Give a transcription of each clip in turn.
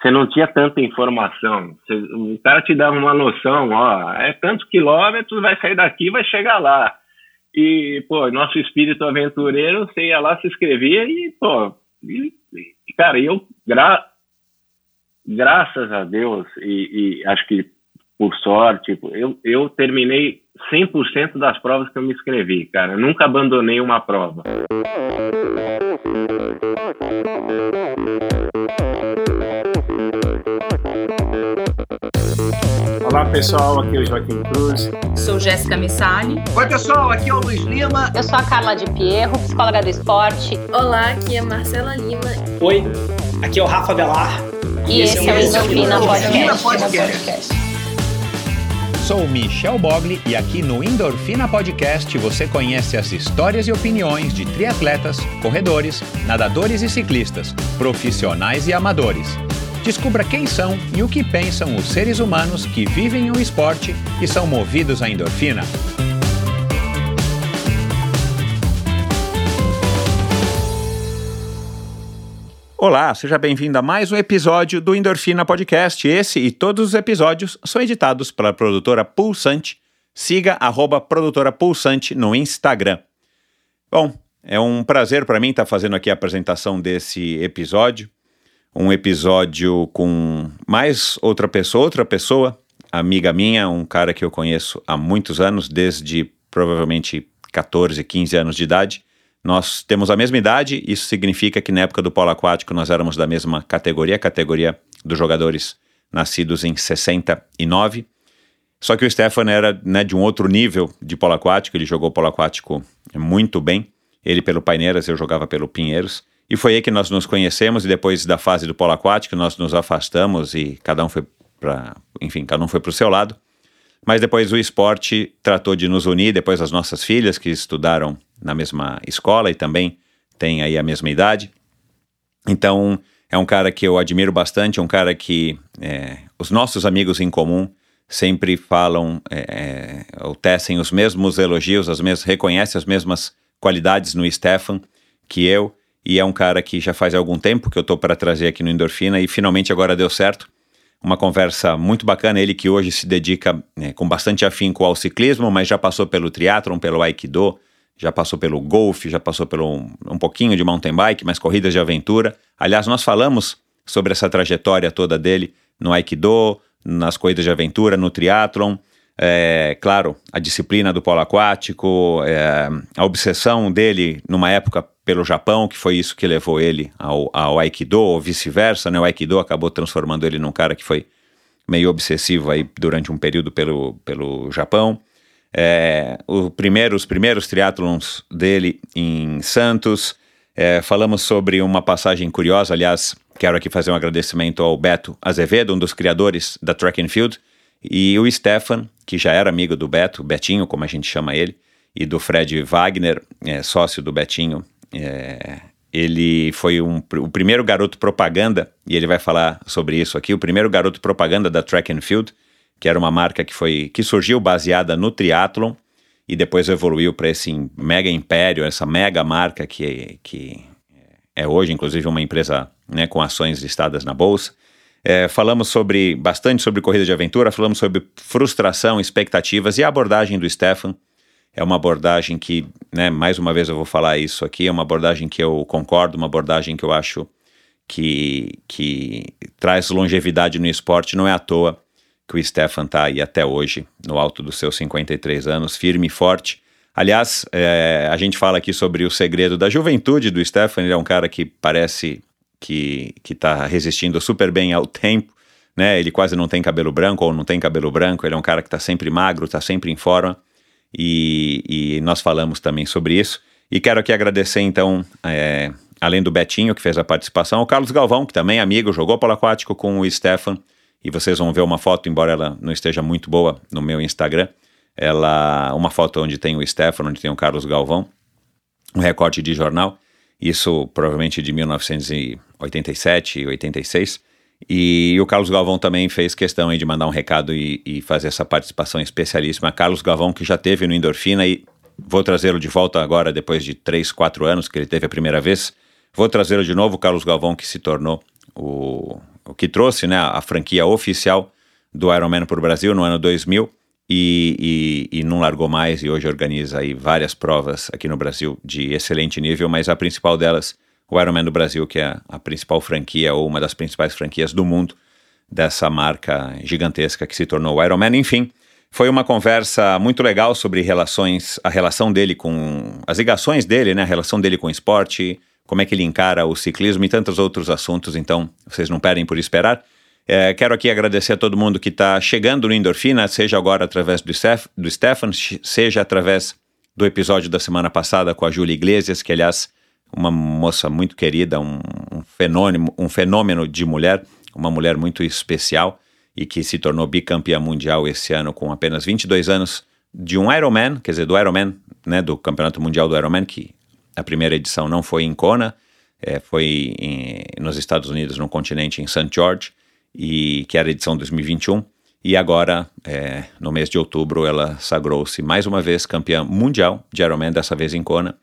você não tinha tanta informação. Você, o cara te dava uma noção, ó, é tantos quilômetros, vai sair daqui, vai chegar lá. E, pô, nosso espírito aventureiro, você ia lá, se inscrevia e, pô, e, cara, eu, gra, graças a Deus, e, e acho que por sorte, eu, eu terminei 100% das provas que eu me inscrevi, cara. Eu nunca abandonei uma prova. Olá pessoal, aqui é o Joaquim Cruz. Sou Jéssica Missali. Oi pessoal, aqui é o Luiz Lima. Eu sou a Carla de Pierro, psicóloga do esporte. Olá, aqui é Marcela Lima. Oi, aqui é o Rafa Velar. E, e esse, esse é o Endorfina Podcast. Podcast. Sou Michel Bogli e aqui no Endorfina Podcast você conhece as histórias e opiniões de triatletas, corredores, nadadores e ciclistas, profissionais e amadores. Descubra quem são e o que pensam os seres humanos que vivem o esporte e são movidos à endorfina. Olá, seja bem-vindo a mais um episódio do Endorfina Podcast. Esse e todos os episódios são editados pela produtora Pulsante. Siga arroba produtora Pulsante no Instagram. Bom, é um prazer para mim estar fazendo aqui a apresentação desse episódio um episódio com mais outra pessoa, outra pessoa, amiga minha, um cara que eu conheço há muitos anos, desde provavelmente 14, 15 anos de idade. Nós temos a mesma idade, isso significa que na época do polo aquático nós éramos da mesma categoria, categoria dos jogadores nascidos em 69. Só que o Stefan era né, de um outro nível de polo aquático, ele jogou polo aquático muito bem. Ele pelo Paineiras, eu jogava pelo Pinheiros. E foi aí que nós nos conhecemos e depois da fase do polo aquático nós nos afastamos e cada um foi para, enfim, cada um foi para o seu lado. Mas depois o esporte tratou de nos unir, depois as nossas filhas que estudaram na mesma escola e também têm aí a mesma idade. Então é um cara que eu admiro bastante, um cara que é, os nossos amigos em comum sempre falam é, é ou tecem os mesmos elogios, as mesmas, reconhecem as mesmas qualidades no Stefan que eu e é um cara que já faz algum tempo que eu estou para trazer aqui no Endorfina e finalmente agora deu certo. Uma conversa muito bacana, ele que hoje se dedica né, com bastante afinco ao ciclismo, mas já passou pelo triatlon, pelo aikido, já passou pelo golfe, já passou pelo um, um pouquinho de mountain bike, mas corridas de aventura. Aliás, nós falamos sobre essa trajetória toda dele no aikido, nas corridas de aventura, no triatlon, é, claro, a disciplina do polo aquático, é, a obsessão dele numa época pelo Japão, que foi isso que levou ele ao, ao Aikido, ou vice-versa, né? O Aikido acabou transformando ele num cara que foi meio obsessivo aí durante um período pelo, pelo Japão. É, o primeiro, os primeiros triatlons dele em Santos. É, falamos sobre uma passagem curiosa, aliás, quero aqui fazer um agradecimento ao Beto Azevedo, um dos criadores da Track and Field, e o Stefan, que já era amigo do Beto, Betinho, como a gente chama ele, e do Fred Wagner, é, sócio do Betinho. É, ele foi um, o primeiro garoto propaganda, e ele vai falar sobre isso aqui, o primeiro garoto propaganda da Track and Field, que era uma marca que, foi, que surgiu baseada no triatlon e depois evoluiu para esse mega império, essa mega marca que, que é hoje, inclusive, uma empresa né, com ações listadas na bolsa. É, falamos sobre bastante sobre corrida de aventura, falamos sobre frustração, expectativas e a abordagem do Stefan. É uma abordagem que, né, mais uma vez eu vou falar isso aqui, é uma abordagem que eu concordo, uma abordagem que eu acho que, que traz longevidade no esporte. Não é à toa que o Stefan está aí até hoje, no alto dos seus 53 anos, firme e forte. Aliás, é, a gente fala aqui sobre o segredo da juventude do Stefan. Ele é um cara que parece que está resistindo super bem ao tempo, né? Ele quase não tem cabelo branco ou não tem cabelo branco, ele é um cara que está sempre magro, está sempre em forma, e, e, nós falamos também sobre isso. E quero aqui agradecer, então, é, além do Betinho, que fez a participação, o Carlos Galvão, que também é amigo, jogou polo aquático com o Stefan, e vocês vão ver uma foto, embora ela não esteja muito boa no meu Instagram, ela uma foto onde tem o Stefan, onde tem o Carlos Galvão, um recorte de jornal, isso provavelmente de 1987, 86. E o Carlos Galvão também fez questão de mandar um recado e, e, fazer essa participação especialíssima. Carlos Galvão, que já teve no Endorfina e vou trazê-lo de volta agora, depois de 3, 4 anos que ele teve a primeira vez. Vou trazê-lo de novo, Carlos Galvão, que se tornou o, o que trouxe né, a franquia oficial do Ironman para o Brasil no ano 2000 e, e, e, não largou mais e hoje organiza aí várias provas aqui no Brasil de excelente nível, mas a principal delas, o Ironman do Brasil, que é a principal franquia ou uma das principais franquias do mundo dessa marca gigantesca que se tornou o Ironman. Enfim, foi uma conversa muito legal sobre relações, a relação dele com as ligações dele, né, a relação dele com o esporte, como é que ele encara o ciclismo e tantos outros assuntos. Então, vocês não perdem por esperar. É, quero aqui agradecer a todo mundo que está chegando no Endorfina, seja agora através do, Steph, do Stefan, seja através do episódio da semana passada com a Júlia Iglesias, que aliás, uma moça muito querida, um, um, fenômeno, um fenômeno de mulher, uma mulher muito especial e que se tornou bicampeã mundial esse ano com apenas 22 anos de um Ironman, quer dizer, do Ironman, né, do Campeonato Mundial do Ironman, que a primeira edição não foi em Kona, é, foi em, nos Estados Unidos, no continente, em St. George, e que era a edição 2021. E agora, é, no mês de outubro, ela sagrou-se mais uma vez campeã mundial de Ironman, dessa vez em Kona.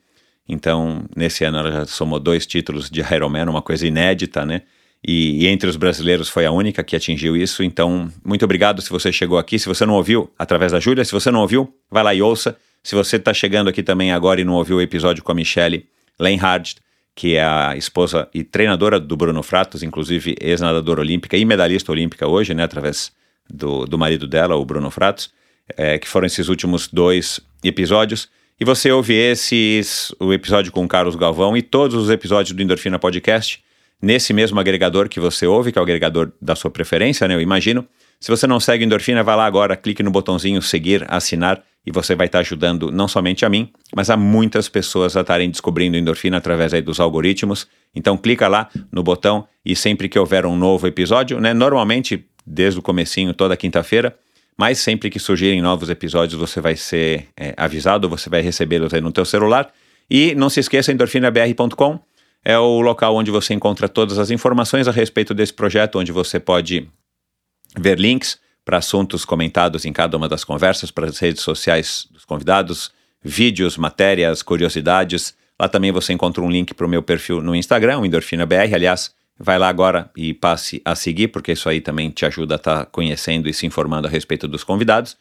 Então, nesse ano ela já somou dois títulos de Ironman, uma coisa inédita, né? E, e, entre os brasileiros foi a única que atingiu isso. Então, muito obrigado se você chegou aqui. Se você não ouviu, através da Júlia, se você não ouviu, vai lá e ouça. Se você está chegando aqui também agora e não ouviu o episódio com a Michelle Lenhardt, que é a esposa e treinadora do Bruno Fratos, inclusive ex-nadadora olímpica e medalhista olímpica hoje, né, através do, do marido dela, o Bruno Fratos, é, que foram esses últimos dois episódios. E você ouve esses, o episódio com o Carlos Galvão e todos os episódios do Endorfina Podcast nesse mesmo agregador que você ouve, que é o agregador da sua preferência, né, eu imagino. Se você não segue Endorfina, vai lá agora, clique no botãozinho seguir, assinar e você vai estar ajudando não somente a mim, mas a muitas pessoas a estarem descobrindo endorfina através aí dos algoritmos. Então clica lá no botão e sempre que houver um novo episódio, né, normalmente desde o comecinho toda quinta-feira, mas sempre que surgirem novos episódios você vai ser é, avisado, você vai recebê-los aí no teu celular. E não se esqueça, endorfinabr.com é o local onde você encontra todas as informações a respeito desse projeto, onde você pode ver links para assuntos comentados em cada uma das conversas, para as redes sociais dos convidados, vídeos, matérias, curiosidades. Lá também você encontra um link para o meu perfil no Instagram, EndorfinaBR. Aliás, vai lá agora e passe a seguir, porque isso aí também te ajuda a estar tá conhecendo e se informando a respeito dos convidados.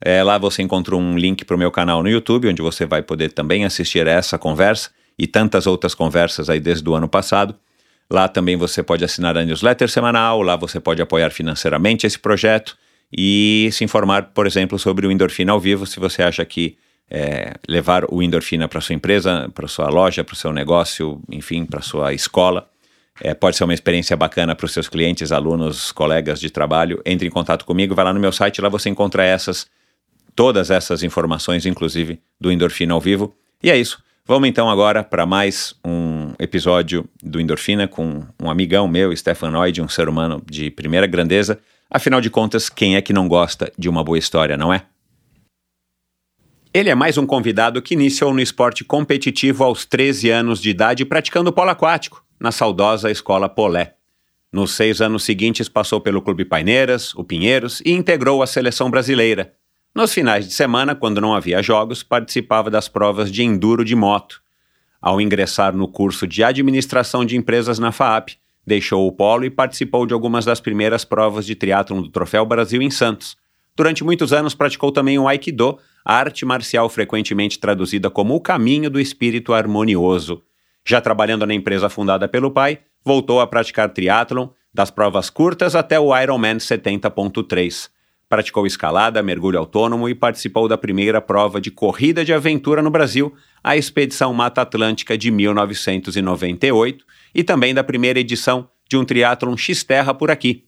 É, lá você encontra um link para o meu canal no YouTube, onde você vai poder também assistir a essa conversa e tantas outras conversas aí desde o ano passado. Lá também você pode assinar a newsletter semanal, lá você pode apoiar financeiramente esse projeto e se informar, por exemplo, sobre o Endorfina ao vivo, se você acha que é, levar o Endorfina para sua empresa, para sua loja, para o seu negócio, enfim, para sua escola, é, pode ser uma experiência bacana para os seus clientes, alunos, colegas de trabalho. Entre em contato comigo, vai lá no meu site, lá você encontra essas, todas essas informações, inclusive do Endorfina ao vivo. E é isso. Vamos então agora para mais um episódio do Endorfina com um amigão meu, Stefan Noid, um ser humano de primeira grandeza. Afinal de contas, quem é que não gosta de uma boa história, não é? Ele é mais um convidado que iniciou no esporte competitivo aos 13 anos de idade praticando polo aquático, na saudosa Escola Polé. Nos seis anos seguintes passou pelo Clube Paineiras, o Pinheiros e integrou a seleção brasileira. Nos finais de semana, quando não havia jogos, participava das provas de enduro de moto. Ao ingressar no curso de administração de empresas na FAAP, Deixou o polo e participou de algumas das primeiras provas de triatlon do Troféu Brasil em Santos. Durante muitos anos praticou também o Aikido, arte marcial frequentemente traduzida como o caminho do espírito harmonioso. Já trabalhando na empresa fundada pelo pai, voltou a praticar triatlon, das provas curtas até o Ironman 70.3. Praticou escalada, mergulho autônomo e participou da primeira prova de corrida de aventura no Brasil, a Expedição Mata Atlântica de 1998, e também da primeira edição de um triatlon X-Terra por aqui.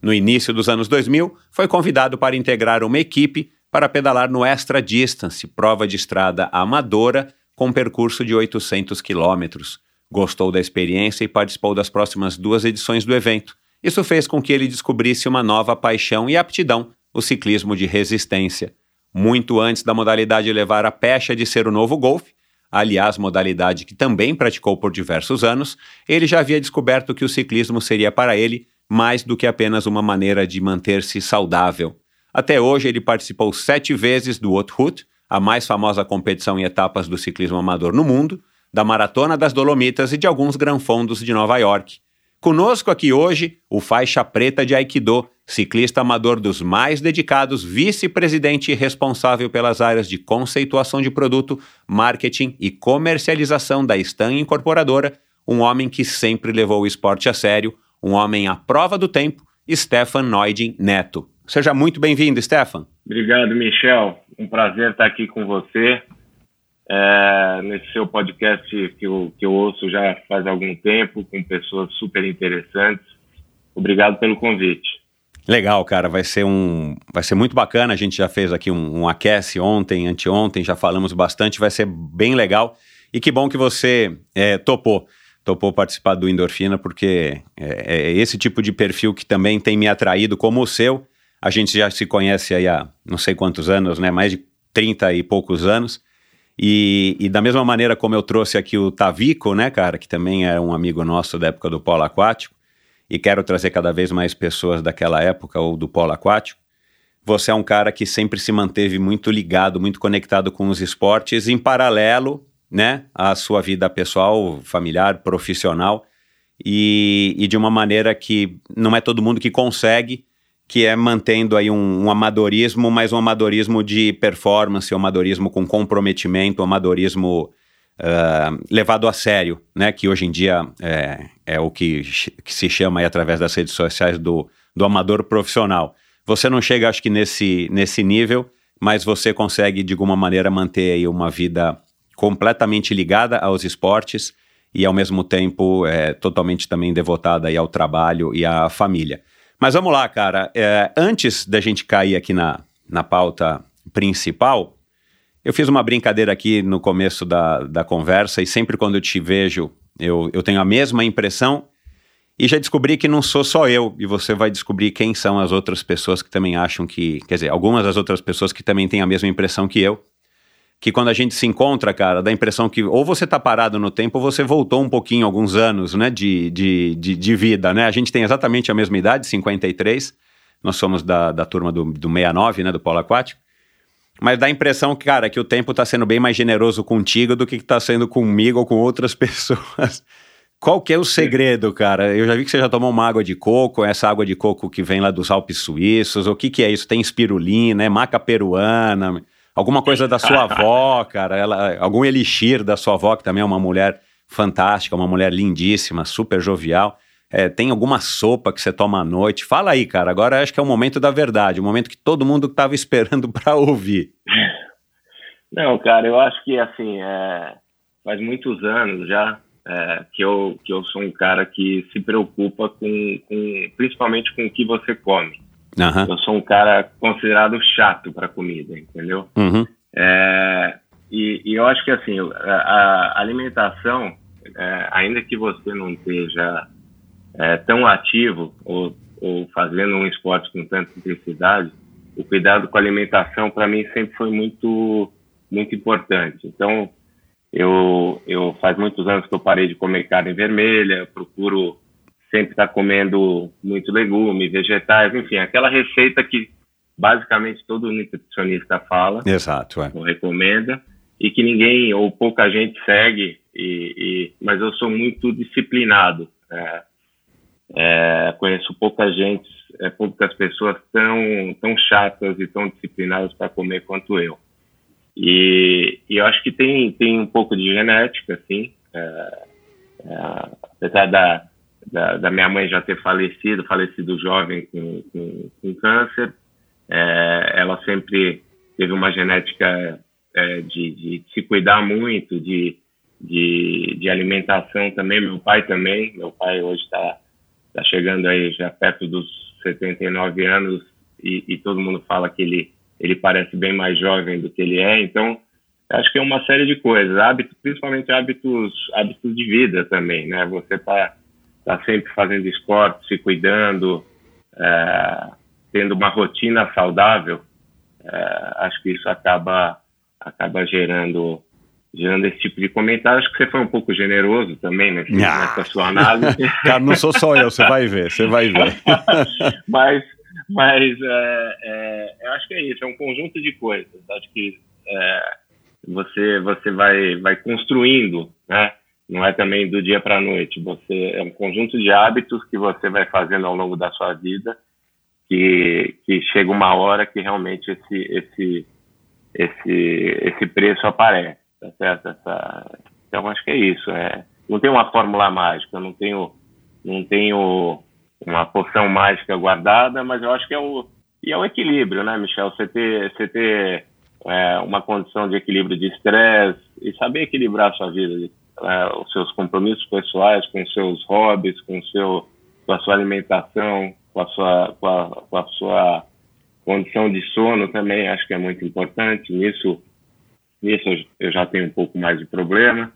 No início dos anos 2000, foi convidado para integrar uma equipe para pedalar no Extra Distance, prova de estrada amadora com percurso de 800 quilômetros. Gostou da experiência e participou das próximas duas edições do evento. Isso fez com que ele descobrisse uma nova paixão e aptidão, o ciclismo de resistência. Muito antes da modalidade levar a pecha de ser o novo golfe, aliás, modalidade que também praticou por diversos anos, ele já havia descoberto que o ciclismo seria para ele mais do que apenas uma maneira de manter-se saudável. Até hoje, ele participou sete vezes do Othut, a mais famosa competição em etapas do ciclismo amador no mundo, da Maratona das Dolomitas e de alguns granfondos de Nova York. Conosco aqui hoje, o faixa preta de Aikido, ciclista amador dos mais dedicados, vice-presidente responsável pelas áreas de conceituação de produto, marketing e comercialização da Stan Incorporadora, um homem que sempre levou o esporte a sério, um homem à prova do tempo, Stefan Neudin Neto. Seja muito bem-vindo, Stefan. Obrigado, Michel. Um prazer estar aqui com você é, nesse seu podcast que eu, que eu ouço já faz algum tempo, com pessoas super interessantes. Obrigado pelo convite. Legal, cara, vai ser um, vai ser muito bacana. A gente já fez aqui um, um aquece ontem, anteontem, já falamos bastante, vai ser bem legal. E que bom que você é, topou, topou participar do Endorfina, porque é, é esse tipo de perfil que também tem me atraído, como o seu. A gente já se conhece aí há não sei quantos anos, né? Mais de 30 e poucos anos. E, e, da mesma maneira como eu trouxe aqui o Tavico, né, cara, que também é um amigo nosso da época do polo aquático, e quero trazer cada vez mais pessoas daquela época ou do polo aquático, você é um cara que sempre se manteve muito ligado, muito conectado com os esportes, em paralelo, né, à sua vida pessoal, familiar, profissional, e, e de uma maneira que não é todo mundo que consegue, que é mantendo aí um, um, amadorismo, mas um amadorismo de performance, um amadorismo com comprometimento, um amadorismo uh, levado a sério, né? Que hoje em dia é, é o que, que, se chama aí através das redes sociais do, do amador profissional. Você não chega, acho que, nesse, nesse nível, mas você consegue, de alguma maneira, manter aí uma vida completamente ligada aos esportes e, ao mesmo tempo, é, totalmente também devotada aí ao trabalho e à família. Mas vamos lá, cara. É, antes da gente cair aqui na, na pauta principal, eu fiz uma brincadeira aqui no começo da, da conversa e sempre quando eu te vejo, eu, eu tenho a mesma impressão e já descobri que não sou só eu e você vai descobrir quem são as outras pessoas que também acham que, quer dizer, algumas das outras pessoas que também têm a mesma impressão que eu que quando a gente se encontra, cara, dá a impressão que ou você tá parado no tempo ou você voltou um pouquinho, alguns anos, né, de, de, de, de vida, né? A gente tem exatamente a mesma idade, 53, nós somos da, da turma do, do 69, né, do polo aquático, mas dá a impressão, cara, que o tempo tá sendo bem mais generoso contigo do que tá sendo comigo ou com outras pessoas. Qual que é o segredo, cara? Eu já vi que você já tomou uma água de coco, essa água de coco que vem lá dos Alpes Suíços, o que que é isso? Tem espirulina, é maca peruana... Alguma coisa da sua avó, cara, ela, algum elixir da sua avó, que também é uma mulher fantástica, uma mulher lindíssima, super jovial. É, tem alguma sopa que você toma à noite? Fala aí, cara. Agora acho que é o momento da verdade, o momento que todo mundo estava esperando para ouvir. Não, cara, eu acho que assim, é, faz muitos anos já é, que, eu, que eu sou um cara que se preocupa com, com principalmente com o que você come. Uhum. Eu sou um cara considerado chato para comida, entendeu? Uhum. É, e, e, eu acho que assim a, a alimentação, é, ainda que você não esteja é, tão ativo ou, ou fazendo um esporte com tanta intensidade, o cuidado com a alimentação para mim sempre foi muito muito importante. Então eu eu faz muitos anos que eu parei de comer carne vermelha, procuro sempre está comendo muito legume, vegetais, enfim, aquela receita que basicamente todo nutricionista fala. Exato, é. Ou recomenda e que ninguém ou pouca gente segue. E, e mas eu sou muito disciplinado. É, é, conheço pouca gente, é, poucas pessoas tão tão chatas e tão disciplinadas para comer quanto eu. E, e, eu acho que tem tem um pouco de genética, assim. É, apesar da da, da, minha mãe já ter falecido, falecido jovem com, com, com câncer. É, ela sempre teve uma genética é, de, de, se cuidar muito, de, de, de, alimentação também. Meu pai também. Meu pai hoje está tá chegando aí já perto dos 79 anos e, e todo mundo fala que ele, ele parece bem mais jovem do que ele é. Então, acho que é uma série de coisas, hábitos, principalmente hábitos, hábitos de vida também, né? Você está está sempre fazendo esporte, se cuidando, é, tendo uma rotina saudável, é, acho que isso acaba acaba gerando gerando esse tipo de comentário. Acho que você foi um pouco generoso também nesse, ah. nessa sua análise. Cara, não sou só eu, você vai ver, você vai ver. mas mas é, é, eu acho que é isso, é um conjunto de coisas. Acho que é, você você vai vai construindo, né? Não é também do dia para a noite. Você é um conjunto de hábitos que você vai fazendo ao longo da sua vida que, que chega uma hora que realmente esse esse esse esse preço aparece, tá certo? Essa, então acho que é isso. É, não tem uma fórmula mágica, não tenho não tenho uma poção mágica guardada, mas eu acho que é o e é o equilíbrio, né, Michel? Você ter você ter é, uma condição de equilíbrio de estresse e saber equilibrar a sua vida, é, os seus compromissos pessoais com os seus hobbies, com, seu, com a sua alimentação, com a sua, com a, com a sua condição de sono também, acho que é muito importante. Nisso, nisso eu já tenho um pouco mais de problema.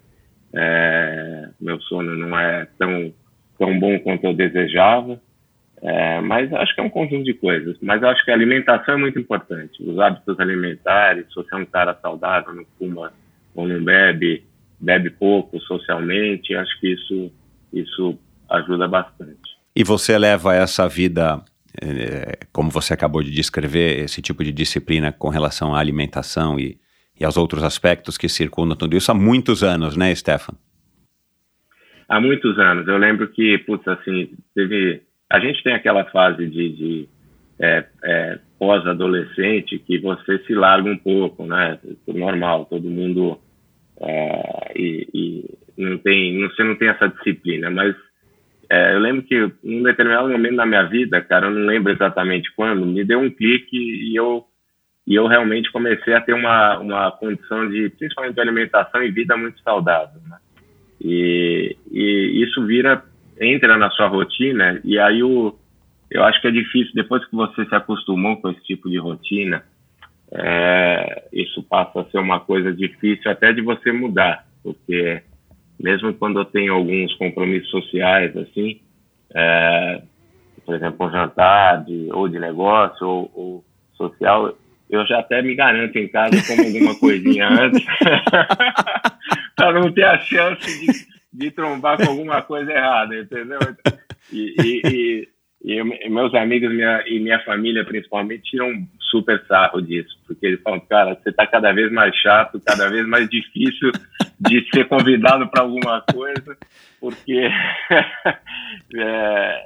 É, meu sono não é tão, tão bom quanto eu desejava. É, mas acho que é um conjunto de coisas. Mas acho que a alimentação é muito importante. Os hábitos alimentares, se você é um cara saudável, não fuma ou não bebe, bebe pouco socialmente, acho que isso, isso ajuda bastante. E você leva essa vida, é, como você acabou de descrever, esse tipo de disciplina com relação à alimentação e, e aos outros aspectos que circundam tudo isso há muitos anos, né, Stefan? Há muitos anos. Eu lembro que, putz, assim, teve a gente tem aquela fase de, de é, é, pós-adolescente que você se larga um pouco, né? Normal, todo mundo é, e, e, não tem, você não tem essa disciplina, mas é, eu lembro que em determinado momento da minha vida, cara, eu não lembro exatamente quando, me deu um clique e eu e eu realmente comecei a ter uma uma condição de principalmente de alimentação e vida muito saudável, né? E, e isso vira entra na sua rotina e aí o, eu acho que é difícil, depois que você se acostumou com esse tipo de rotina, é, isso passa a ser uma coisa difícil até de você mudar, porque mesmo quando eu tenho alguns compromissos sociais, assim, é, por exemplo, um jantar de, ou de negócio ou, ou, social, eu já até me garanto em casa como alguma coisinha antes, para não ter a chance de de trombar com alguma coisa errada, entendeu? E, e, e, e meus amigos minha, e minha família, principalmente, tiram um super sarro disso, porque eles falam, cara, você está cada vez mais chato, cada vez mais difícil de ser convidado para alguma coisa, porque é,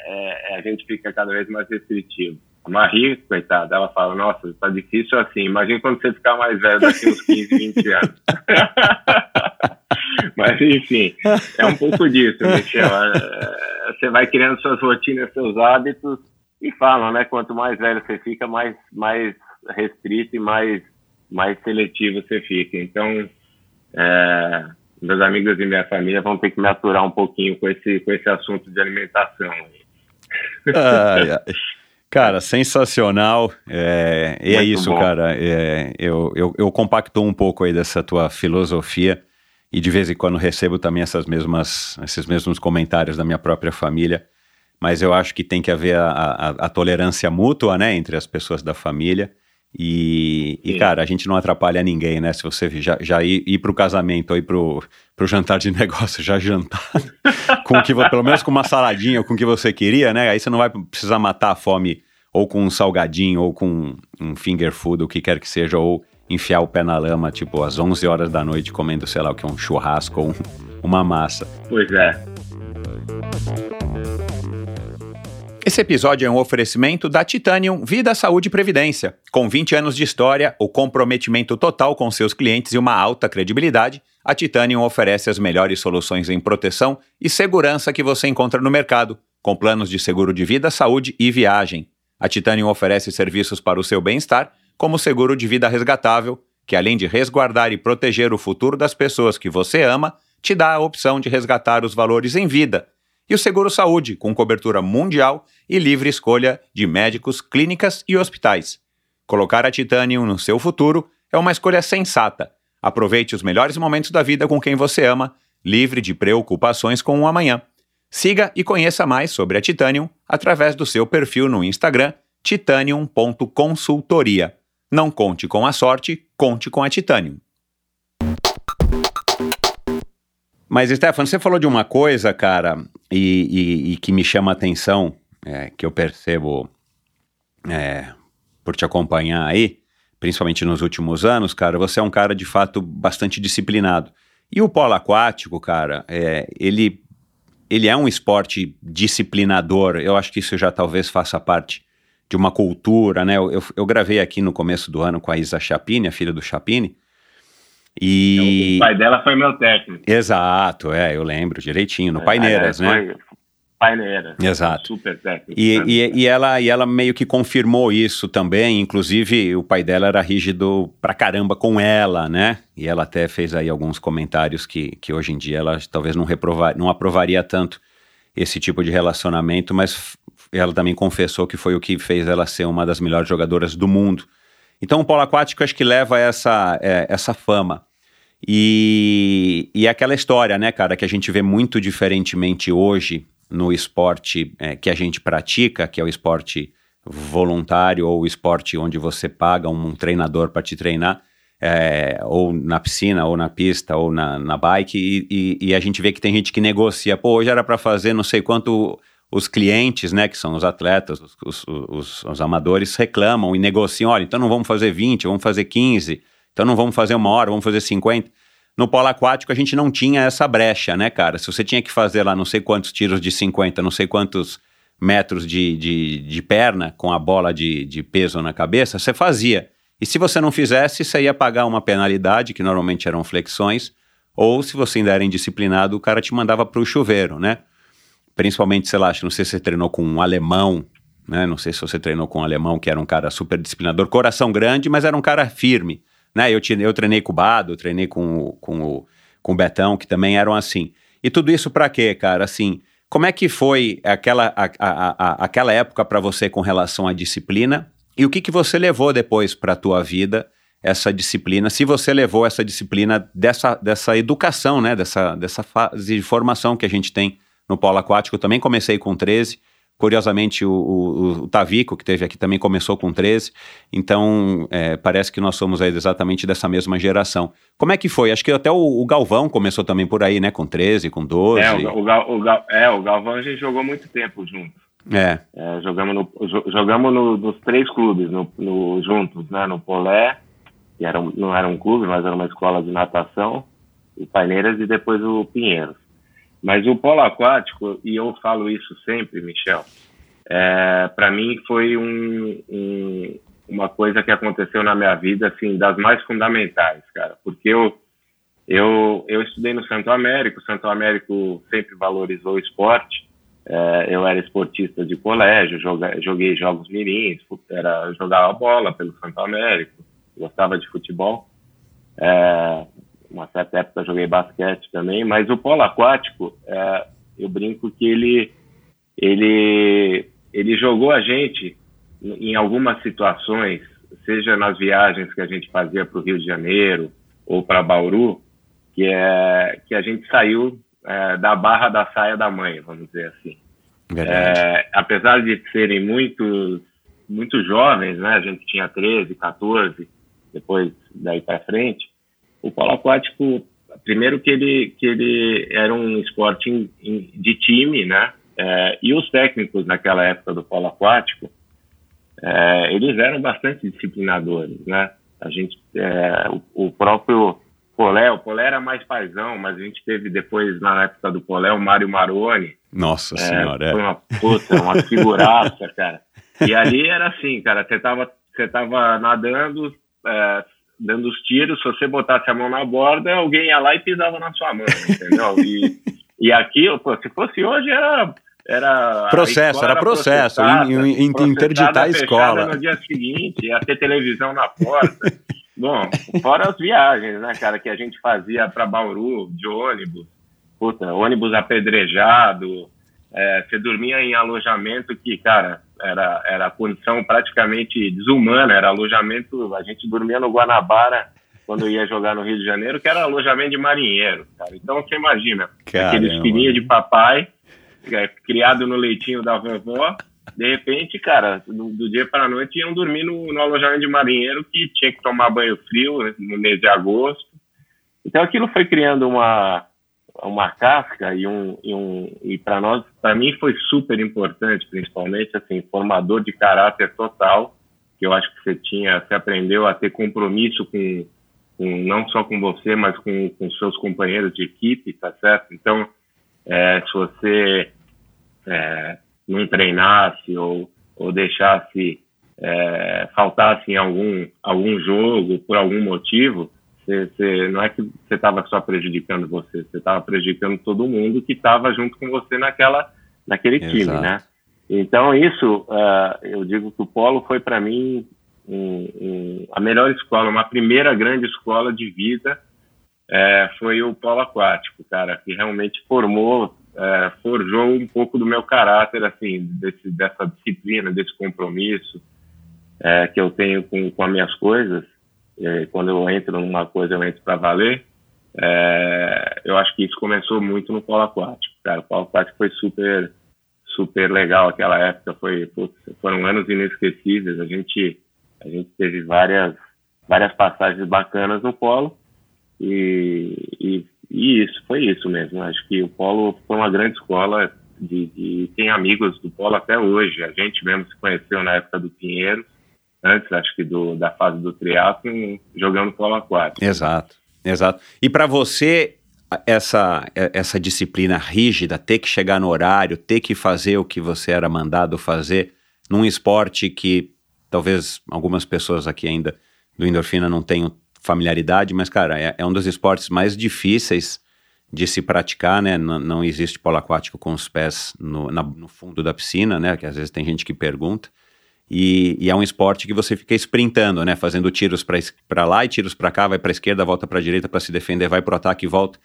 é, a gente fica cada vez mais restritivo. A Marie, coitada, ela fala, nossa, está difícil assim, imagina quando você ficar mais velho daqui uns 15, 20 anos. Mas, enfim, é um pouco disso, Michel. É, você vai criando suas rotinas, seus hábitos e falam, né? Quanto mais velho você fica, mais, mais restrito e mais, mais seletivo você fica. Então, é, meus amigos e minha família vão ter que me aturar um pouquinho com esse, com esse assunto de alimentação. Ai, ai. Cara, sensacional. É, e é isso, bom. cara. É, eu, eu, eu compacto um pouco aí dessa tua filosofia e de vez em quando recebo também essas mesmas, esses mesmos comentários da minha própria família. Mas eu acho que tem que haver a, a, a tolerância mútua, né, entre as pessoas da família. E, e, cara, a gente não atrapalha ninguém, né? Se você já, já ir, ir pro casamento ou ir pro, pro jantar de negócio, já jantar com que, pelo menos com uma saladinha ou com o que você queria, né? Aí você não vai precisar matar a fome ou com um salgadinho ou com um finger food, o que quer que seja, ou enfiar o pé na lama, tipo, às 11 horas da noite, comendo, sei lá, o que é um churrasco ou um, uma massa. Pois é. Esse episódio é um oferecimento da Titanium Vida, Saúde e Previdência. Com 20 anos de história, o comprometimento total com seus clientes e uma alta credibilidade, a Titanium oferece as melhores soluções em proteção e segurança que você encontra no mercado, com planos de seguro de vida, saúde e viagem. A Titanium oferece serviços para o seu bem-estar como o seguro de vida resgatável, que além de resguardar e proteger o futuro das pessoas que você ama, te dá a opção de resgatar os valores em vida. E o seguro saúde, com cobertura mundial e livre escolha de médicos, clínicas e hospitais. Colocar a Titanium no seu futuro é uma escolha sensata. Aproveite os melhores momentos da vida com quem você ama, livre de preocupações com o amanhã. Siga e conheça mais sobre a Titanium através do seu perfil no Instagram titanium.consultoria. Não conte com a sorte, conte com a Titanium. Mas, Stefano, você falou de uma coisa, cara, e, e, e que me chama a atenção, é, que eu percebo é, por te acompanhar aí, principalmente nos últimos anos, cara, você é um cara de fato bastante disciplinado. E o polo aquático, cara, é, ele, ele é um esporte disciplinador. Eu acho que isso já talvez faça parte de uma cultura, né? Eu, eu, gravei aqui no começo do ano com a Isa Chapini, a filha do Chapini. E... O pai dela foi meu técnico. Exato, é, eu lembro direitinho, no é, Paineiras, né? Foi, Paineira. Exato. Super técnico. E, e, e, ela, e ela meio que confirmou isso também. Inclusive, o pai dela era rígido pra caramba com ela, né? E ela até fez aí alguns comentários que, que hoje em dia ela talvez não, reprovar, não aprovaria tanto esse tipo de relacionamento, mas ela também confessou que foi o que fez ela ser uma das melhores jogadoras do mundo. Então, o polo aquático acho que leva essa, é, essa fama. E, e é aquela história, né, cara, que a gente vê muito diferentemente hoje no esporte é, que a gente pratica, que é o esporte voluntário ou o esporte onde você paga um, um treinador para te treinar, é, ou na piscina, ou na pista, ou na, na bike, e, e, e, a gente vê que tem gente que negocia, pô, hoje era para fazer não sei quanto os clientes, né, que são os atletas, os, os, os, os, amadores, reclamam e negociam, olha, então não vamos fazer 20, vamos fazer 15, então não vamos fazer uma hora, vamos fazer 50. No polo aquático a gente não tinha essa brecha, né, cara? Se você tinha que fazer lá não sei quantos tiros de 50, não sei quantos metros de, de, de perna com a bola de, de peso na cabeça, você fazia. E se você não fizesse, você ia pagar uma penalidade, que normalmente eram flexões, ou se você ainda era indisciplinado, o cara te mandava para o chuveiro, né? Principalmente, sei lá, não sei se você treinou com um alemão, né? Não sei se você treinou com um alemão, que era um cara super disciplinador, coração grande, mas era um cara firme. Né? Eu, eu treinei com o Bado, treinei com, com, o, com o Betão, que também eram assim. E tudo isso para quê, cara? Assim, como é que foi aquela, a, a, a, aquela época para você com relação à disciplina? E o que, que você levou depois para a tua vida, essa disciplina? Se você levou essa disciplina dessa, dessa educação, né? Dessa, dessa fase de formação que a gente tem no polo aquático. Também comecei com 13, Curiosamente, o, o, o, Tavico, que teve aqui, também começou com 13. Então, é, parece que nós somos exatamente dessa mesma geração. Como é que foi? Acho que até o, o Galvão começou também por aí, né? Com 13, com 12. É, o, é, o Galvão a gente jogou muito tempo juntos. É. é jogamos no, jogamos no, nos três clubes no, no, juntos, né? No Polé, que era, não era um clube, mas era uma escola de natação, o Paineiras e depois o Pinheiros. Mas o polo aquático, e eu falo isso sempre, Michel, é, para mim foi um, um, uma coisa que aconteceu na minha vida, assim, das mais fundamentais, cara, porque eu, eu, eu estudei no Santo Américo, o Santo Américo sempre valorizou o esporte, é, eu era esportista de colégio, joguei, joguei jogos mirins, era, jogava bola pelo Santo Américo, gostava de futebol, é, uma certa época joguei basquete também, mas o polo aquático, é, eu brinco que ele, ele, ele jogou a gente em algumas situações, seja nas viagens que a gente fazia para o Rio de Janeiro ou para Bauru, que, é, que a gente saiu é, da barra da saia da mãe, vamos dizer assim. É, apesar de serem muitos, muito jovens, né? A gente tinha 13, 14, depois daí para frente, o polo aquático, primeiro que ele, que ele era um esporte in, in, de time, né? É, e os técnicos naquela época do polo aquático, é, eles eram bastante disciplinadores, né? A gente, é, o, o, próprio Polé, o Polé era mais paisão, mas a gente teve depois, na época do Polé, o Mário Maroni. Nossa é, Senhora, Foi uma puta, uma figuraça, cara. E ali era assim, cara, você tava, você tava nadando, é, dando os tiros, se você botasse a mão na borda, alguém ia lá e pisava na sua mão, entendeu? E, e aqui, pô, se fosse hoje, era. Era, processo, era, processo, em, interditar a escola. No dia seguinte, ia ter televisão na porta. Bom, fora as viagens, né, cara, que a gente fazia para Bauru de ônibus, puta, ônibus apedrejado, é, você dormia em alojamento que, cara, era, era condição praticamente desumana, era alojamento, a gente dormia no Guanabara quando ia jogar no Rio de Janeiro, que era alojamento de marinheiro, cara. Então você imagina, Caramba. aqueles filhinhos de papai, é, criado no leitinho da vovó, de repente, cara, do, do dia para a noite iam dormir no, no, alojamento de marinheiro que tinha que tomar banho frio né, no mês de agosto. Então aquilo foi criando uma uma casca e um e, um, e para nós para mim foi super importante principalmente assim formador de caráter total que eu acho que você tinha você aprendeu a ter compromisso com com, não só com você, mas com, com seus companheiros de equipe, tá certo? Então, é, se você é, não treinasse ou, ou deixasse é, faltasse em algum, algum jogo por algum motivo, você, você, não é que você estava só prejudicando você, você estava prejudicando todo mundo que estava junto com você naquela, naquele Exato. time, né? Então isso, uh, eu digo que o polo foi para mim um, um, a melhor escola, uma primeira grande escola de vida é, foi o polo aquático, cara, que realmente formou, é, forjou um pouco do meu caráter, assim, desse, dessa disciplina, desse compromisso é, que eu tenho com, com as minhas coisas. Quando eu entro numa coisa, eu entro para valer. É, eu acho que isso começou muito no polo aquático, cara. O polo aquático foi super, super legal aquela época. Foi, putz, foram anos inesquecíveis. A gente a gente teve várias, várias passagens bacanas no polo e, e, e isso, foi isso mesmo. Acho que o polo foi uma grande escola de, de, tem amigos do polo até hoje. A gente mesmo se conheceu na época do Pinheiro, antes, acho que do, da fase do triatlo, jogando polo aquático. Exato, exato. E para você, essa, essa disciplina rígida, ter que chegar no horário, ter que fazer o que você era mandado fazer num esporte que Talvez algumas pessoas aqui ainda do endorfina não tenham familiaridade, mas, cara, é, é um dos esportes mais difíceis de se praticar, né? N não existe polo aquático com os pés no, na, no, fundo da piscina, né? Que às vezes tem gente que pergunta. E, e é um esporte que você fica sprintando, né? Fazendo tiros para lá e tiros para cá, vai para esquerda, volta para direita para se defender, vai pro ataque e volta.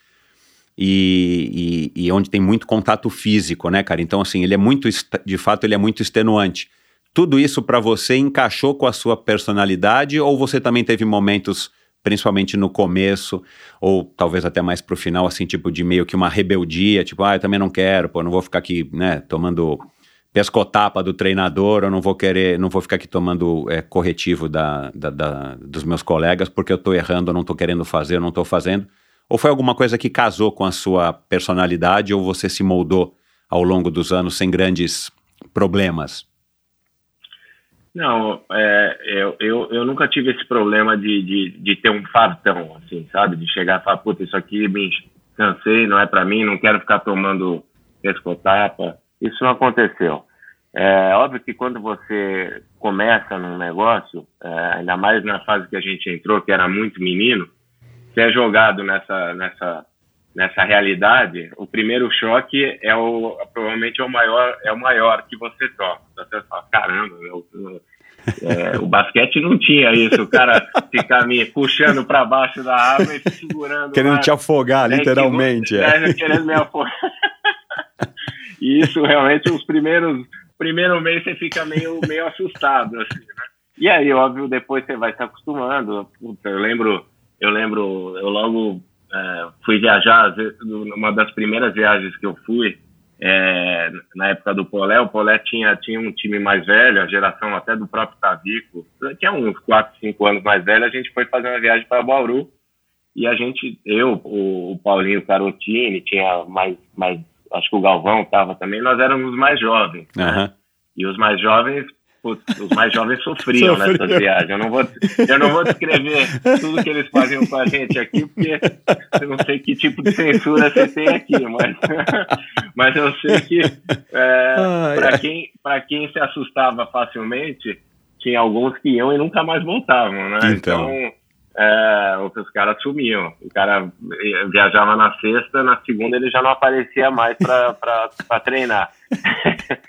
E, e, e, onde tem muito contato físico, né, cara? Então, assim, ele é muito, de fato, ele é muito extenuante tudo isso para você encaixou com a sua personalidade ou você também teve momentos, principalmente no começo, ou talvez até mais pro final, assim, tipo de meio que uma rebeldia, tipo, ah, eu também não quero, pô, não vou ficar aqui, né, tomando pescotapa do treinador, eu não vou querer, não vou ficar aqui tomando é, corretivo da, da, da, dos meus colegas porque eu tô errando, eu não tô querendo fazer, eu não tô fazendo. Ou foi alguma coisa que casou com a sua personalidade ou você se moldou ao longo dos anos sem grandes problemas? Não, é, eu, eu, eu nunca tive esse problema de, de, de ter um fartão, assim, sabe? De chegar e falar, puta, isso aqui me cansei, não é para mim, não quero ficar tomando pescotapa. Isso não aconteceu. É óbvio que quando você começa num negócio, é, ainda mais na fase que a gente entrou, que era muito menino, você é jogado nessa, nessa nessa realidade, o primeiro choque é o provavelmente é o maior é o maior que você toma. Você fala, caramba, meu, é, o basquete não tinha isso, o cara ficar me puxando para baixo da água e segurando. Querendo lá, te afogar, né, literalmente. Que, é. querendo me afogar. e isso realmente os primeiros primeiro mês você fica meio meio assustado assim, né? E aí, óbvio, depois você vai se acostumando. eu lembro, eu lembro, eu logo é, fui viajar, uma das primeiras viagens que eu fui, é, na época do Polé, o Polé tinha, tinha um time mais velho, a geração até do próprio Tavico, tinha uns 4, 5 anos mais velho, a gente foi fazer uma viagem para Bauru, e a gente, eu, o, o Paulinho Carotini, tinha mais, mais, acho que o Galvão estava também, nós éramos mais jovens. Uhum. Né? E os mais jovens Putz, os mais jovens sofriam Sofria. nessas viagens. Eu não, vou, eu não vou descrever tudo que eles faziam com a gente aqui, porque eu não sei que tipo de censura você tem aqui, mas, mas eu sei que é, para quem, quem se assustava facilmente, tinha alguns que iam e nunca mais voltavam, né? Então, então é, os caras sumiam. O cara viajava na sexta, na segunda ele já não aparecia mais para treinar.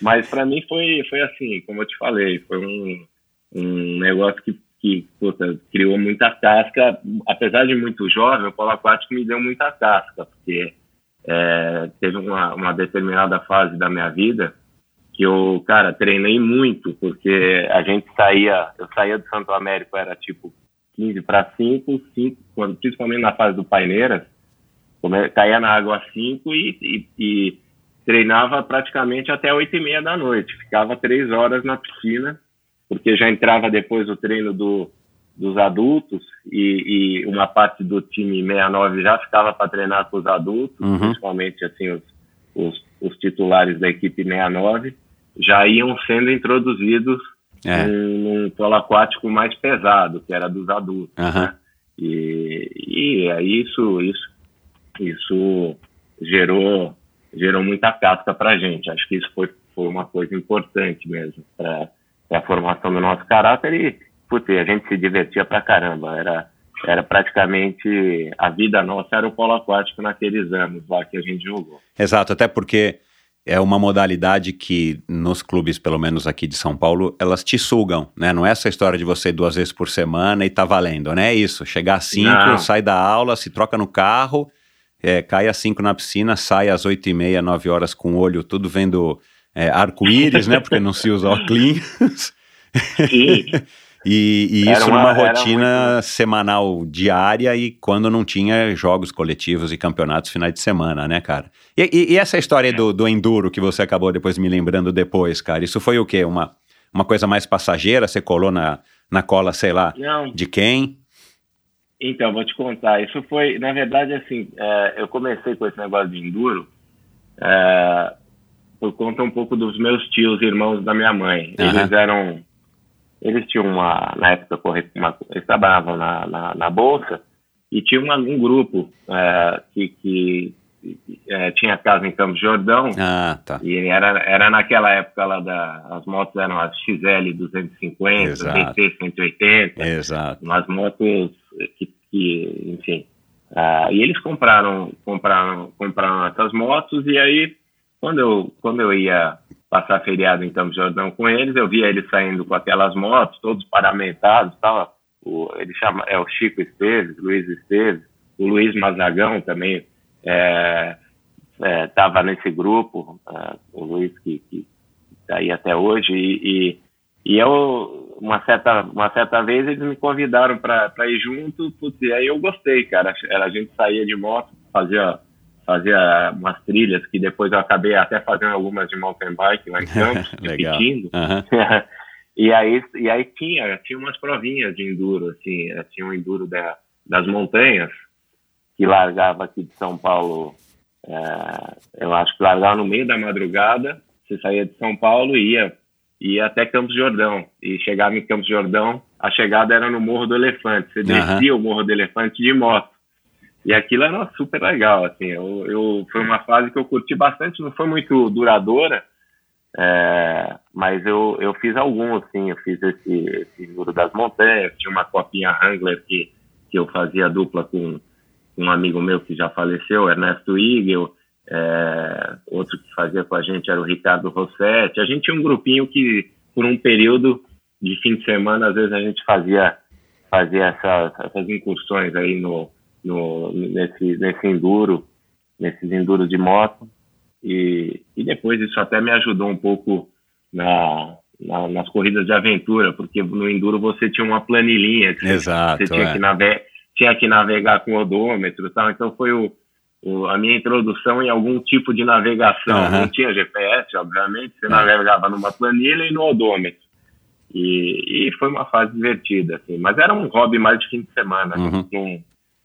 Mas para mim foi, foi assim, como eu te falei, foi um, um negócio que, que puta, criou muita casca. Apesar de muito jovem, o polo aquático me deu muita casca, porque é, teve uma, uma determinada fase da minha vida que eu, cara, treinei muito, porque a gente saía, eu saía do Santo Américo, era tipo 15 para 5, 5 quando, principalmente na fase do Paineiras, caía na água 5 e, e, e treinava praticamente até oito e meia da noite. Ficava três horas na piscina, porque já entrava depois o treino do, dos adultos e, e, uma parte do time 69 já ficava para treinar com os adultos, uhum. principalmente assim os, os, os, titulares da equipe 69, já iam sendo introduzidos é. num, num polo aquático mais pesado, que era dos adultos. Uhum. Né? E, e aí isso, isso, isso gerou, gerou muita casca para a gente. Acho que isso foi, foi uma coisa importante mesmo para a formação do nosso caráter e, putz, a gente se divertia pra caramba. Era, era praticamente a vida nossa era o polo aquático naqueles anos lá que a gente jogou. Exato, até porque é uma modalidade que nos clubes, pelo menos aqui de São Paulo, elas te sugam, né? Não é essa história de você ir duas vezes por semana e tá valendo, né? É isso. Chegar às cinco, Não. sai da aula, se troca no carro, é, cai às cinco na piscina, sai às oito e meia, nove horas com o olho tudo vendo é, arco-íris, né? Porque não se usa óculos. E, e isso uma, numa rotina muito... semanal diária e quando não tinha jogos coletivos e campeonatos finais de semana, né, cara? E, e, e essa história do, do enduro que você acabou depois me lembrando depois, cara, isso foi o quê? Uma, uma coisa mais passageira? Você colou na, na cola, sei lá, não. de quem? Então, vou te contar. Isso foi, na verdade, assim, é, eu comecei com esse negócio de enduro é, por conta um pouco dos meus tios, irmãos da minha mãe. Uhum. Eles eram eles tinham uma, na época, uma, eles trabalhavam na, na, na Bolsa e tinha uma, um grupo é, que, que é, tinha casa em Campos Jordão. Ah, tá. E era, era naquela época lá da. As motos eram as XL 250, Exato. DT 180. Exato. Umas motos que, que enfim. Uh, e eles compraram, compraram, compraram essas motos e aí quando eu, quando eu ia passar feriado em Campos Jordão com eles, eu via eles saindo com aquelas motos, todos paramentados, tava, o, ele chama, é o Chico Esteves, Luiz Esteves, o Luiz Mazagão também estava é, é, nesse grupo, é, o Luiz que está aí até hoje, e, e, e, eu, uma certa, uma certa vez eles me convidaram para ir junto, putz, e aí eu gostei, cara, a gente saía de moto, fazia fazia umas trilhas que depois eu acabei até fazendo algumas de mountain bike lá em Campos, repetindo. Uhum. e aí e aí tinha tinha umas provinhas de enduro assim, tinha um enduro da, das montanhas que largava aqui de São Paulo, é, eu acho que largava no meio da madrugada, você saía de São Paulo e ia ia até Campos Jordão e chegava em Campos Jordão, a chegada era no Morro do Elefante, você descia uhum. o Morro do Elefante de moto e aquilo era super legal, assim, eu, eu, foi uma fase que eu curti bastante, não foi muito duradoura, é, mas eu, eu fiz alguns, sim, eu fiz esse, esse Muro das Montanhas, tinha uma copinha Wrangler que, que eu fazia dupla com, com um amigo meu que já faleceu, Ernesto Igel, é, outro que fazia com a gente era o Ricardo Rossetti, a gente tinha um grupinho que, por um período de fim de semana, às vezes a gente fazia, fazia essas, essas incursões aí no no, nesse, nesse enduro, nesses enduros de moto. E, e depois isso até me ajudou um pouco na, na, nas corridas de aventura, porque no enduro você tinha uma planilhinha que Exato, você, tinha, é. que navegar, tinha que navegar com odômetro e tal. Então foi o, o, a minha introdução em algum tipo de navegação. Uhum. Não tinha GPS, obviamente, você uhum. navegava numa planilha e no odômetro. E, e foi uma fase divertida, assim. Mas era um hobby mais de fim de semana. Uhum. Não,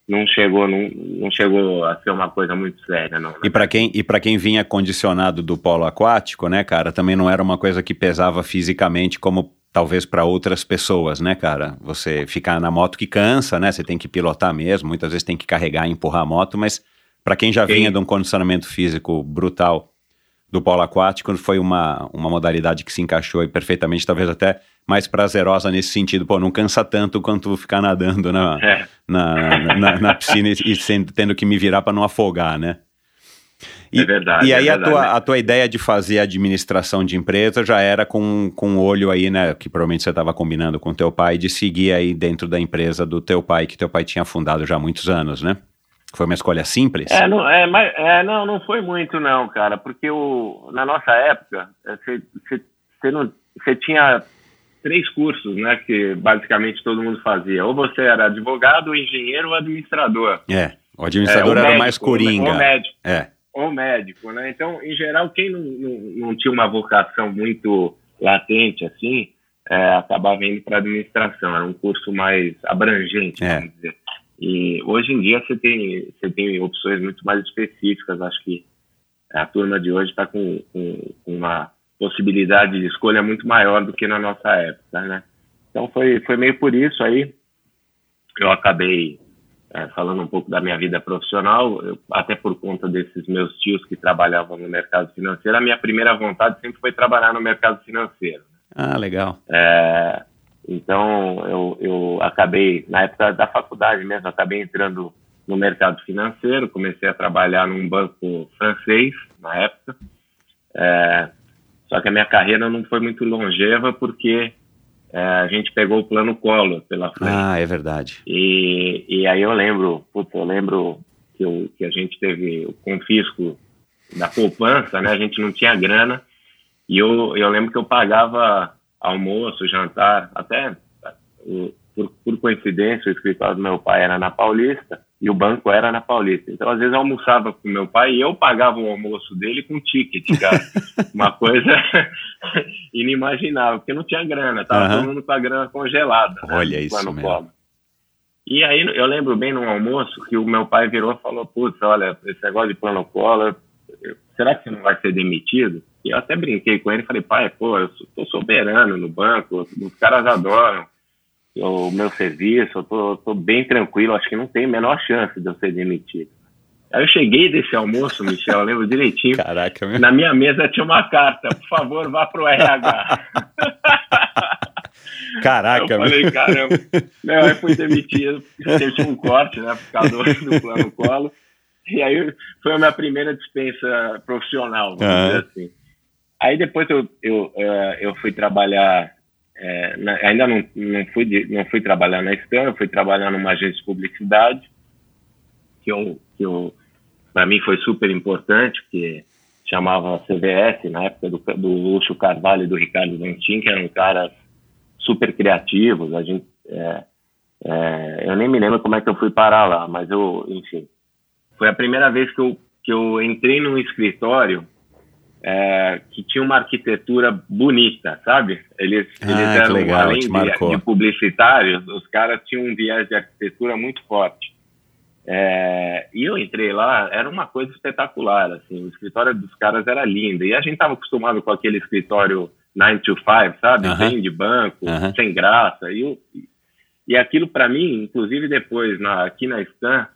não chegou não, não chegou a ser uma coisa muito séria não né? e para quem e para quem vinha condicionado do polo aquático né cara também não era uma coisa que pesava fisicamente como talvez para outras pessoas né cara? Você ficar na moto que cansa né? Você tem que pilotar mesmo muitas vezes tem que carregar e empurrar a moto mas para quem já vinha de um condicionamento físico brutal do polo aquático foi uma, uma modalidade que se encaixou perfeitamente, talvez até mais prazerosa nesse sentido. Pô, não cansa tanto quanto ficar nadando na, é. na, na, na, piscina e, sendo, tendo que me virar para não afogar, né? E, é verdade. E aí é verdade. A, tua, a tua ideia de fazer administração de empresa já era com, com olho aí, né? Que provavelmente você estava combinando com teu pai, de seguir aí dentro da empresa do teu pai, que teu pai tinha fundado já há muitos anos, né? Foi uma escolha simples? É, não, é, mas, é, não, não foi muito não, cara, porque o, na nossa época, você, você tinha três cursos, né, que basicamente todo mundo fazia. Ou você era advogado, engenheiro ou administrador. É, o administrador é, era médico, mais coringa. Ou médico. É. Ou médico, né? Então, em geral, quem não, não, não tinha uma vocação muito latente assim, é, acabava indo para administração. Era um curso mais abrangente, é. vamos dizer. E hoje em dia você tem, você tem opções muito mais específicas. Acho que a turma de hoje está com, com, uma possibilidade de escolha muito maior do que na nossa época, né? Então foi, foi meio por isso aí eu acabei é, falando um pouco da minha vida profissional, eu, até por conta desses meus tios que trabalhavam no mercado financeiro, a minha primeira vontade sempre foi trabalhar no mercado financeiro. Ah, legal. É, então, eu, eu acabei, na época da faculdade mesmo, acabei entrando no mercado financeiro, comecei a trabalhar num banco francês na época. É, só que a minha carreira não foi muito longeva porque é, a gente pegou o plano Collor pela frente. Ah, é verdade. E, e aí eu lembro, eu lembro que, eu, que a gente teve o confisco da poupança, né? A gente não tinha grana. E eu, eu lembro que eu pagava almoço, jantar, até por, por coincidência, o escritório do meu pai era na Paulista e o banco era na Paulista. Então, às vezes, eu almoçava com meu pai e eu pagava o almoço dele com ticket, cara. Uma coisa inimaginável, porque não tinha grana, tava uhum. todo mundo com a grana congelada. Né, Olha né, isso mesmo. E aí, eu lembro bem no almoço que o meu pai virou e falou, putz, olha, esse negócio de plano collor, será que você não vai ser demitido? Eu até brinquei com ele e falei, pai, pô, eu sou soberano no banco, os caras adoram o meu serviço, eu tô, tô bem tranquilo, acho que não tem a menor chance de eu ser demitido. Aí eu cheguei desse almoço, Michel, eu lembro direitinho. Caraca, meu. Na minha mesa tinha uma carta, por favor, vá pro RH. Caraca, eu falei, caramba. Não, aí fui demitido, teve um corte, né, por causa do, do plano colo. E aí foi a minha primeira dispensa profissional, vamos uhum. dizer assim. Aí depois eu, eu, eh, eu fui trabalhar é, na, ainda não, não, fui de, não fui trabalhar na Stan, fui trabalhar numa agência de publicidade, que, eu, que eu, para mim foi super importante, que chamava CVS, na época do, do Lúcio Carvalho e do Ricardo Ventim, que eram caras super criativos. A gente, é, é, eu nem me lembro como é que eu fui parar lá, mas eu, enfim, foi a primeira vez que eu, que eu entrei num escritório é, que tinha uma arquitetura bonita, sabe? Eles, ah, eles eram, legal, além de, de, publicitários, os caras tinham um viés de arquitetura muito forte. É, e eu entrei lá, era uma coisa espetacular, assim, o escritório dos caras era lindo, e a gente estava acostumado com aquele escritório 9 to 5, sabe? Uh -huh. Bem de banco, sem graça, e, eu, e aquilo para mim, inclusive depois, na, aqui na Stan,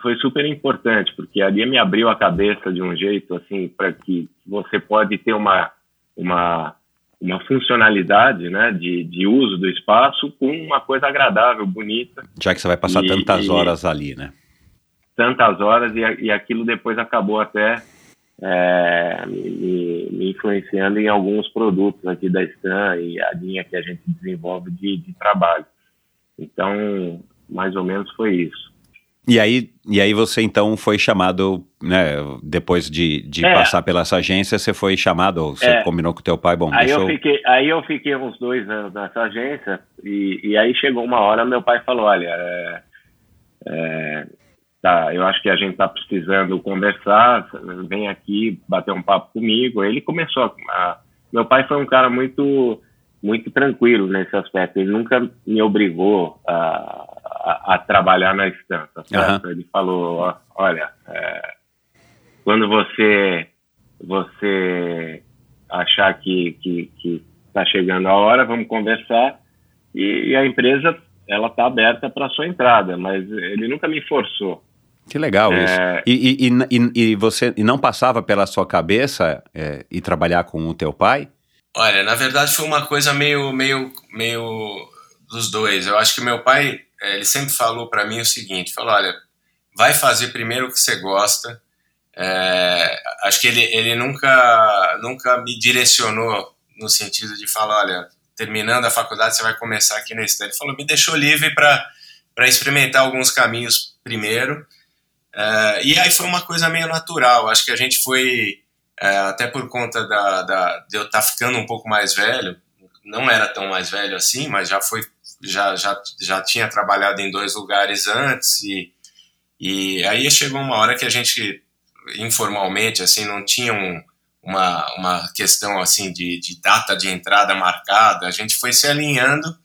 foi super importante, porque ali me abriu a cabeça de um jeito assim para que você pode ter uma uma uma funcionalidade, né, de, de uso do espaço com uma coisa agradável, bonita. Já que você vai passar e, tantas horas ali, né? Tantas horas e, e aquilo depois acabou até é, me, me, influenciando em alguns produtos aqui da Stan e a linha que a gente desenvolve de, de trabalho. Então, mais ou menos foi isso. E aí, e aí você então foi chamado, né, depois de, de é. passar pela essa agência, você foi chamado, você é. combinou com o teu pai, bom, aí eu... Fiquei, aí eu fiquei uns dois anos nessa agência, e, e aí chegou uma hora, meu pai falou, olha, é, é, tá, eu acho que a gente tá precisando conversar, vem aqui bater um papo comigo. Aí ele começou a, Meu pai foi um cara muito muito tranquilo nesse aspecto, ele nunca me obrigou a a, a trabalhar na instância, certo? Uhum. Ele falou, olha, é, quando você você achar que que está chegando a hora, vamos conversar e, e a empresa ela está aberta para sua entrada, mas ele nunca me forçou. Que legal é... isso. E, e, e, e, você e não passava pela sua cabeça é, ir trabalhar com o teu pai? Olha, na verdade foi uma coisa meio, meio, meio dos dois. Eu acho que meu pai ele sempre falou para mim o seguinte: falou, olha, vai fazer primeiro o que você gosta. É, acho que ele, ele nunca, nunca me direcionou no sentido de falar, olha, terminando a faculdade você vai começar aqui na Estânia. Ele falou, me deixou livre para experimentar alguns caminhos primeiro. É, e aí foi uma coisa meio natural. Acho que a gente foi, é, até por conta da, da, de eu estar tá ficando um pouco mais velho, não era tão mais velho assim, mas já foi já, já, já tinha trabalhado em dois lugares antes e, e aí chegou uma hora que a gente informalmente assim não tinha um, uma, uma questão assim de, de data de entrada marcada. A gente foi se alinhando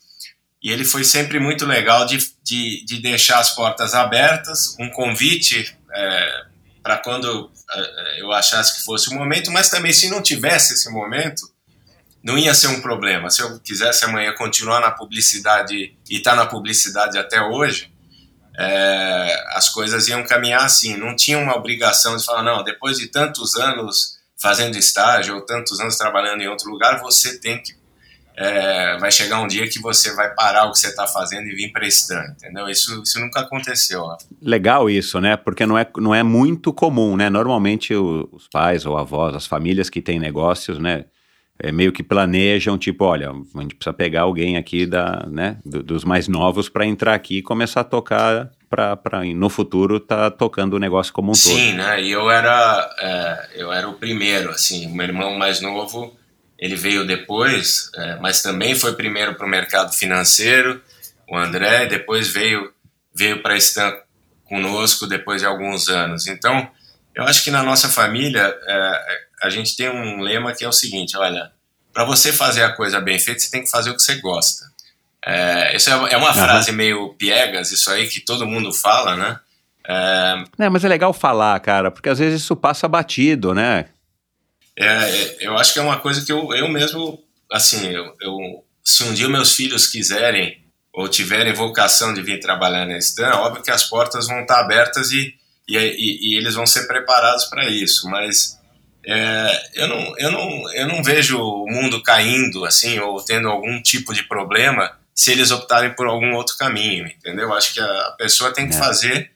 e ele foi sempre muito legal de, de, de deixar as portas abertas um convite é, para quando é, eu achasse que fosse o momento mas também se não tivesse esse momento não ia ser um problema. Se eu quisesse amanhã continuar na publicidade e estar tá na publicidade até hoje, é, as coisas iam caminhar assim. Não tinha uma obrigação de falar, não, depois de tantos anos fazendo estágio ou tantos anos trabalhando em outro lugar, você tem que. É, vai chegar um dia que você vai parar o que você está fazendo e vir prestando, entendeu? Isso, isso nunca aconteceu. Legal isso, né? Porque não é, não é muito comum, né? Normalmente o, os pais ou avós, as famílias que têm negócios, né? É, meio que planejam, tipo, olha, a gente precisa pegar alguém aqui da, né, do, dos mais novos para entrar aqui e começar a tocar para no futuro tá tocando o negócio como um Sim, todo. Sim, né? E eu era é, eu era o primeiro, assim, o meu irmão mais novo ele veio depois, é, mas também foi primeiro para o mercado financeiro, o André, depois veio veio para Stan conosco depois de alguns anos. Então, eu acho que na nossa família é, a gente tem um lema que é o seguinte: olha, para você fazer a coisa bem feita, você tem que fazer o que você gosta. É, isso é, é uma frase meio piegas, isso aí que todo mundo fala, né? É, é, mas é legal falar, cara, porque às vezes isso passa batido, né? É, é, eu acho que é uma coisa que eu, eu mesmo, assim, eu, eu, se um dia meus filhos quiserem ou tiverem vocação de vir trabalhar na Stan, óbvio que as portas vão estar abertas e, e, e, e eles vão ser preparados para isso, mas é, eu, não, eu, não, eu não vejo o mundo caindo assim ou tendo algum tipo de problema se eles optarem por algum outro caminho, entendeu? Acho que a pessoa tem que é. fazer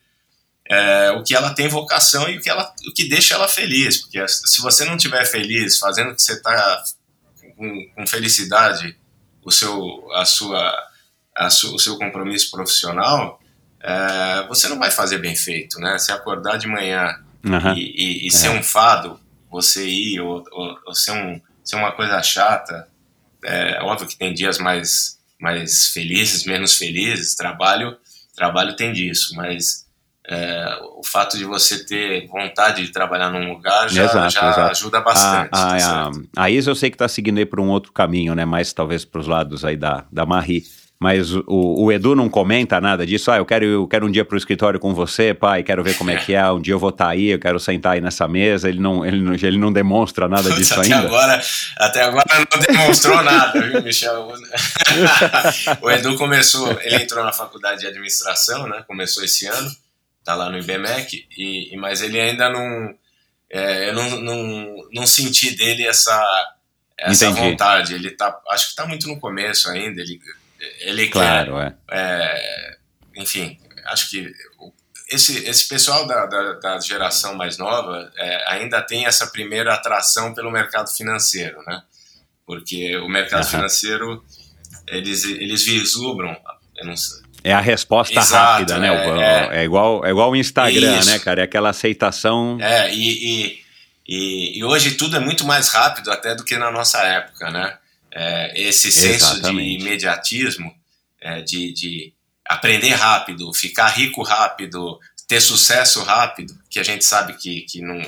é, o que ela tem vocação e o que, ela, o que deixa ela feliz, porque se você não estiver feliz fazendo o que você está com, com, felicidade, o seu, a sua, a su, o seu compromisso profissional, é, você não vai fazer bem feito, né? Se acordar de manhã uhum. e, e, e ser é. um fado você ir ou, ou, ou ser, um, ser uma coisa chata. É óbvio que tem dias mais, mais felizes, menos felizes, trabalho, trabalho tem disso, mas é, o fato de você ter vontade de trabalhar num lugar já, exato, já exato. ajuda bastante. A, a, tá a, a Isa eu sei que está seguindo aí para um outro caminho, né? Mais talvez para os lados aí da, da Marie. Mas o, o, Edu não comenta nada disso. Ah, eu quero, eu quero um dia para o escritório com você, pai, quero ver como é que é. Um dia eu vou estar tá aí, eu quero sentar aí nessa mesa. Ele não, ele não, ele não demonstra nada disso até ainda. Agora, até agora não demonstrou nada, viu, Michel? o Edu começou, ele entrou na faculdade de administração, né? Começou esse ano, tá lá no IBMEC, e, mas ele ainda não. É, eu não, não, não senti dele essa, essa vontade. Ele tá, acho que está muito no começo ainda. Ele ele claro, quer, é. é. enfim, acho que esse, esse pessoal da, da, da geração mais nova é, ainda tem essa primeira atração pelo mercado financeiro, né? Porque o mercado uhum. financeiro, eles, eles vislumbram, é a resposta Exato, rápida, né? É, é, é, igual, é igual o Instagram, isso. né, cara? É aquela aceitação. É, e, e, e, e, hoje tudo é muito mais rápido até do que na nossa época, né? É, esse senso Exatamente. de imediatismo, é, de, de aprender rápido, ficar rico rápido, ter sucesso rápido, que a gente sabe que, que não,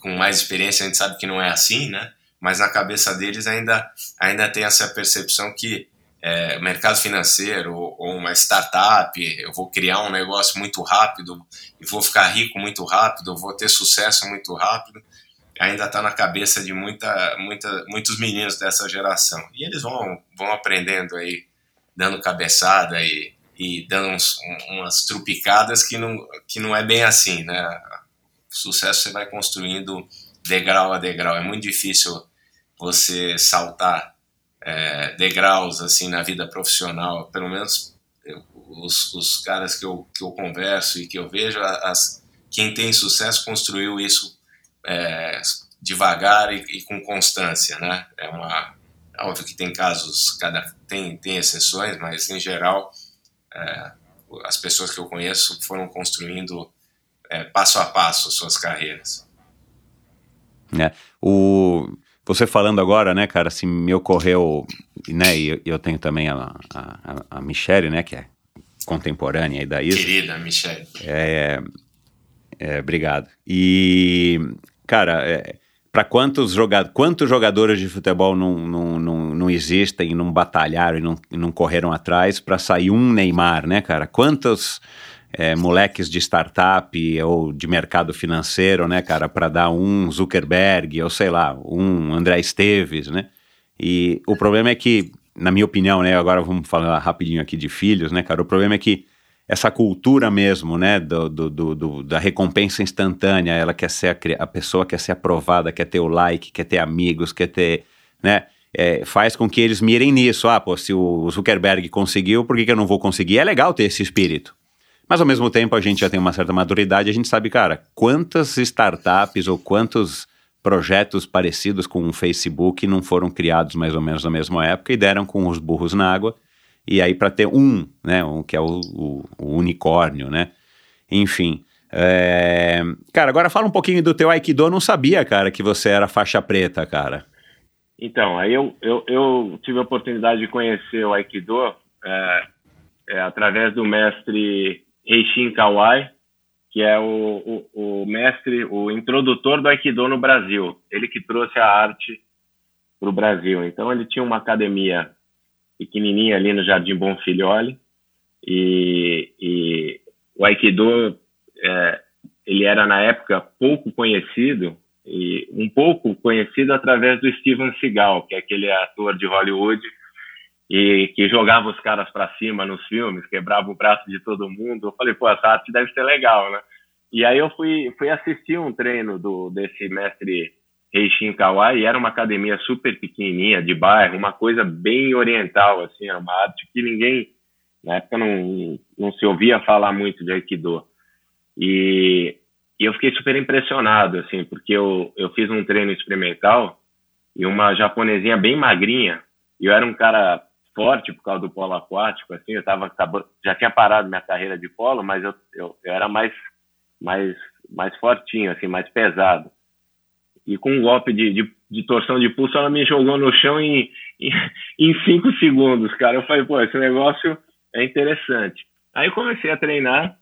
com mais experiência a gente sabe que não é assim, né? Mas na cabeça deles ainda, ainda tem essa percepção que é, mercado financeiro ou uma startup, eu vou criar um negócio muito rápido e vou ficar rico muito rápido, vou ter sucesso muito rápido ainda está na cabeça de muita, muita, muitos meninos dessa geração. E eles vão, vão aprendendo aí, dando cabeçada e, e dando uns, umas trupicadas que não, que não é bem assim, né? O sucesso você vai construindo degrau a degrau. É muito difícil você saltar é, degraus assim na vida profissional. Pelo menos eu, os, os caras que eu, que eu converso e que eu vejo, as, quem tem sucesso construiu isso é, devagar e, e, com constância, né? É uma óbvio que tem casos, cada tem tem exceções, mas em geral é, as pessoas que eu conheço foram construindo é, passo a passo suas carreiras. É, o você falando agora, né, cara, assim, me ocorreu, né, e eu tenho também a, a, a Michelle, né, que é contemporânea aí da Isa. Querida Michelle. É, é, obrigado. E cara, é, para quantos, joga quantos jogadores de futebol não, não, não, não existem, não batalharam e não, não correram atrás para sair um Neymar, né, cara? Quantos é, moleques de startup ou de mercado financeiro, né, cara, para dar um Zuckerberg ou sei lá, um André Esteves, né? E o problema é que, na minha opinião, né, agora vamos falar rapidinho aqui de filhos, né, cara? O problema é que essa cultura mesmo, né, do, do, do, da recompensa instantânea, ela quer ser a, a, pessoa quer ser aprovada, quer ter o like, quer ter amigos, quer ter, né, é, faz com que eles mirem nisso, ah, pô, se o Zuckerberg conseguiu, por que, que eu não vou conseguir? É legal ter esse espírito. Mas ao mesmo tempo a gente já tem uma certa maturidade, a gente sabe, cara, quantas startups ou quantos projetos parecidos com o Facebook não foram criados mais ou menos na mesma época e deram com os burros na água e aí para ter um, né, um, que é o, o, o unicórnio, né? Enfim. É... Cara, agora fala um pouquinho do teu Aikido. Eu não sabia, cara, que você era faixa preta, cara. Então, aí eu, eu, eu tive a oportunidade de conhecer o Aikido é, é, através do mestre Heishin Kawai, que é o, o, o, mestre, o introdutor do Aikido no Brasil. Ele que trouxe a arte para o Brasil. Então, ele tinha uma academia pequenininha ali no Jardim Bonfilholi e, e o Aikido é, ele era na época pouco conhecido e um pouco conhecido através do Steven Seagal, que é aquele ator de Hollywood e que jogava os caras para cima nos filmes, quebrava o braço de todo mundo. Eu falei, pô, essa arte deve ser legal, né? E aí eu fui, fui assistir um treino do desse mestre Reishin Kawai era uma academia super pequenininha, de bairro, uma coisa bem oriental, assim, uma arte que ninguém, na época, não, não se ouvia falar muito de Aikido. E, e eu fiquei super impressionado, assim, porque eu, eu fiz um treino experimental e uma japonesinha bem magrinha, e eu era um cara forte por causa do polo aquático, assim, eu tava, já tinha parado minha carreira de polo, mas eu, eu, eu era mais, mais, mais fortinho, assim, mais pesado e com um golpe de, de, de, torção de pulso, ela me jogou no chão em, em, em, cinco segundos, cara. Eu falei, pô, esse negócio é interessante. Aí comecei a treinar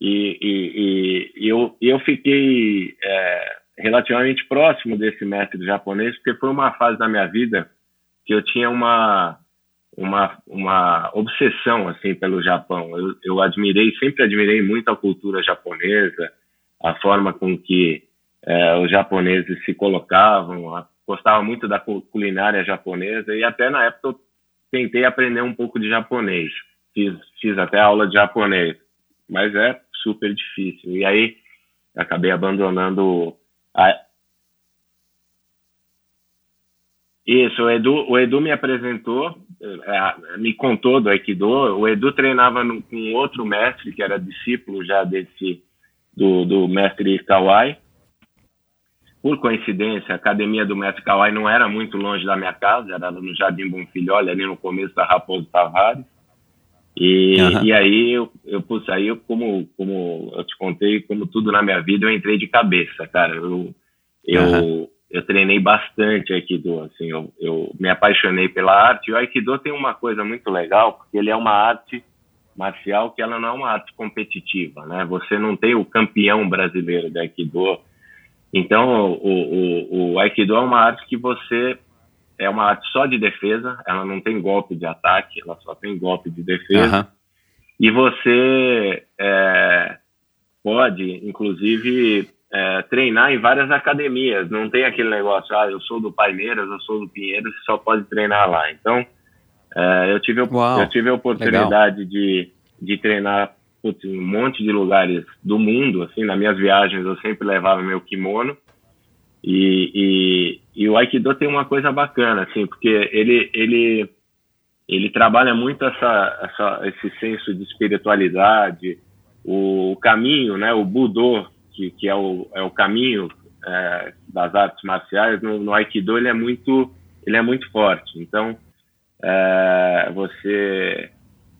e, e, e eu, eu fiquei é, relativamente próximo desse método japonês, porque foi uma fase da minha vida que eu tinha uma, uma, uma obsessão assim pelo Japão. Eu, eu admirei, sempre admirei muito a cultura japonesa, a forma com que é, os japoneses se colocavam, gostava muito da culinária japonesa e até na época eu tentei aprender um pouco de japonês. Fiz, fiz até aula de japonês, mas é super difícil. E aí acabei abandonando a... Isso, o Edu, o Edu me apresentou, é, me contou do Aikido. O Edu treinava com outro mestre que era discípulo já desse do, do mestre Kawai por coincidência, a academia do Mestre Kawai não era muito longe da minha casa, era no Jardim Bonfilholi, ali no começo da Raposo Tavares. E, uhum. e aí, eu, eu, putz, aí eu, como, como eu te contei, como tudo na minha vida, eu entrei de cabeça, cara. Eu, eu, uhum. eu treinei bastante Aikido, assim, eu, eu me apaixonei pela arte. E o Aikido tem uma coisa muito legal, porque ele é uma arte marcial que ela não é uma arte competitiva, né? Você não tem o campeão brasileiro de Aikido, então, o, o, o Aikido é uma arte que você é uma arte só de defesa, ela não tem golpe de ataque, ela só tem golpe de defesa. Uhum. E você é, pode, inclusive, é, treinar em várias academias. Não tem aquele negócio, ah, eu sou do Palmeiras, eu sou do Pinheiros, você só pode treinar lá. Então, é, eu, tive, eu tive a oportunidade de, de treinar putz, um monte de lugares do mundo, assim, nas minhas viagens eu sempre levava meu kimono e, e, e o Aikido tem uma coisa bacana, assim, porque ele, ele, ele trabalha muito essa, essa, esse senso de espiritualidade, o, o caminho, né, o Budô, que, que é, o, é o caminho é, das artes marciais, no, no Aikido ele é muito, ele é muito forte. Então, é, você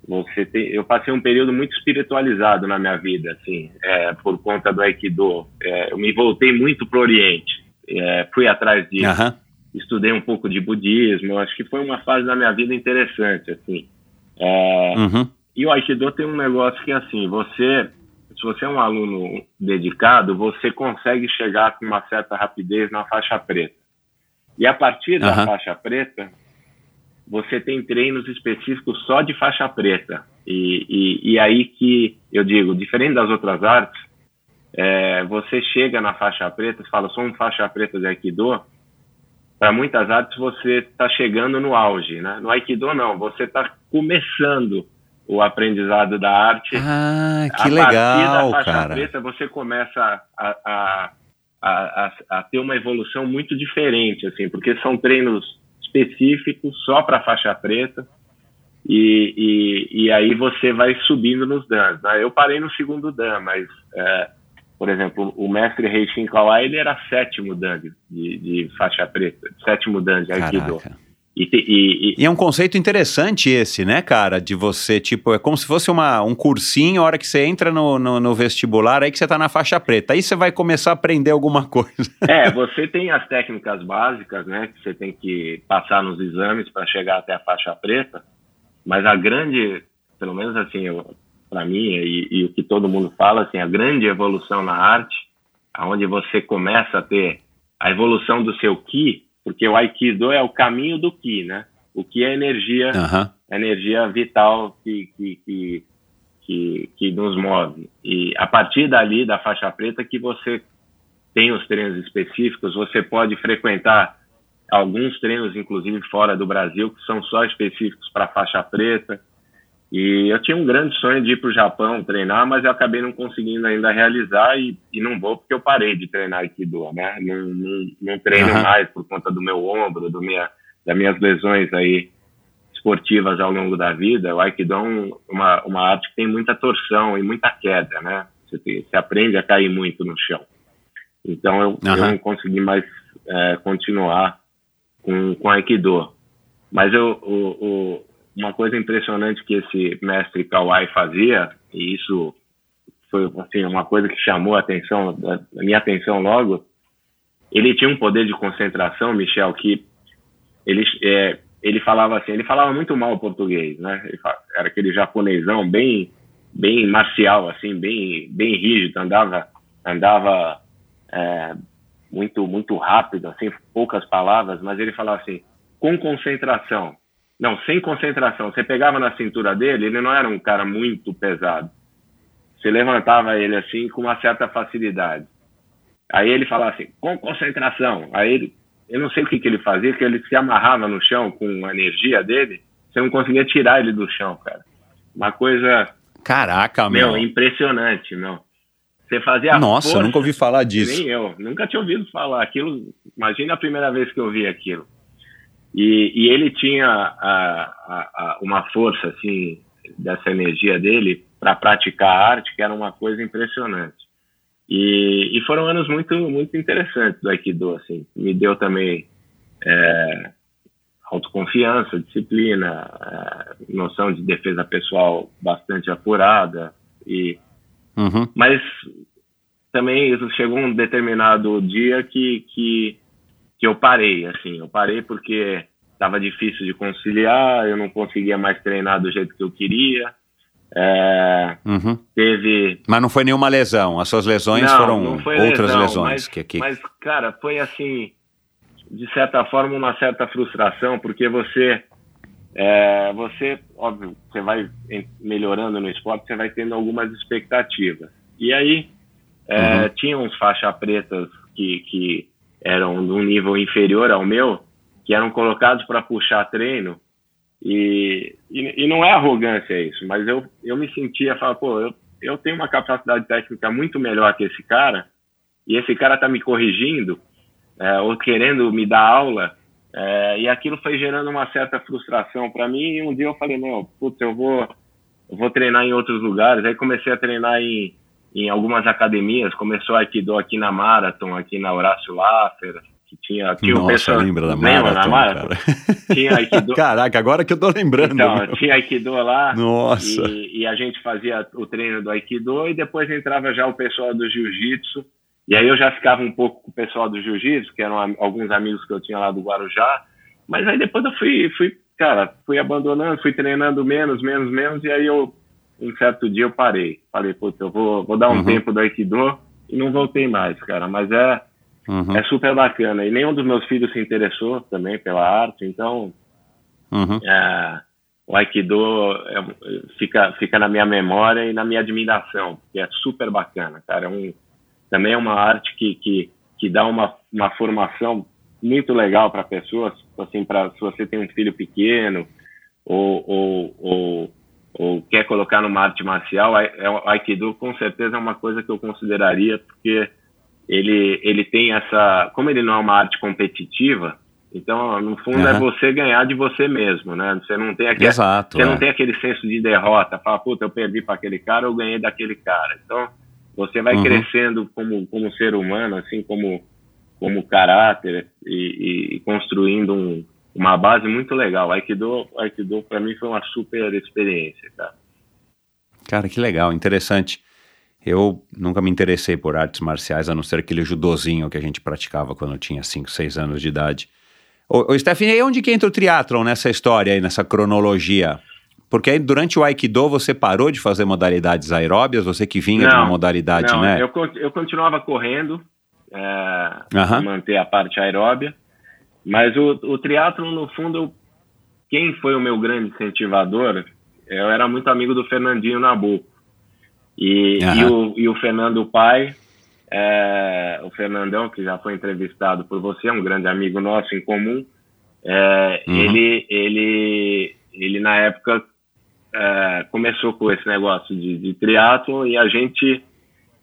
você tem, eu passei um período muito espiritualizado na minha vida, assim, é, por conta do Aikido. É, eu me voltei muito para o Oriente, é, fui atrás disso, uhum. estudei um pouco de budismo. Acho que foi uma fase da minha vida interessante, assim. É, uhum. E o Aikido tem um negócio que, assim, você, se você é um aluno dedicado, você consegue chegar com uma certa rapidez na faixa preta. E a partir uhum. da faixa preta, você tem treinos específicos só de faixa preta. E, e, e aí que eu digo, diferente das outras artes, é, você chega na faixa preta, você fala, sou um faixa preta de Aikido, para muitas artes você está chegando no auge, né? No Aikido não, você está começando o aprendizado da arte. Ah, que a legal, da faixa cara. preta você começa a, a, a, a, ter uma evolução muito diferente, assim, porque são treinos específicos só para faixa preta e, e, e, aí você vai subindo nos dans. Né? Eu parei no segundo dan, mas, é, por exemplo, o mestre Reishin Kawai, ele era sétimo dan de, de, faixa preta, sétimo dan de Aikido. E, e, e, é um conceito interessante esse, né, cara? De você, tipo, é como se fosse uma, um cursinho, a hora que você entra no, no, no, vestibular, aí que você tá na faixa preta. Aí você vai começar a aprender alguma coisa. É, você tem as técnicas básicas, né, que você tem que passar nos exames para chegar até a faixa preta, mas a grande, pelo menos assim, para mim, e, e, o que todo mundo fala, assim, a grande evolução na arte, aonde você começa a ter a evolução do seu ki, porque o Aikido é o caminho do Ki, né? O Ki é energia, uhum. energia vital que, que, que, que, que nos move. E a partir dali, da faixa preta, que você tem os treinos específicos, você pode frequentar alguns treinos, inclusive fora do Brasil, que são só específicos para faixa preta. E eu tinha um grande sonho de ir para o Japão treinar, mas eu acabei não conseguindo ainda realizar e, e não vou porque eu parei de treinar Aikido, né? Não, não, não treino uhum. mais por conta do meu ombro, do minha, das minhas lesões aí esportivas ao longo da vida. O Aikido é uma, uma arte que tem muita torção e muita queda, né? Você, tem, você aprende a cair muito no chão. Então eu, uhum. eu não consegui mais é, continuar com, com Aikido. Mas eu, o, o uma coisa impressionante que esse mestre Kawai fazia, e isso foi assim, uma coisa que chamou a atenção, a minha atenção logo, ele tinha um poder de concentração, Michel, que ele, é, ele falava assim, ele falava muito mal o português, né? era aquele japonesão bem, bem marcial, assim, bem, bem rígido, andava, andava é, muito, muito rápido, assim, poucas palavras, mas ele falava assim, com concentração. Não, sem concentração. Você pegava na cintura dele, ele não era um cara muito pesado. Você levantava ele assim com uma certa facilidade. Aí ele falava assim, com concentração. Aí ele, eu não sei o que, que ele fazia, que ele se amarrava no chão com a energia dele, você não conseguia tirar ele do chão, cara. Uma coisa. Caraca, meu. Meu, impressionante, meu. Você fazia. Nossa, força, eu nunca ouvi falar disso. Nem eu. Nunca tinha ouvido falar aquilo. Imagina a primeira vez que eu vi aquilo. E, e ele tinha a, a, a uma força assim dessa energia dele para praticar a arte que era uma coisa impressionante. E, e, foram anos muito muito interessantes do Aikido, assim. Me deu também é, autoconfiança, disciplina, é, noção de defesa pessoal bastante apurada. E, uhum. Mas também chegou um determinado dia que, que que eu parei, assim, eu parei porque estava difícil de conciliar, eu não conseguia mais treinar do jeito que eu queria. É, uhum. Teve. Mas não foi nenhuma lesão. As suas lesões não, foram não outras lesão, lesões mas, que aqui. Mas, cara, foi assim, de certa forma, uma certa frustração, porque você. É, você, óbvio, você vai melhorando no esporte, você vai tendo algumas expectativas. E aí, é, uhum. tinha uns faixa pretas que, que eram de um nível inferior ao meu, que eram colocados para puxar treino. E, e, e, não é arrogância isso, mas eu, eu me sentia, falar, pô, eu, eu tenho uma capacidade técnica muito melhor que esse cara, e esse cara tá me corrigindo, é, ou querendo me dar aula, é, e aquilo foi gerando uma certa frustração para mim, e um dia eu falei, não, putz, eu vou, eu vou treinar em outros lugares, aí comecei a treinar em, em algumas academias, começou Aikido aqui na Marathon, aqui na Horácio Laffer, que tinha, tinha Nossa, pessoal, lembra da Marathon, Marathon? Tinha Aikido. Caraca, agora que eu tô lembrando. Então, tinha Aikido lá. Nossa. E, e, a gente fazia o treino do Aikido e depois entrava já o pessoal do Jiu-Jitsu. E aí eu já ficava um pouco com o pessoal do Jiu-Jitsu, que eram alguns amigos que eu tinha lá do Guarujá. Mas aí depois eu fui, fui cara, fui abandonando, fui treinando menos, menos, menos, e aí eu um certo dia eu parei. Falei, putz, eu vou, vou dar um uhum. tempo do Aikido e não voltei mais, cara. Mas é, uhum. é super bacana. E nenhum dos meus filhos se interessou também pela arte, então uhum. é, o Aikido é, fica, fica na minha memória e na minha admiração, que é super bacana, cara. É um, também é uma arte que, que, que dá uma, uma formação muito legal para pessoas, assim, para se você tem um filho pequeno ou, ou, ou ou quer colocar numa arte marcial, é, o Aikido com certeza é uma coisa que eu consideraria, porque ele, ele tem essa. Como ele não é uma arte competitiva, então, no fundo, uhum. é você ganhar de você mesmo, né? Você não tem aquele, Exato, você é. não tem aquele senso de derrota, fala, puta, eu perdi para aquele cara, eu ganhei daquele cara. Então, você vai uhum. crescendo como, como ser humano, assim, como, como caráter e, e construindo um, uma base muito legal. Aikido, Aikido para mim foi uma super experiência, cara. Cara, que legal, interessante. Eu nunca me interessei por artes marciais, a não ser aquele judozinho que a gente praticava quando eu tinha 5, 6 anos de idade. Ô, ô Stephanie, e onde que entra o triatlon nessa história aí, nessa cronologia? Porque aí durante o Aikido você parou de fazer modalidades aeróbias, você que vinha não, de uma modalidade, não, né? Eu, eu continuava correndo, é, manter a parte aeróbia, mas o, o triatlon, no fundo, quem foi o meu grande incentivador, eu era muito amigo do Fernandinho Nabuco. E, uhum. e, o, e o Fernando Pai, é, o Fernandão, que já foi entrevistado por você, é um grande amigo nosso em comum, é, uhum. ele, ele, ele, na época, é, começou com esse negócio de, de triatlo e a gente,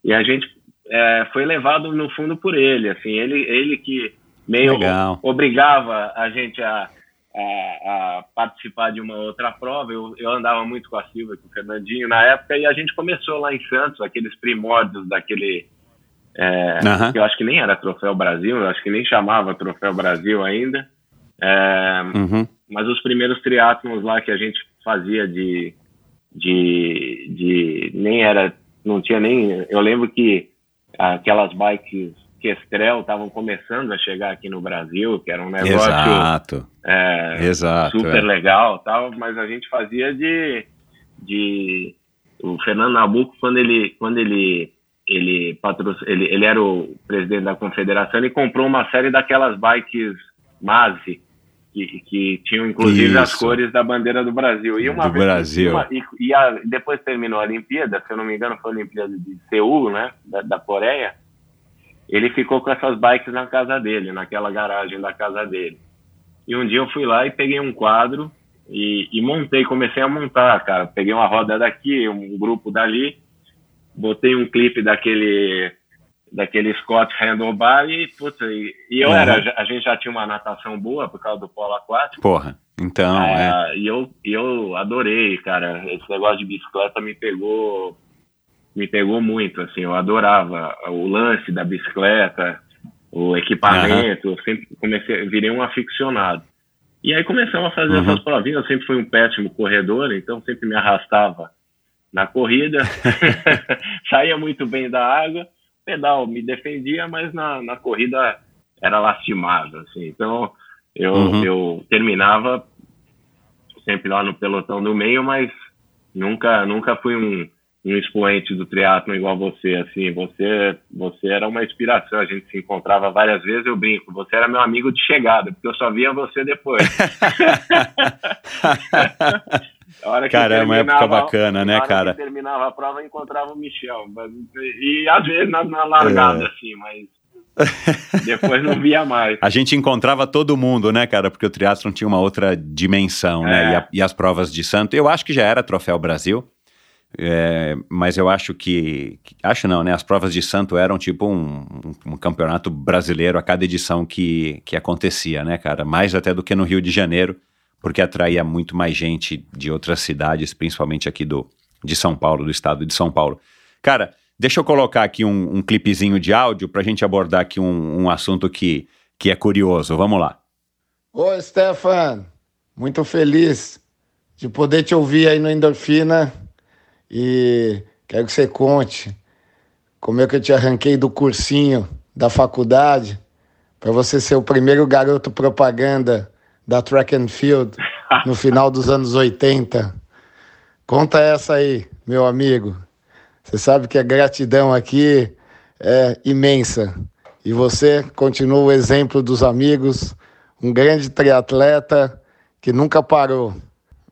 e a gente é, foi levado, no fundo, por ele. Assim, ele, ele que meio Legal. obrigava a gente a, a, a, participar de uma outra prova. Eu, eu andava muito com a Silva, com o Fernandinho na época, e a gente começou lá em Santos, aqueles primórdios daquele. É, uhum. Eu acho que nem era Troféu Brasil, eu acho que nem chamava Troféu Brasil ainda. É, uhum. Mas os primeiros triatlons lá que a gente fazia de, de, de. Nem era. Não tinha nem. Eu lembro que aquelas bikes Kestrel estavam começando a chegar aqui no Brasil, que era um negócio Exato. É, Exato, super é. legal, tal, mas a gente fazia de, de o Fernando Nabuco quando ele quando ele ele, patroc... ele ele era o presidente da confederação, ele comprou uma série daquelas bikes Mazi que, que tinham inclusive Isso. as cores da bandeira do Brasil. E uma do vez, Brasil. Uma, e, e a, depois terminou a Olimpíada, se eu não me engano, foi a Olimpíada de Seul, né, da, da Coreia ele ficou com essas bikes na casa dele, naquela garagem da casa dele. E um dia eu fui lá e peguei um quadro e, e montei, comecei a montar, cara. Peguei uma roda daqui, um grupo dali, botei um clipe daquele daquele Scott Handlebar e, putz, e, e eu uhum. era, a gente já tinha uma natação boa por causa do polo aquático. Porra, então, é. é. E eu, e eu adorei, cara, esse negócio de bicicleta me pegou me pegou muito, assim, eu adorava o lance da bicicleta, o equipamento, uhum. eu sempre comecei, virei um aficionado. E aí começamos a fazer uhum. essas provinhas, eu sempre fui um péssimo corredor, então sempre me arrastava na corrida, saía muito bem da água, pedal me defendia, mas na, na corrida era lastimado, assim, então eu, uhum. eu terminava sempre lá no pelotão do meio, mas nunca, nunca fui um um expoente do triatlo igual você, assim, você, você era uma inspiração, a gente se encontrava várias vezes, eu brinco, você era meu amigo de chegada, porque eu só via você depois. cara, é uma época bacana, né, cara? Que terminava a prova, eu encontrava o Michel, mas, e às vezes na, na largada, é. assim, mas depois não via mais. A gente encontrava todo mundo, né, cara? Porque o triatlon tinha uma outra dimensão, é. né? E, a, e, as provas de santo, eu acho que já era Troféu Brasil, é, mas eu acho que, Acho não, né? As provas de santo eram tipo um, um, um, campeonato brasileiro a cada edição que, que acontecia, né, cara? Mais até do que no Rio de Janeiro, porque atraía muito mais gente de outras cidades, principalmente aqui do, de São Paulo, do estado de São Paulo. Cara, deixa eu colocar aqui um, um clipezinho de áudio para a gente abordar aqui um, um assunto que, que é curioso. Vamos lá. Ô, Stefan, muito feliz de poder te ouvir aí no Endorfina e quero que você conte como é que eu te arranquei do cursinho da faculdade para você ser o primeiro garoto propaganda da Track and Field no final dos anos 80. Conta essa aí, meu amigo. Você sabe que a gratidão aqui é imensa. E você continua o exemplo dos amigos, um grande triatleta que nunca parou.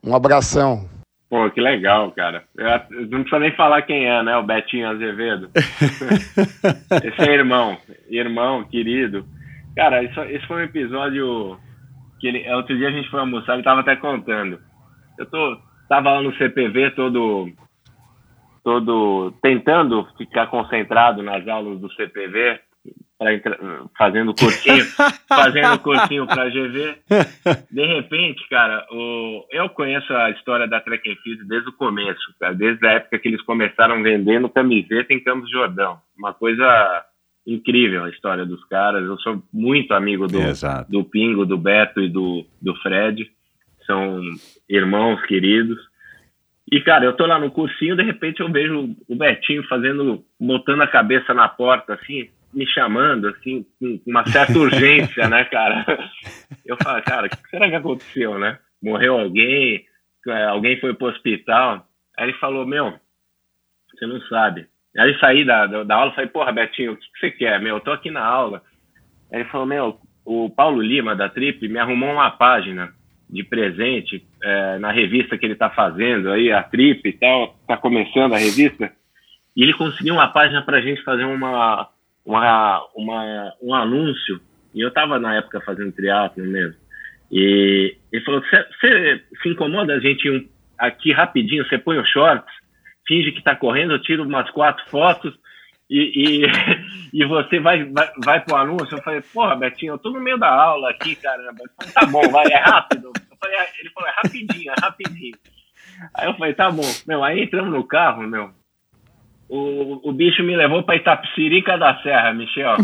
Um abração. Pô, que legal, cara. Eu não precisa nem falar quem é, né? O Betinho Azevedo. esse é irmão, irmão, querido. Cara, isso, esse foi um episódio que ele, outro dia a gente foi almoçar, ele tava até contando. Eu tô, tava lá no CPV todo todo tentando ficar concentrado nas aulas do CPV, fazendo cursinho, fazendo cursinho para GV. De repente, cara, o, eu conheço a história da and Field desde o começo, cara, desde a época que eles começaram vendendo camiseta em Campos Jordão. Uma coisa incrível a história dos caras. Eu sou muito amigo do, do Pingo, do Beto e do, do Fred. São irmãos queridos. E, cara, eu tô lá no cursinho, de repente eu vejo o Betinho fazendo, botando a cabeça na porta, assim, me chamando, assim, com uma certa urgência, né, cara? Eu falo, cara, o que será que aconteceu, né? Morreu alguém, é, alguém foi pro hospital. Aí ele falou, meu, você não sabe. Aí saí da, da, da aula e falei, porra, Betinho, o que, que você quer, meu? Eu tô aqui na aula. Aí ele falou, meu, o Paulo Lima, da Trip, me arrumou uma página de presente é, na revista que ele está fazendo aí, a Trip e tal, está começando a revista, e ele conseguiu uma página para a gente fazer uma, uma, uma, um anúncio, e eu estava na época fazendo triatlo mesmo, e ele falou, você se incomoda a gente um, aqui rapidinho, você põe os shorts, finge que está correndo, eu tiro umas quatro fotos, e, e, e, você vai, vai, vai pro anúncio. Eu falei, porra, Betinho, eu tô no meio da aula aqui, caramba. Falei, tá bom, vai, é rápido. Falei, é, ele falou, é rapidinho, é rapidinho. Aí eu falei, tá bom. Meu, aí entramos no carro, meu. O, o bicho me levou para Itapsirica da Serra, Michel.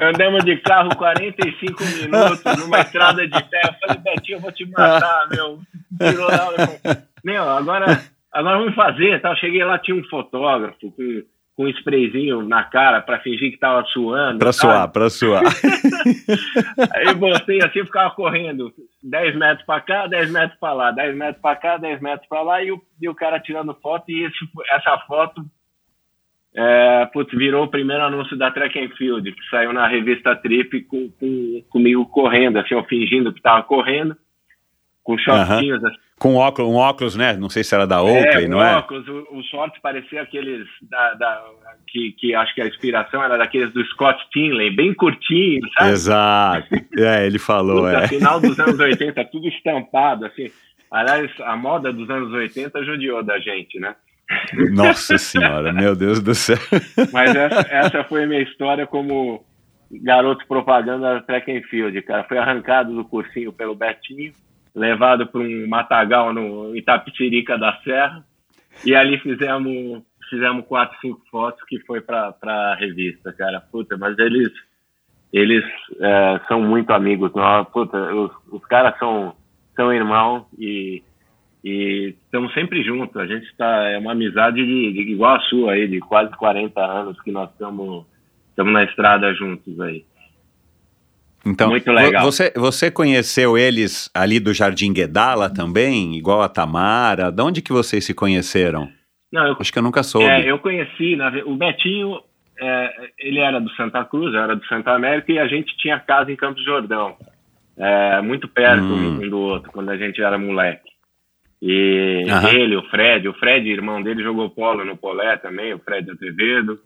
Andamos de carro 45 minutos numa estrada de terra. Eu falei, Betinho, eu vou te matar, meu. Tirou lá, meu, agora Agora vamos fazer, tá? Eu cheguei lá, tinha um fotógrafo com, com um sprayzinho na cara para fingir que tava suando. Para suar, para suar. Aí botei assim, ficava correndo 10 metros para cá, 10 metros para lá, 10 metros para cá, 10 metros para lá, e o, e o cara tirando foto, e esse, essa foto é, putz, virou o primeiro anúncio da Track and Field, que saiu na revista Trip com, com, comigo correndo, assim, eu fingindo que tava correndo, com shortinhos assim, com óculos, um óculos, né? Não sei se era da Oakley, é, não é? óculos, o, o short parecia aqueles da, da, que, que acho que a inspiração era daqueles do Scott Tinley, bem curtinho, sabe? Exato. É, ele falou, Puta, é. Final dos anos 80, tudo estampado, assim. Aliás, a moda dos anos 80 judiou da gente, né? Nossa senhora, meu Deus do céu. Mas essa, essa foi a minha história como garoto propaganda da Track and Field, cara. Foi arrancado do cursinho pelo Betinho levado para um matagal no Itapitirica da Serra, e ali fizemos fizemos quatro, cinco fotos que foi para a revista, cara. Puta, mas eles eles é, são muito amigos nós, puta, os, os caras são são irmãos e e estamos sempre juntos. A gente está é uma amizade de, de, igual a sua aí, de quase 40 anos que nós estamos estamos na estrada juntos aí. Então, Muito legal. Você, você conheceu eles ali do Jardim Guedala também, igual a Tamara? De onde que vocês se conheceram? Não, eu, Acho que eu nunca soube. É, eu conheci, na, o Betinho, é, ele era do Santa Cruz, era do Santa América, e a gente tinha casa em Campos Jordão, é, muito perto hum. um do outro, quando a gente era moleque. E uhum. ele, o Fred, o Fred, irmão dele, jogou polo no Polé também, o Fred Azevedo.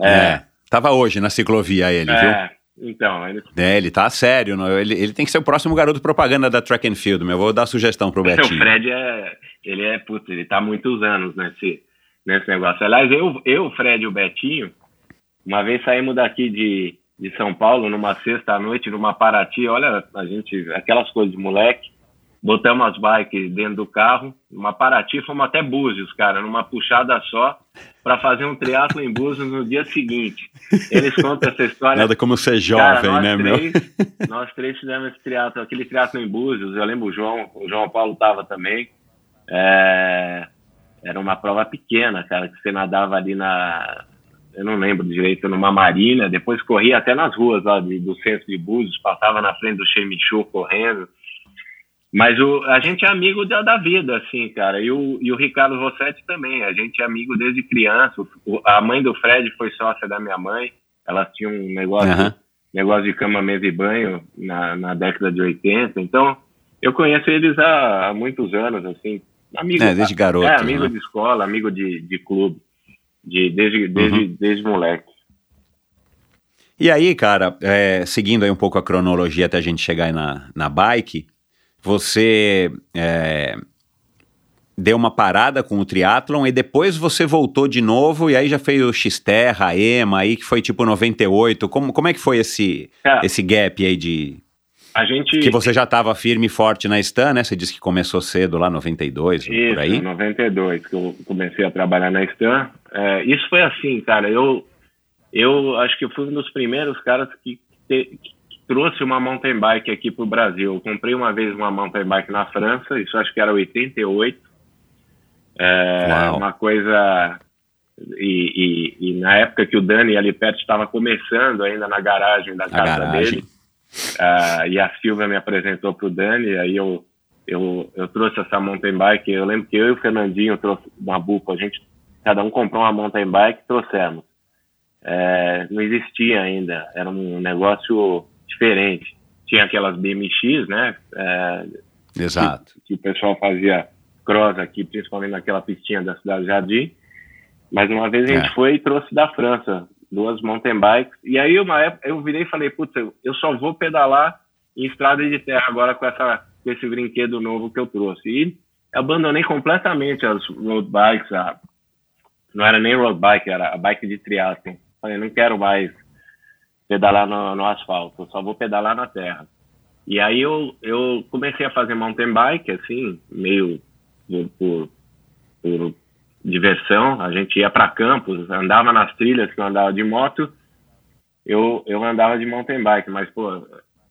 É, é tava hoje na ciclovia ele, é, viu? Então, ele... É, ele tá sério, não? Ele, ele tem que ser o próximo garoto propaganda da Track and Field, meu. Eu vou dar sugestão pro Betinho. o Fred é, ele é, putz, ele tá há muitos anos nesse, nesse negócio. Aliás, eu, eu, Fred e o Betinho, uma vez saímos daqui de, de São Paulo numa sexta-noite, numa Paraty, olha, a gente, aquelas coisas de moleque, botamos as bikes dentro do carro, uma Paraty, fomos até Búzios, cara, numa puxada só, para fazer um triatlo em Búzios no dia seguinte. Eles contam essa história. Nada como ser jovem, cara, né, três, meu? Nós três fizemos esse triatlo, aquele triatlo em Búzios, eu lembro o João, o João Paulo tava também. É, era uma prova pequena, cara, que você nadava ali na, eu não lembro direito, numa marina, depois corria até nas ruas lá de, do centro de Búzios, passava na frente do Chemichu correndo. Mas o, a gente é amigo da, da vida, assim, cara. E o, e o Ricardo Rossetti também. A gente é amigo desde criança. O, a mãe do Fred foi sócia da minha mãe. Elas tinham um negócio, uhum. negócio de cama, mesa e banho na, na década de 80. Então, eu conheço eles há, há muitos anos, assim. Amigo, é, desde garoto. É, amigo né? de escola, amigo de, de clube. De, desde, desde, uhum. desde moleque. E aí, cara, é, seguindo aí um pouco a cronologia até a gente chegar aí na, na bike, você é, deu uma parada com o triatlon e depois você voltou de novo e aí já fez o Xterra, a EMA, aí que foi tipo 98. Como, como é que foi esse, é. esse gap aí de... A gente... Que você já estava firme e forte na Stan, né? Você disse que começou cedo lá, 92, isso, por aí. 92, que eu comecei a trabalhar na Stan. É, isso foi assim, cara, eu, eu acho que eu fui um dos primeiros caras que, que, que trouxe uma mountain bike aqui para o Brasil. Eu comprei uma vez uma mountain bike na França, isso acho que era 88. É, uma coisa e, e, e, na época que o Dani ali perto estava começando ainda na garagem da casa garagem. dele, Uh, e a Silvia me apresentou para o Dani, aí eu, eu, eu trouxe essa mountain bike. Eu lembro que eu e o Fernandinho trouxe uma bupa, a gente, cada um comprou uma mountain bike e trouxemos. É, não existia ainda, era um negócio diferente. Tinha aquelas BMX, né? É, Exato. Que, que, o pessoal fazia cross aqui, principalmente naquela pistinha da Cidade Jardim. Mas uma vez a gente é. foi e trouxe da França duas mountain bikes. E aí, uma época, eu virei e falei, putz, eu só vou pedalar em estrada de terra agora com, essa, com esse brinquedo novo que eu trouxe. E abandonei completamente as road bikes, a, não era nem road bike, era a bike de triathlon. Falei, não quero mais pedalar no, no asfalto, só vou pedalar na terra. E aí eu, eu comecei a fazer mountain bike, assim, meio por, por, por diversão. A gente ia para campos, andava nas trilhas que eu andava de moto. Eu, eu andava de mountain bike, mas, pô,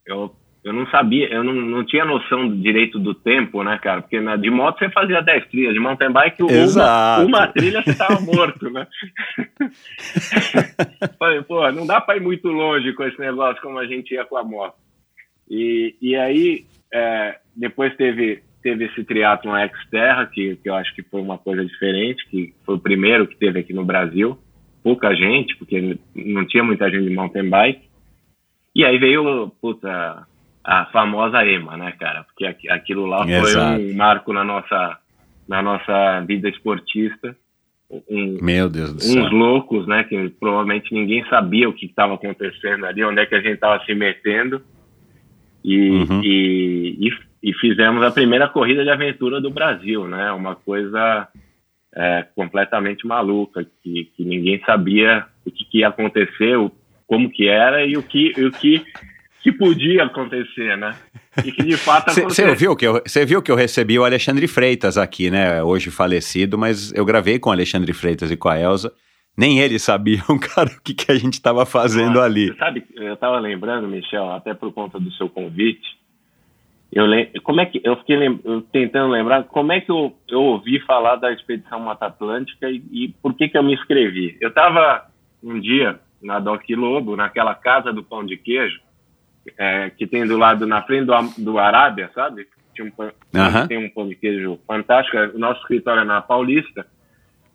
eu, eu não sabia, eu não, não tinha noção do direito do tempo, né, cara? Porque na, de moto você fazia 10 trilhas, de mountain bike uma, uma trilha você tava morto, né? Falei, pô, não dá para ir muito longe com esse negócio como a gente ia com a moto. E, e aí, é, depois teve teve esse triatlon Xterra, que, que eu acho que foi uma coisa diferente, que foi o primeiro que teve aqui no Brasil. Pouca gente, porque não tinha muita gente de mountain bike. E aí veio, puta, a famosa EMA, né, cara? Porque aquilo lá foi Exato. um marco na nossa, na nossa vida esportista. Um, Meu Deus do uns céu. loucos, né? Que provavelmente ninguém sabia o que estava acontecendo ali, onde é que a gente estava se metendo. E, uhum. e, e, e fizemos a primeira corrida de aventura do Brasil, né? Uma coisa é, completamente maluca, que, que ninguém sabia o que, que, ia acontecer, o, como que era e o que, o que, que podia acontecer, né? E que de fato aconteceu. Você viu, que eu, viu que eu recebi o Alexandre Freitas aqui, né? Hoje falecido, mas eu gravei com o Alexandre Freitas e com a Elza. Nem eles sabiam, cara, o que, que a gente estava fazendo ah, ali. Sabe, eu estava lembrando, Michel, até por conta do seu convite, eu como é que eu fiquei lem tentando lembrar como é que eu, eu ouvi falar da expedição Mata Atlântica e, e por que que eu me inscrevi. Eu estava um dia na Doc Lobo, naquela casa do pão de queijo, é, que tem do lado na frente do, do Arábia, sabe? Tinha um, Tem um pão de queijo fantástico. O nosso escritório é na Paulista.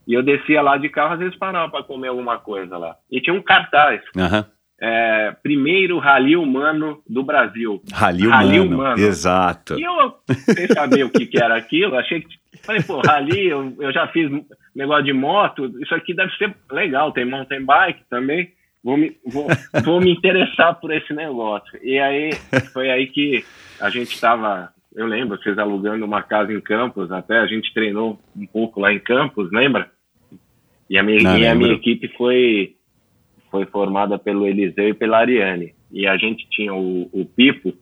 E eu descia lá de carro, às vezes parava para comer alguma coisa lá. E tinha um cartaz. Uhum é, primeiro rally humano do Brasil. Rally, rally humano, humano, exato. E eu, sem saber o que, que, era aquilo, achei que. Falei, pô, rally, eu, eu, já fiz negócio de moto, isso aqui deve ser legal, tem mountain bike também. Vou me, vou, vou me interessar por esse negócio. E aí, foi aí que a gente estava. Eu lembro, vocês alugando uma casa em Campos, até a gente treinou um pouco lá em Campos, lembra? E a minha, Não, e a minha equipe foi foi formada pelo Eliseu e pela Ariane. E a gente tinha o, o Pipo,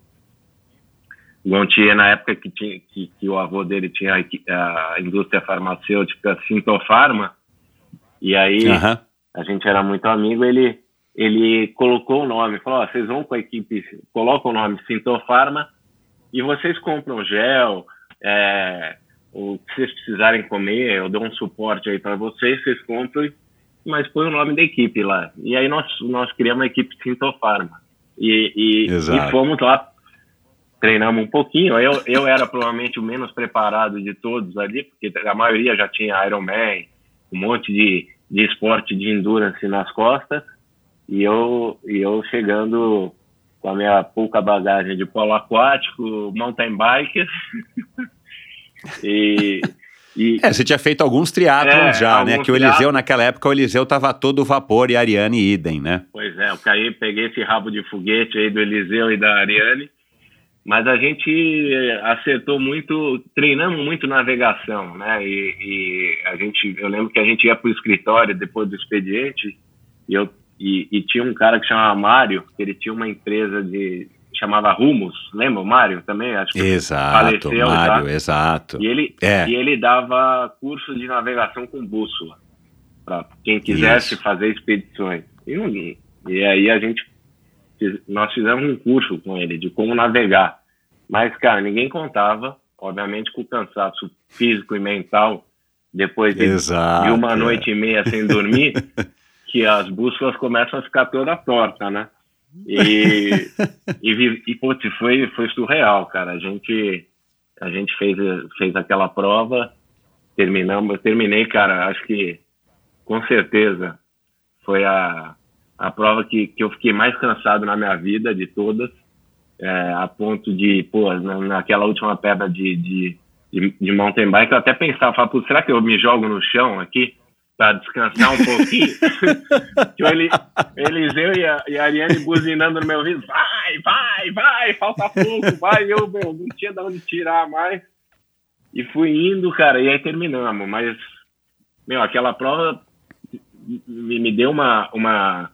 Gontier, na época que, tinha, que, que, o avô dele tinha a, a indústria farmacêutica Sintofarma, e aí uhum. a gente era muito amigo, ele, ele colocou o nome, falou, oh, vocês vão com a equipe, colocam o nome Sintofarma e vocês compram gel, é, o que vocês precisarem comer, eu dou um suporte aí para vocês, vocês compram mas põe o nome da equipe lá. E aí nós, nós criamos a equipe Sintofarma. E, e, e fomos lá, treinamos um pouquinho. Eu, eu era provavelmente o menos preparado de todos ali, porque a maioria já tinha Ironman, um monte de, de esporte de endurance nas costas. E eu, e eu chegando com a minha pouca bagagem de polo aquático, mountain bike. e e, é, você tinha feito alguns triatlons é, já, né? Que o Eliseu, naquela época, o Eliseu tava todo vapor e a Ariane idem, né? Pois é, eu caí, peguei esse rabo de foguete aí do Eliseu e da Ariane. mas a gente acertou muito, treinamos muito navegação, né? E, e, a gente, eu lembro que a gente ia para o escritório depois do expediente e eu e, e, tinha um cara que chamava Mário, que ele tinha uma empresa de chamava Rumos, lembra o Mário também? Acho que exato, faleceu, Mário, tá? exato. E ele é. e ele dava curso de navegação com bússola para quem quisesse Isso. fazer expedições. E, e aí a gente nós fizemos um curso com ele de como navegar. Mas, cara, ninguém contava, obviamente, com o cansaço físico e mental, depois de, Exato, de uma é. noite e meia sem dormir, que as bússolas começam a ficar toda torta, né? E, e, e putz, foi, foi surreal, cara. A gente, a gente fez, fez aquela prova, terminamos, eu terminei, cara, acho que com certeza foi a, a prova que, que eu fiquei mais cansado na minha vida de todas, é, a ponto de, pô, na, naquela última pedra de, de, de, de mountain bike, eu até pensava, falava, será que eu me jogo no chão aqui para descansar um pouquinho? que ele, Eliseu e a, e a Ariane buzinando no meu ouvido, vai, vai, vai, falta pouco, vai, eu, meu, não tinha de onde tirar mais. E fui indo, cara, e aí terminamos, mas, meu, aquela prova me, me deu uma, uma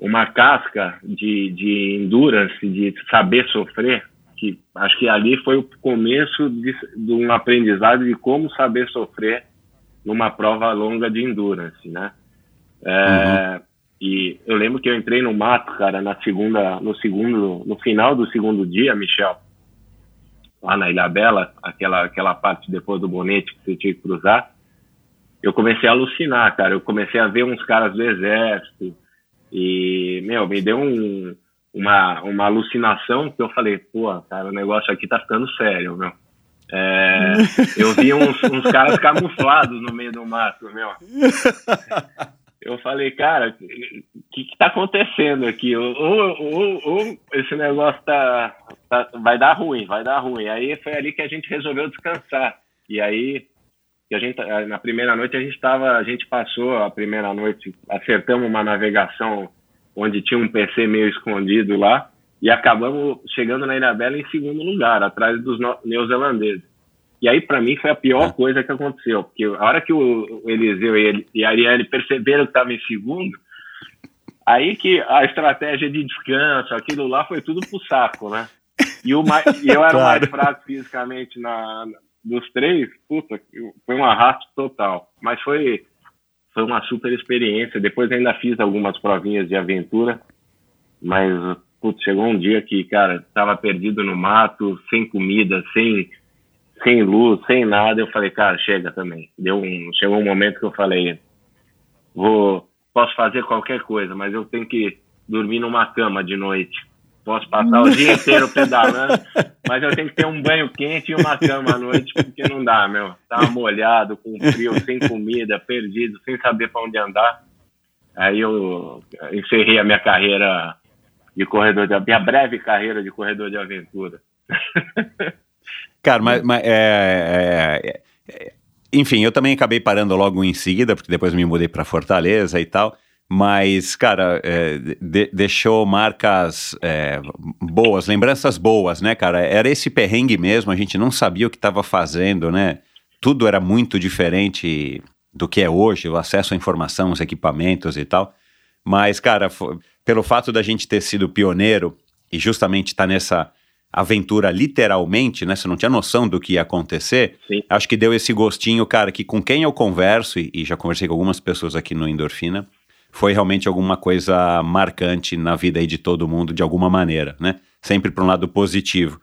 uma casca de, de endurance, de saber sofrer, que acho que ali foi o começo de, de um aprendizado de como saber sofrer numa prova longa de endurance, né? É, uhum. E eu lembro que eu entrei no mato, cara, na segunda, no segundo, no final do segundo dia, Michel, lá na Ilha Bela, aquela aquela parte depois do bonete que você tinha que cruzar, eu comecei a alucinar, cara. Eu comecei a ver uns caras do exército, e, meu, me deu um, uma, uma alucinação que eu falei, pô, cara, o negócio aqui tá ficando sério, meu. É, eu vi uns, uns caras camuflados no meio do mato, meu. Eu falei, cara, o que, que tá acontecendo aqui? Ou, ou, ou, esse negócio tá, tá, vai dar ruim, vai dar ruim. Aí foi ali que a gente resolveu descansar. E aí a gente na primeira noite a gente estava a gente passou a primeira noite acertamos uma navegação onde tinha um PC meio escondido lá e acabamos chegando na Ilha Bela em segundo lugar atrás dos neozelandeses e aí para mim foi a pior é. coisa que aconteceu porque a hora que o Eliseu e a Ariane perceberam que estava em segundo aí que a estratégia de descanso aquilo lá foi tudo pro saco né e, o mais, e eu era claro. mais fraco fisicamente na, dos três, puta, foi um arrasto total. Mas foi, foi uma super experiência. Depois ainda fiz algumas provinhas de aventura, mas putz, chegou um dia que, cara, tava perdido no mato, sem comida, sem, sem luz, sem nada. Eu falei, cara, chega também. Deu um, chegou um momento que eu falei, vou, posso fazer qualquer coisa, mas eu tenho que dormir numa cama de noite Posso passar o dia inteiro pedalando, mas eu tenho que ter um banho quente e uma cama à noite, porque não dá, meu. Tava molhado, com frio, sem comida, perdido, sem saber para onde andar. Aí eu encerrei a minha carreira de corredor de minha breve carreira de corredor de aventura. Cara, mas, mas é, é, é, enfim, eu também acabei parando logo em seguida, porque depois me mudei para Fortaleza e tal. Mas, cara, é, de, deixou marcas é, boas, lembranças boas, né, cara? Era esse perrengue mesmo, a gente não sabia o que estava fazendo, né? Tudo era muito diferente do que é hoje, o acesso à informação, os equipamentos e tal. Mas, cara, pelo fato da gente ter sido pioneiro e justamente estar tá nessa aventura literalmente, né? Você não tinha noção do que ia acontecer. Sim. Acho que deu esse gostinho, cara, que com quem eu converso, e, e já conversei com algumas pessoas aqui no Endorfina, foi realmente alguma coisa marcante na vida aí de todo mundo, de alguma maneira, né? Sempre para um lado positivo.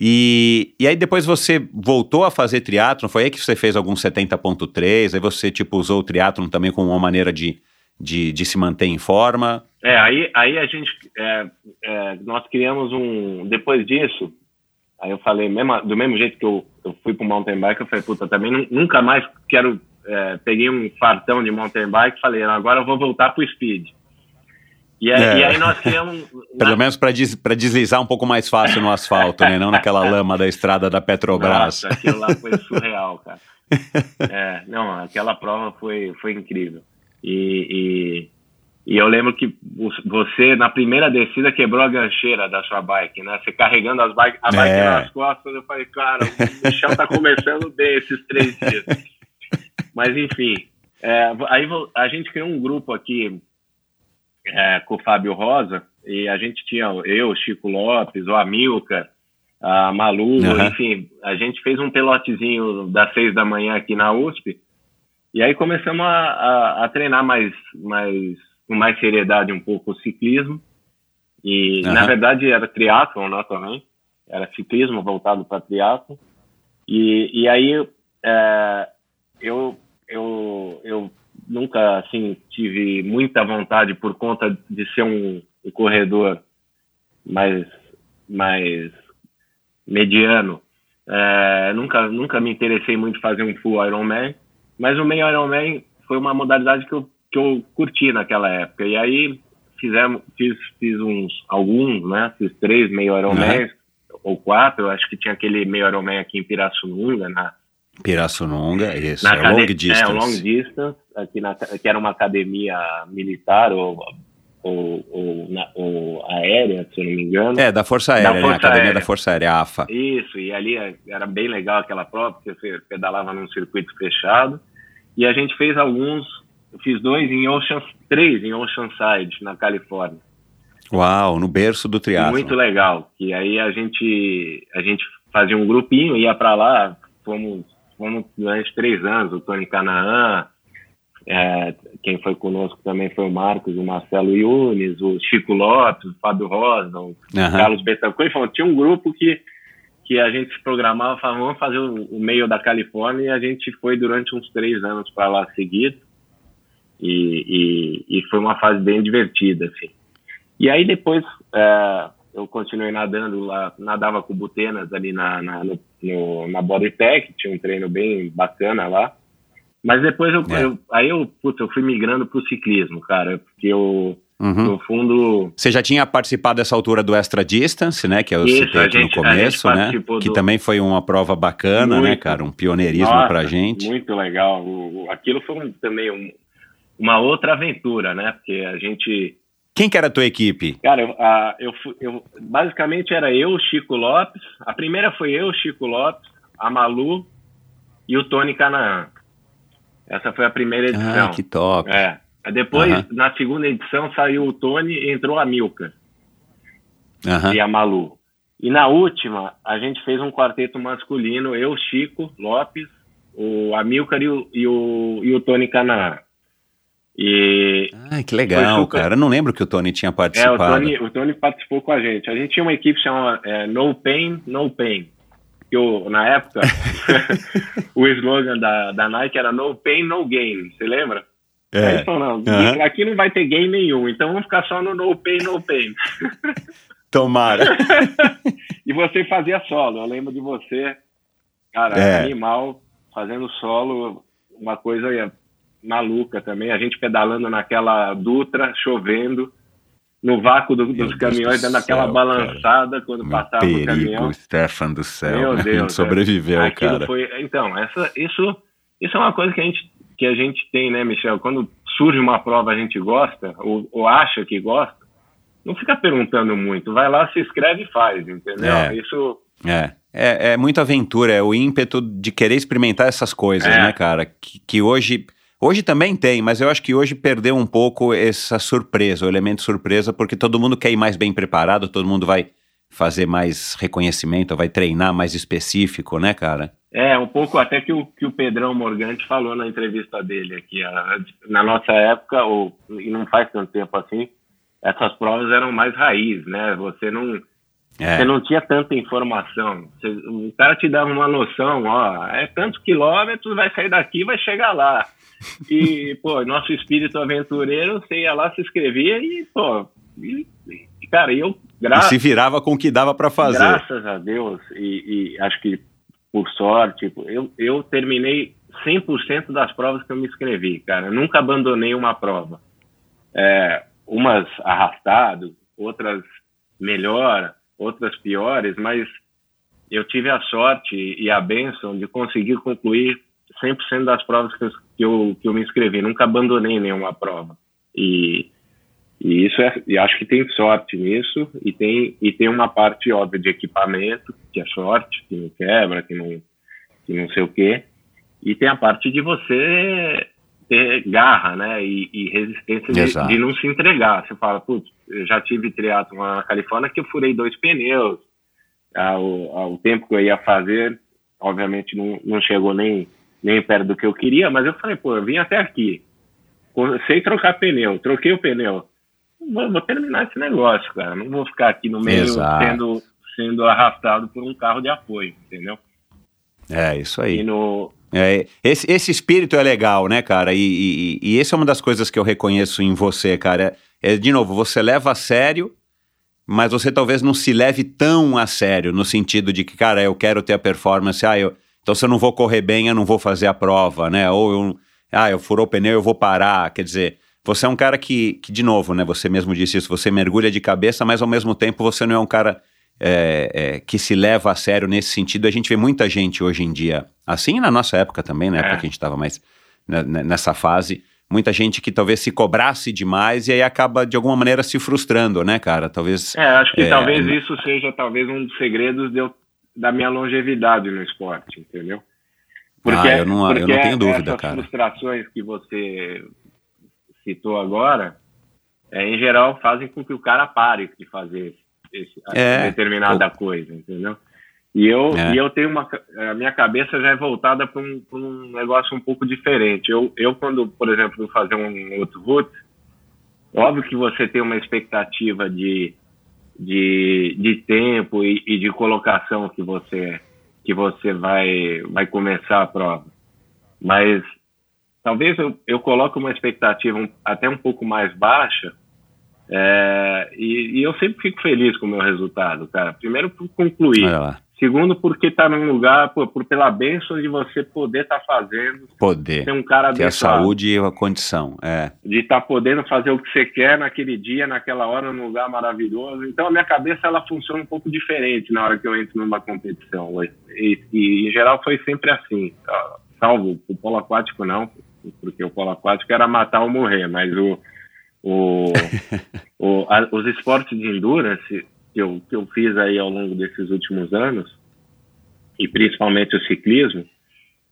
E, e aí depois você voltou a fazer triatlon, foi aí que você fez algum 70.3, aí você tipo usou o triatlon também como uma maneira de, de, de se manter em forma? É, aí, aí a gente, é, é, nós criamos um, depois disso, aí eu falei, mesmo, do mesmo jeito que eu, eu fui pro mountain bike, eu falei, puta, também nunca mais quero é, peguei um fartão de mountain bike e falei, agora eu vou voltar pro speed. E, aí, é. e aí nós criamos... Pelo na... menos para des, deslizar um pouco mais fácil no asfalto, né? Não naquela lama da estrada da Petrobras. Nossa, aquilo lá foi surreal, cara. É, não, aquela prova foi, foi incrível. E, E eu lembro que você, na primeira descida, quebrou a gancheira da sua bike, né? Você carregando as bike, a bike é. nas costas, eu falei, cara, o Michel tá começando bem esses três dias. Mas, enfim, é, aí a gente criou um grupo aqui é, com o Fábio Rosa, e a gente tinha eu, Chico Lopes, o Amilcar, a Malu, uhum. enfim, a gente fez um pelotezinho das seis da manhã aqui na USP, e aí começamos a, a, a treinar mais, mais com mais seriedade um pouco o ciclismo. E, uhum. na verdade, era triatlon né, também. Era ciclismo voltado para triatlon. E, e aí, é, eu, eu, eu nunca, assim, tive muita vontade por conta de ser um, um corredor mais, mais mediano. É, nunca, nunca me interessei muito em fazer um full Ironman, mas o meio Ironman foi uma modalidade que eu que eu curti naquela época. E aí fizemos, fiz, fiz uns, alguns, né? Fiz três meio Ironman, uhum. ou quatro, acho que tinha aquele meio Ironman aqui em Pirassununga, na... Pirassununga, isso, na é long distance. É, long distance, aqui na, que era uma academia militar, ou ou, ou, na, ou, aérea, se eu não me engano. É, da Força Aérea, da né? Força né? Academia aérea. da Força Aérea, AFA. Isso, e ali era bem legal aquela prova, porque você pedalava num circuito fechado. E a gente fez alguns fiz dois em Ocean, três em Oceanside, na Califórnia. Uau, no berço do triatlo. Muito legal. E aí a gente a gente fazia um grupinho, ia para lá, fomos, fomos durante três anos, o Tony Canaã, é, quem foi conosco também foi o Marcos, o Marcelo Yunes, o Chico Lopes, o Fábio Rosa, o uhum. Carlos Betancourt. Tinha um grupo que, que a gente programava, falava, vamos fazer o, o meio da Califórnia, e a gente foi durante uns três anos para lá seguido. E, e, e, foi uma fase bem divertida, assim. E aí depois é, eu continuei nadando lá, nadava com butenas ali na, na, no, no, na Bodytech, tinha um treino bem bacana lá. Mas depois eu, é. eu aí eu, putz, eu fui migrando pro ciclismo, cara, porque eu, uhum. no fundo... Você já tinha participado dessa altura do Extra Distance, né, que eu Isso, citei aqui gente, no começo, né, do... que também foi uma prova bacana, né, muito, né, cara, um pioneirismo Nossa, pra gente. Muito legal, o, aquilo foi um, também um, uma outra aventura, né? Porque a gente. Quem que era a tua equipe? Cara, eu, a, eu, eu, basicamente era eu, o Chico Lopes. A primeira foi eu, o Chico Lopes, a Malu e o Tony Canaã. Essa foi a primeira edição. Ah, que top. É. Depois, uhum. na segunda edição, saiu o Tony e entrou a Milka. Uhum. E a Malu. E na última, a gente fez um quarteto masculino, eu, Chico Lopes, o Amilcar e o, e o, e o Tony Canaã. E ah, que legal, super... cara. Eu não lembro que o Tony tinha participado. É, o Tony, o Tony participou com a gente. A gente tinha uma equipe chamada é, No Pain, No Pain. Eu, na época, o slogan da, da Nike era No Pain, No Game. Você lembra? É. Aí não, uhum. aqui não vai ter game nenhum, então vamos ficar só no No Pain, No Pain. Tomara. e você fazia solo. Eu lembro de você, cara, é. animal, fazendo solo, uma coisa maluca também, a gente pedalando naquela Dutra, chovendo, no vácuo do, dos caminhões, dando aquela balançada cara. quando Meu passava perigo, o caminhão. Stefan do céu, Meu Deus, a gente sobreviveu, cara. Foi, então, essa, isso, isso é uma coisa que a gente que a gente tem, né, Michel? Quando surge uma prova a gente gosta ou, ou acha que gosta, não fica perguntando muito, vai lá, se inscreve e faz, entendeu? É. Isso é. É, é muita aventura, é o ímpeto de querer experimentar essas coisas, é. né, cara? Que, que hoje Hoje também tem, mas eu acho que hoje perdeu um pouco essa surpresa, o elemento surpresa, porque todo mundo quer ir mais bem preparado, todo mundo vai fazer mais reconhecimento, vai treinar mais específico, né, cara? É, um pouco até que o, que o Pedrão Morgante falou na entrevista dele aqui. Na nossa época, ou, e não faz tanto tempo assim, essas provas eram mais raiz, né? Você não, é. você não tinha tanta informação. Você, o cara te dava uma noção, ó, é tantos quilômetros, vai sair daqui vai chegar lá. E, pô, nosso espírito aventureiro, você ia lá, se inscrevia e, pô, e, cara, eu. Gra... E se virava com o que dava para fazer. Graças a Deus, e, e, acho que por sorte, eu, eu terminei 100% das provas que eu me inscrevi, cara. Eu nunca abandonei uma prova. É, umas arrastado, outras melhor, outras piores, mas eu tive a sorte e a bênção de conseguir concluir 100% das provas que eu, que eu, que eu me inscrevi. Nunca abandonei nenhuma prova. E, E isso é, e acho que tem sorte nisso e tem e tem uma parte óbvia de equipamento que é sorte, que não quebra, que não que não sei o quê, e tem a parte de você ter garra, né, e, e resistência de, de, não se entregar. Você fala, putz, eu já tive triatlo na Califórnia que eu furei dois pneus, ao, ao tempo que eu ia fazer, obviamente não, não chegou nem nem perto do que eu queria, mas eu falei, pô, eu vim até aqui, sei trocar pneu, troquei o pneu, vou, vou terminar esse negócio, cara, não vou ficar aqui no meio sendo, sendo arrastado por um carro de apoio, entendeu? É, isso aí. No... É, esse, esse espírito é legal, né, cara? E, e, e essa é uma das coisas que eu reconheço em você, cara. É, é, de novo, você leva a sério, mas você talvez não se leve tão a sério, no sentido de que, cara, eu quero ter a performance, ah, eu, então, se eu não vou correr bem, eu não vou fazer a prova, né? Ou eu, ah, eu furou o pneu, eu vou parar. Quer dizer, você é um cara que, que, de novo, né? Você mesmo disse isso, você mergulha de cabeça, mas ao mesmo tempo você não é um cara é, é, que se leva a sério nesse sentido. A gente vê muita gente hoje em dia, assim na nossa época também, né? Porque a gente estava mais nessa fase, muita gente que talvez se cobrasse demais e aí acaba de alguma maneira se frustrando, né, cara? Talvez. É, acho que é, talvez isso seja talvez um dos segredos de eu da minha longevidade no esporte, entendeu? Porque, ah, eu não, eu não tenho dúvida, essas cara. frustrações que você citou agora, é, em geral, fazem com que o cara pare de fazer esse, é, determinada coisa, entendeu? E eu, é. e eu tenho uma. A minha cabeça já é voltada para um, um negócio um pouco diferente. Eu, eu quando, por exemplo, vou fazer um outro root, óbvio que você tem uma expectativa de de, de tempo e, e, de colocação que você que você vai vai começar a prova. Mas talvez eu, eu coloque uma expectativa um, até um pouco mais baixa é, e, e, eu sempre fico feliz com o meu resultado, cara. Primeiro por concluir. Segundo, porque tá num lugar, por, por pela bênção de você poder estar tá fazendo. Poder. Ter um cara Ter a saúde e a condição, é. De estar tá podendo fazer o que você quer naquele dia, naquela hora, num lugar maravilhoso. Então, a minha cabeça, ela funciona um pouco diferente na hora que eu entro numa competição. E, e em geral, foi sempre assim. Salvo o polo aquático, não. Porque o polo aquático era matar ou morrer. Mas o... o, o a, os esportes de endurance que eu, que eu fiz aí ao longo desses últimos anos, e principalmente o ciclismo,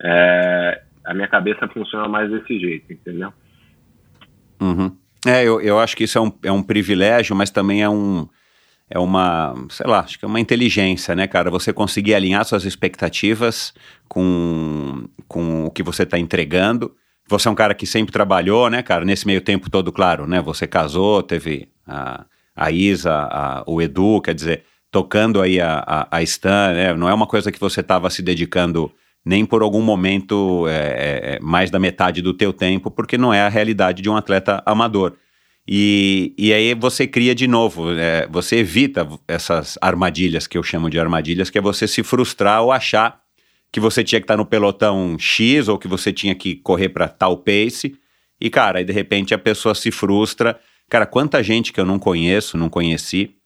é, a minha cabeça funciona mais desse jeito, entendeu? Uhum. É, eu, eu acho que isso é um, é um privilégio, mas também é um é uma, sei lá, acho que é uma inteligência, né, cara? Você conseguir alinhar suas expectativas com, com o que você está entregando. Você é um cara que sempre trabalhou, né, cara? Nesse meio tempo todo, claro, né? Você casou, teve a, a Isa, a, o Edu, quer dizer, tocando aí a, a, a Stan, né? não é uma coisa que você estava se dedicando nem por algum momento é, é, é, mais da metade do teu tempo, porque não é a realidade de um atleta amador. E, e aí você cria de novo, é, você evita essas armadilhas que eu chamo de armadilhas, que é você se frustrar ou achar que você tinha que estar no pelotão X ou que você tinha que correr para tal pace. E cara, aí de repente a pessoa se frustra Cara, quanta gente que eu não conheço, não conheci,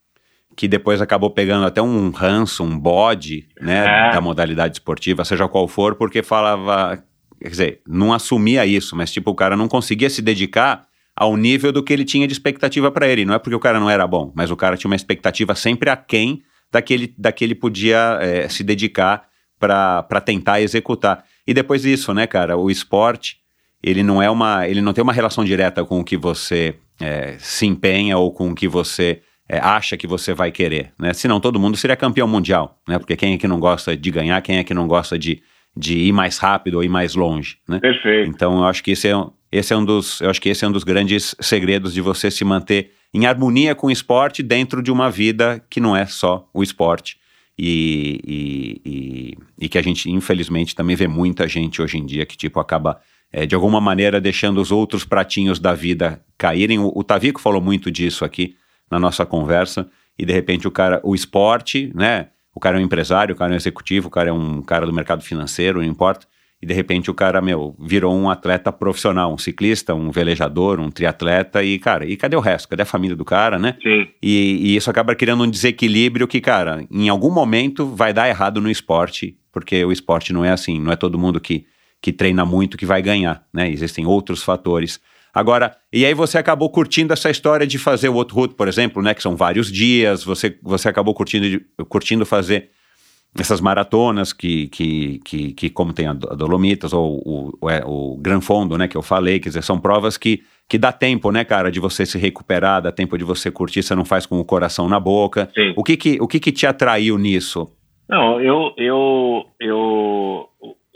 que depois acabou pegando até um ranço, um bode, né, é. da modalidade esportiva, seja qual for, porque falava, quer dizer, não assumia isso, mas tipo, o cara não conseguia se dedicar ao nível do que ele tinha de expectativa para ele. Não é porque o cara não era bom, mas o cara tinha uma expectativa sempre aquém daquele, daquele podia é, se dedicar para tentar executar. E depois disso, né, cara, o esporte, ele não é uma, ele não tem uma relação direta com o que você é, se empenha ou com o que você é, acha que você vai querer, né? Senão todo mundo seria campeão mundial, né? Porque quem é que não gosta de ganhar, quem é que não gosta de, de ir mais rápido ou ir mais longe, né? Perfeito. Então eu acho que esse é, esse é um dos, eu acho que esse é um dos grandes segredos de você se manter em harmonia com o esporte dentro de uma vida que não é só o esporte. E, e, e, e que a gente, infelizmente, também vê muita gente hoje em dia que, tipo, acaba é, de alguma maneira deixando os outros pratinhos da vida caírem. O, o Tavico falou muito disso aqui na nossa conversa, e de repente o cara, o esporte, né? O cara é um empresário, o cara é um executivo, o cara é um cara do mercado financeiro, não importa. E de repente o cara, meu, virou um atleta profissional, um ciclista, um velejador, um triatleta, e, cara, e cadê o resto? Cadê a família do cara, né? Sim. E, e isso acaba criando um desequilíbrio que, cara, em algum momento vai dar errado no esporte, porque o esporte não é assim, não é todo mundo que que treina muito que vai ganhar, né? Existem outros fatores. Agora, e aí você acabou curtindo essa história de fazer o outro route, por exemplo, né? Que são vários dias, você, você acabou curtindo, curtindo fazer essas maratonas que, que, que, que como tem a Dolomitas ou o, o, é, o Gran Fondo, né, que eu falei, quer dizer, são provas que, que dá tempo, né, cara, de você se recuperar, dá tempo de você curtir, você não faz com o coração na boca. Sim. O que que, o que que te atraiu nisso? Não, eu, eu, eu,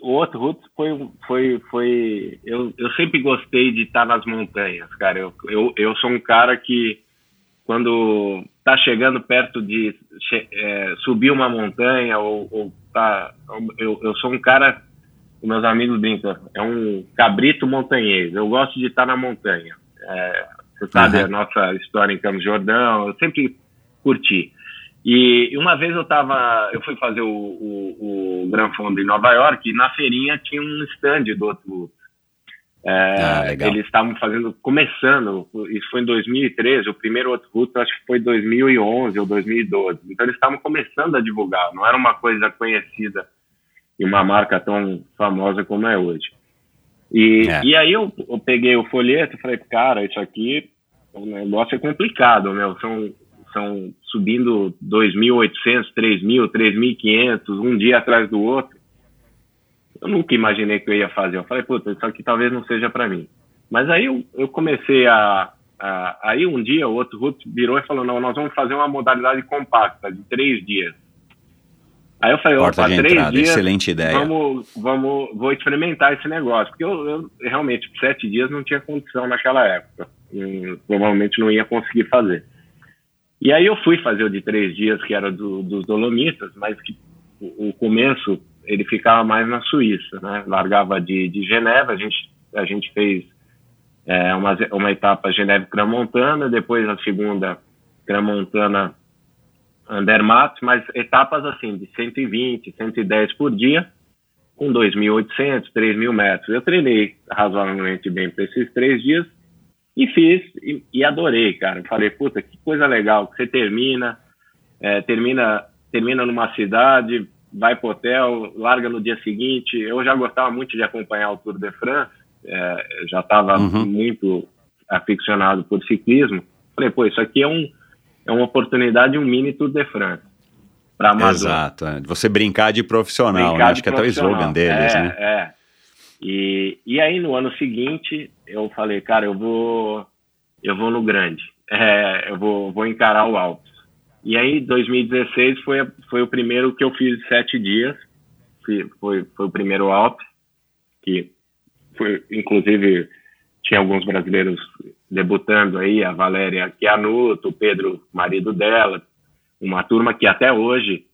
o outro foi, foi, foi, eu, eu sempre gostei de estar nas montanhas, cara, eu, eu, eu sou um cara que quando está chegando perto de é, subir uma montanha ou, ou tá, eu, eu sou um cara, meus amigos brincam, é um cabrito montanhês. Eu gosto de estar na montanha. É, você sabe uhum. a nossa história em Campos Jordão, eu sempre curti. E uma vez eu tava, eu fui fazer o, o, o Gran Fondo em Nova York e na feirinha tinha um stand do outro é, ah, eles estavam fazendo, começando, isso foi em 2013, o primeiro outro culto acho que foi 2011 ou 2012. Então eles estavam começando a divulgar, não era uma coisa conhecida e uma marca tão famosa como é hoje. E, é. e aí eu, eu, peguei o folheto e falei, cara, isso aqui, o negócio é complicado, meu, são, são subindo 2.800, 3.000, 3.500, um dia atrás do outro eu nunca imaginei que eu ia fazer. Eu falei, puta, isso aqui talvez não seja para mim. Mas aí eu, eu comecei a, a, Aí um dia o outro Ruth virou e falou: não, nós vamos fazer uma modalidade compacta de três dias. Aí eu falei: Porta opa, três entrada, dias. Excelente ideia. Vamos, vamos, vou experimentar esse negócio. Porque eu, eu realmente, sete dias não tinha condição naquela época. Hum, provavelmente não ia conseguir fazer. E aí eu fui fazer o de três dias, que era do, dos Dolomitas, mas que o, o começo ele ficava mais na Suíça, né? Largava de, de Geneva, a gente, a gente fez é, uma, uma etapa Geneve-Cramontana, depois a segunda Cramontana Andermatt, mas etapas assim de 120, 110 por dia, com 2.800, 3.000 metros. Eu treinei razoavelmente bem para esses três dias e fiz e, e, adorei, cara. Falei, puta, que coisa legal, você termina, é, termina, termina numa cidade, vai para o hotel, larga no dia seguinte. Eu já gostava muito de acompanhar o Tour de France, é, já estava uhum. muito aficionado por ciclismo. Falei, pô, isso aqui é, um, é uma oportunidade, um mini Tour de France. Para Exato, é. você brincar de profissional, brincar né? acho que é até o slogan deles, é, né? É. E, e aí no ano seguinte eu falei, cara, eu vou eu vou no grande, é, eu vou, vou encarar o Alpes. E aí, 2016 foi, foi o primeiro que eu fiz sete dias. Foi, foi, o primeiro Alpe, que foi, inclusive, tinha alguns brasileiros debutando aí, a Valéria Chianuto, o Pedro, marido dela, uma turma que até hoje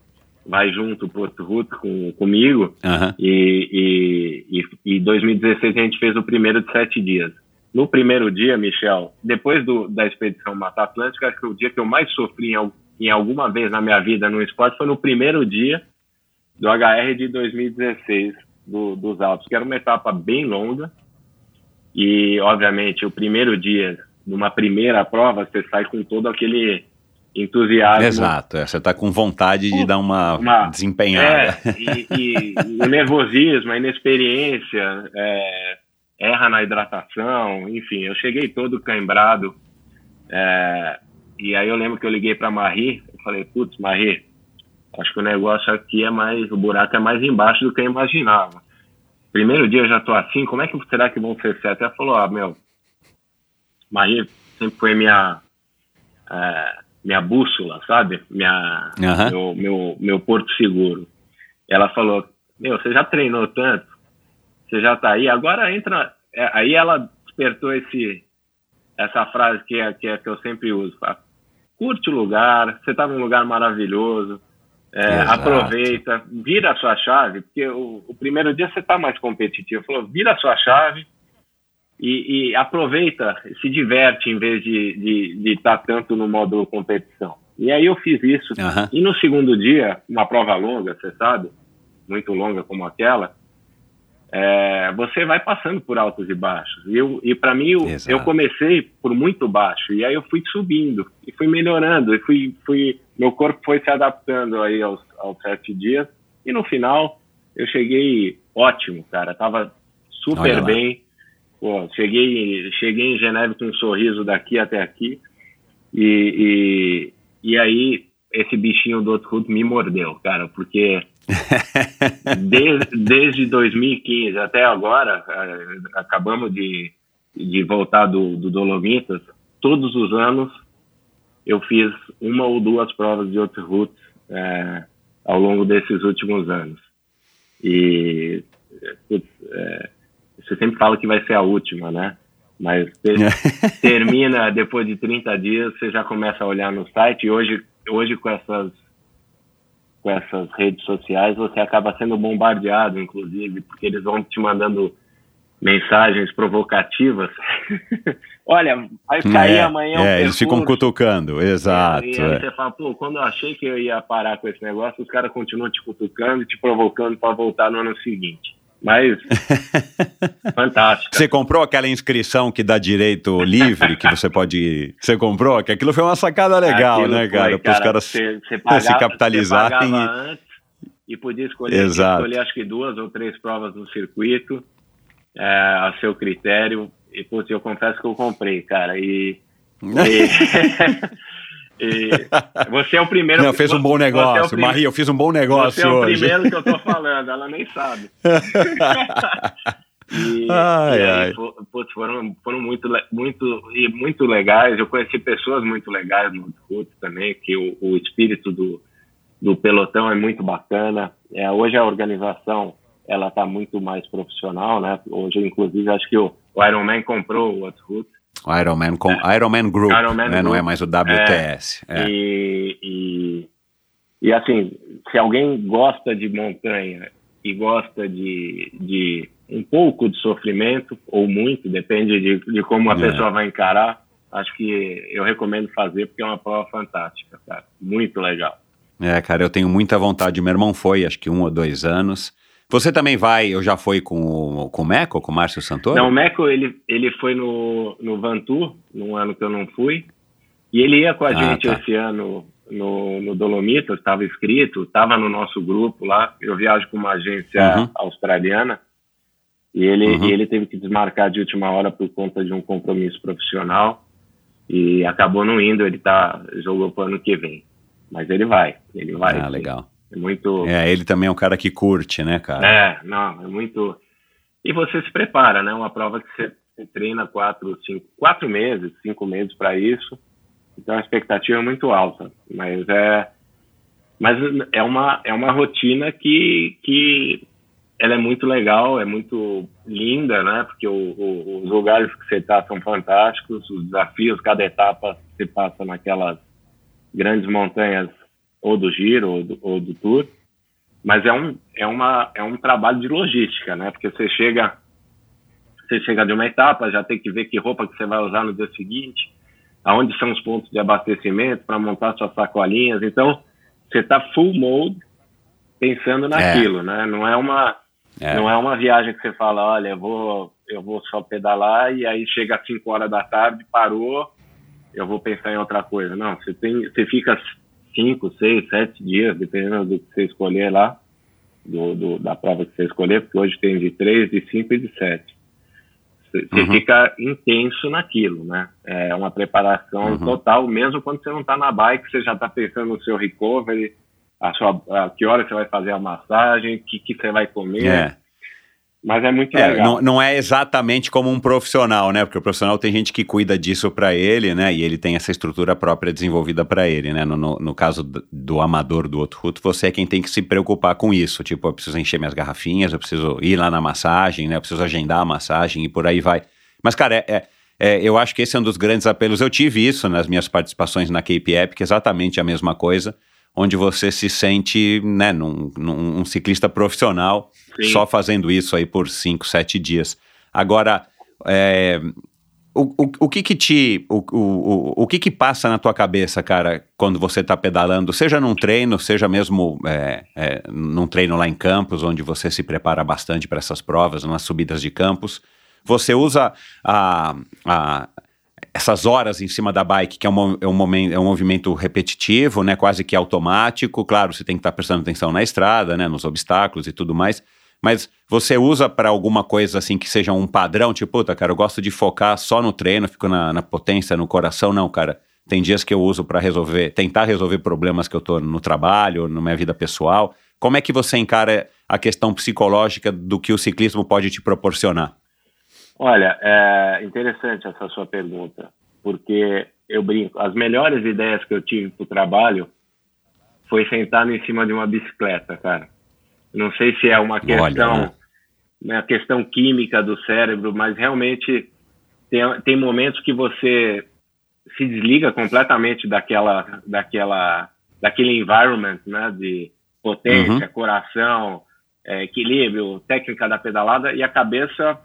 vai junto pro Ruto com, comigo. Uhum. E, e, e, e 2016 a gente fez o primeiro de sete dias. No primeiro dia, Michel, depois do, da expedição Mata Atlântica, acho que o dia que eu mais sofri em, em alguma vez na minha vida no esporte foi no primeiro dia do HR de 2016 do, dos Alpes, que era uma etapa bem longa. E, obviamente, o primeiro dia, numa primeira prova, você sai com todo aquele entusiasmo. Exato, é, você está com vontade de dar uma, uma desempenhada. É, e, e, o nervosismo, a inexperiência, é, erra na hidratação, enfim, eu cheguei todo cambrado. É, e aí eu lembro que eu liguei para Marie, eu falei, putz, Marie, acho que o negócio aqui é mais, o buraco é mais embaixo do que eu imaginava. Primeiro dia eu já tô assim, como é que será que vão ser certo? Ela falou, ah, meu, Marie sempre foi minha, é, minha bússola, sabe? Minha, uhum. meu, meu, meu porto seguro. Ela falou, meu, você já treinou tanto, você já tá aí, agora entra. É, aí ela despertou esse, essa frase que é, que é que eu sempre uso. Fala, curte o lugar, você está num lugar maravilhoso, é, aproveita, vira a sua chave, porque o, o primeiro dia você está mais competitivo. Falou, vira a sua chave e, e, aproveita, se diverte em vez de estar tá tanto no modo competição. E aí eu fiz isso. Uhum. E no segundo dia, uma prova longa, você sabe, muito longa como aquela, é, você vai passando por altos e baixos. E, eu, e para mim, eu, eu, comecei por muito baixo, e aí eu fui subindo, e fui melhorando, e fui, fui meu corpo foi se adaptando aí aos, aos sete dias, e no final eu cheguei ótimo, cara, tava super bem, pô, cheguei, cheguei em Geneve com um sorriso daqui até aqui. E, e, e aí, esse bichinho do outro me mordeu, cara, porque desde, desde 2015 até agora, eh, acabamos de, de voltar do, do Dolomitas, todos os anos eu fiz uma ou duas provas de outro é, ao longo desses últimos anos. E putz, é, você sempre fala que vai ser a última, né? Mas termina depois de 30 dias, você já começa a olhar no site. E hoje, hoje com essas com essas redes sociais, você acaba sendo bombardeado, inclusive, porque eles vão te mandando mensagens provocativas. Olha, vai cair é, amanhã. É, um eles ficam cutucando, exato. E aí é. você fala, pô, quando eu achei que eu ia parar com esse negócio, os caras continuam te cutucando e te provocando para voltar no ano seguinte. Mas, fantástico. Você comprou aquela inscrição que dá direito livre, que você pode. Você comprou? Que aquilo foi uma sacada legal, aquilo né, cara? Para os caras você, você pagava, se capitalizarem. Antes e podia escolher, Exato. escolher acho que duas ou três provas no circuito é, a seu critério. E, putz, eu confesso que eu comprei, cara. E. e, e você é o primeiro. Não, fez um bom negócio. É Maria, eu fiz um bom negócio. Você é o hoje. primeiro que eu tô falando, ela nem sabe. E, ai, e ai. Aí, putz, foram, foram muito, muito, e muito legais. Eu conheci pessoas muito legais no Output também, que o, o espírito do, do pelotão é muito bacana. É, hoje a organização ela está muito mais profissional, né? Hoje, inclusive, acho que o, o Ironman comprou o Output. O Ironman, com, é. Ironman Group, Ironman né? Group. não é mais o WTS. É, é. E, e, e, assim, se alguém gosta de montanha e gosta de, de um pouco de sofrimento, ou muito, depende de, de como a é. pessoa vai encarar, acho que eu recomendo fazer, porque é uma prova fantástica, cara. Muito legal. É, cara, eu tenho muita vontade. Meu irmão foi, acho que um ou dois anos. Você também vai, eu já fui com o, com o Meco, com o Márcio Santoro? Não, o Meco, ele, ele foi no, no Vantur, num ano que eu não fui, e ele ia com a ah, gente tá. esse ano no, no Dolomito, estava inscrito, estava no nosso grupo lá, eu viajo com uma agência uhum. australiana, e ele, uhum. e ele teve que desmarcar de última hora por conta de um compromisso profissional, e acabou não indo, ele tá, jogou para o ano que vem. Mas ele vai, ele vai. Ah, legal. É muito. É, ele também é um cara que curte, né, cara? É, não, é muito. E você se prepara, né? Uma prova que você, você treina quatro, cinco, quatro meses, cinco meses para isso. Então a expectativa é muito alta, mas é, mas é uma é uma rotina que que ela é muito legal, é muito linda, né? Porque o, o, os lugares que você está são fantásticos, os desafios, cada etapa você passa naquelas grandes montanhas ou do giro ou do, ou do tour, mas é um é uma é um trabalho de logística, né? Porque você chega você chega de uma etapa, já tem que ver que roupa que você vai usar no dia seguinte, aonde são os pontos de abastecimento para montar suas sacolinhas. Então, você está full mode pensando é. naquilo, é. né? Não é uma é. não é uma viagem que você fala, olha, eu vou eu vou só pedalar e aí chega às 5 horas da tarde, parou, eu vou pensar em outra coisa. Não, você tem você fica cinco, seis, sete dias, dependendo do que você escolher lá, do, do, da prova que você escolher, porque hoje tem de três, de cinco e de sete. Você, uhum. fica intenso naquilo, né? É uma preparação uhum. total, mesmo quando você não está na bike, você já está pensando no seu recovery, a sua, a que hora você vai fazer a massagem, o que, que você vai comer. É. Mas é muito é, legal. Não, não, é exatamente como um profissional, né? Porque o profissional tem gente que cuida disso para ele, né? E ele tem essa estrutura própria desenvolvida para ele, né? No, no, no, caso do, do amador do outro ruto, você é quem tem que se preocupar com isso. Tipo, eu preciso encher minhas garrafinhas, eu preciso ir lá na massagem, né? Eu preciso agendar a massagem e por aí vai. Mas, cara, é, é, é eu acho que esse é um dos grandes apelos. Eu tive isso nas minhas participações na Cape Epic, exatamente a mesma coisa onde você se sente, né, num, num um ciclista profissional Sim. só fazendo isso aí por 5, 7 dias. Agora, é, o, o, o que que te, o, o, o que que passa na tua cabeça, cara, quando você está pedalando, seja num treino, seja mesmo é, é, num treino lá em Campos, onde você se prepara bastante para essas provas, nas subidas de campos, você usa a, a essas horas em cima da bike, que é um, é um, momento, é um movimento repetitivo, né, quase que automático. Claro, você tem que estar prestando atenção na estrada, né, nos obstáculos e tudo mais. Mas você usa para alguma coisa assim que seja um padrão? Tipo, puta, cara, eu gosto de focar só no treino, fico na, na potência, no coração. Não, cara. Tem dias que eu uso para resolver, tentar resolver problemas que eu tô no trabalho, na minha vida pessoal. Como é que você encara a questão psicológica do que o ciclismo pode te proporcionar? Olha, é interessante essa sua pergunta, porque eu brinco, as melhores ideias que eu tive para o trabalho foi sentado em cima de uma bicicleta, cara. Não sei se é uma questão, Olha, né? uma questão química do cérebro, mas realmente tem, tem momentos que você se desliga completamente daquela, daquela, daquele environment, né, de potência, uhum. coração, é, equilíbrio, técnica da pedalada e a cabeça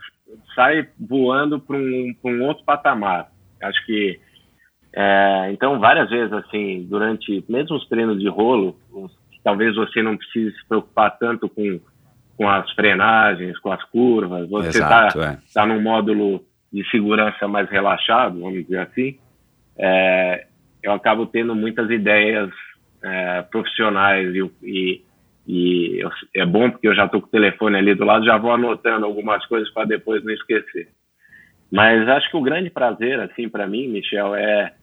sai voando para um, um outro patamar. Acho que é, então várias vezes assim durante mesmo os treinos de rolo, talvez você não precise se preocupar tanto com com as frenagens, com as curvas, você está é. tá num módulo de segurança mais relaxado, vamos dizer assim. É, eu acabo tendo muitas ideias é, profissionais e, e e eu, é bom porque eu já estou com o telefone ali do lado, já vou anotando algumas coisas para depois não esquecer. Mas acho que o grande prazer, assim, para mim, Michel, é,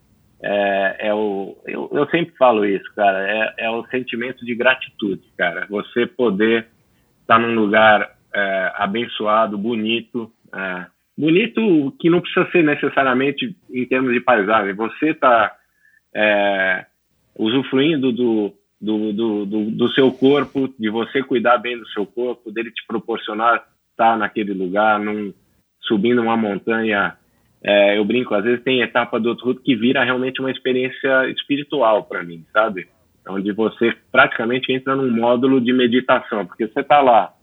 é, é o. Eu, eu, sempre falo isso, cara, é, é, o sentimento de gratitude, cara. Você poder estar tá num lugar é, abençoado, bonito. É, bonito que não precisa ser necessariamente em termos de paisagem. Você está é, usufruindo do, do, do, do, do, seu corpo, de você cuidar bem do seu corpo, dele te proporcionar estar naquele lugar, num, subindo uma montanha. É, eu brinco, às vezes tem etapa do outro que vira realmente uma experiência espiritual para mim, sabe? Onde você praticamente entra num módulo de meditação, porque você está lá,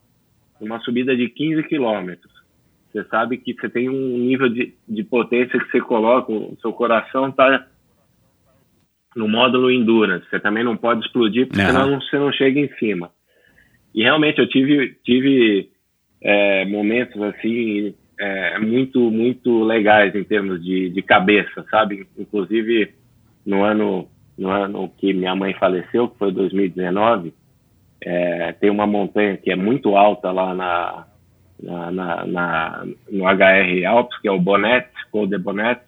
numa subida de 15 quilômetros, você sabe que você tem um nível de, de potência que você coloca, o seu coração está no módulo Endurance. Você também não pode explodir, porque uhum. senão você não chega em cima. E realmente eu tive, tive é, momentos assim é, muito, muito legais em termos de, de cabeça, sabe? Inclusive no ano, no ano que minha mãe faleceu, que foi 2019, é, tem uma montanha que é muito alta lá na, na, na, na no HR Alpes, que é o Bonnet, Col de Bonnet,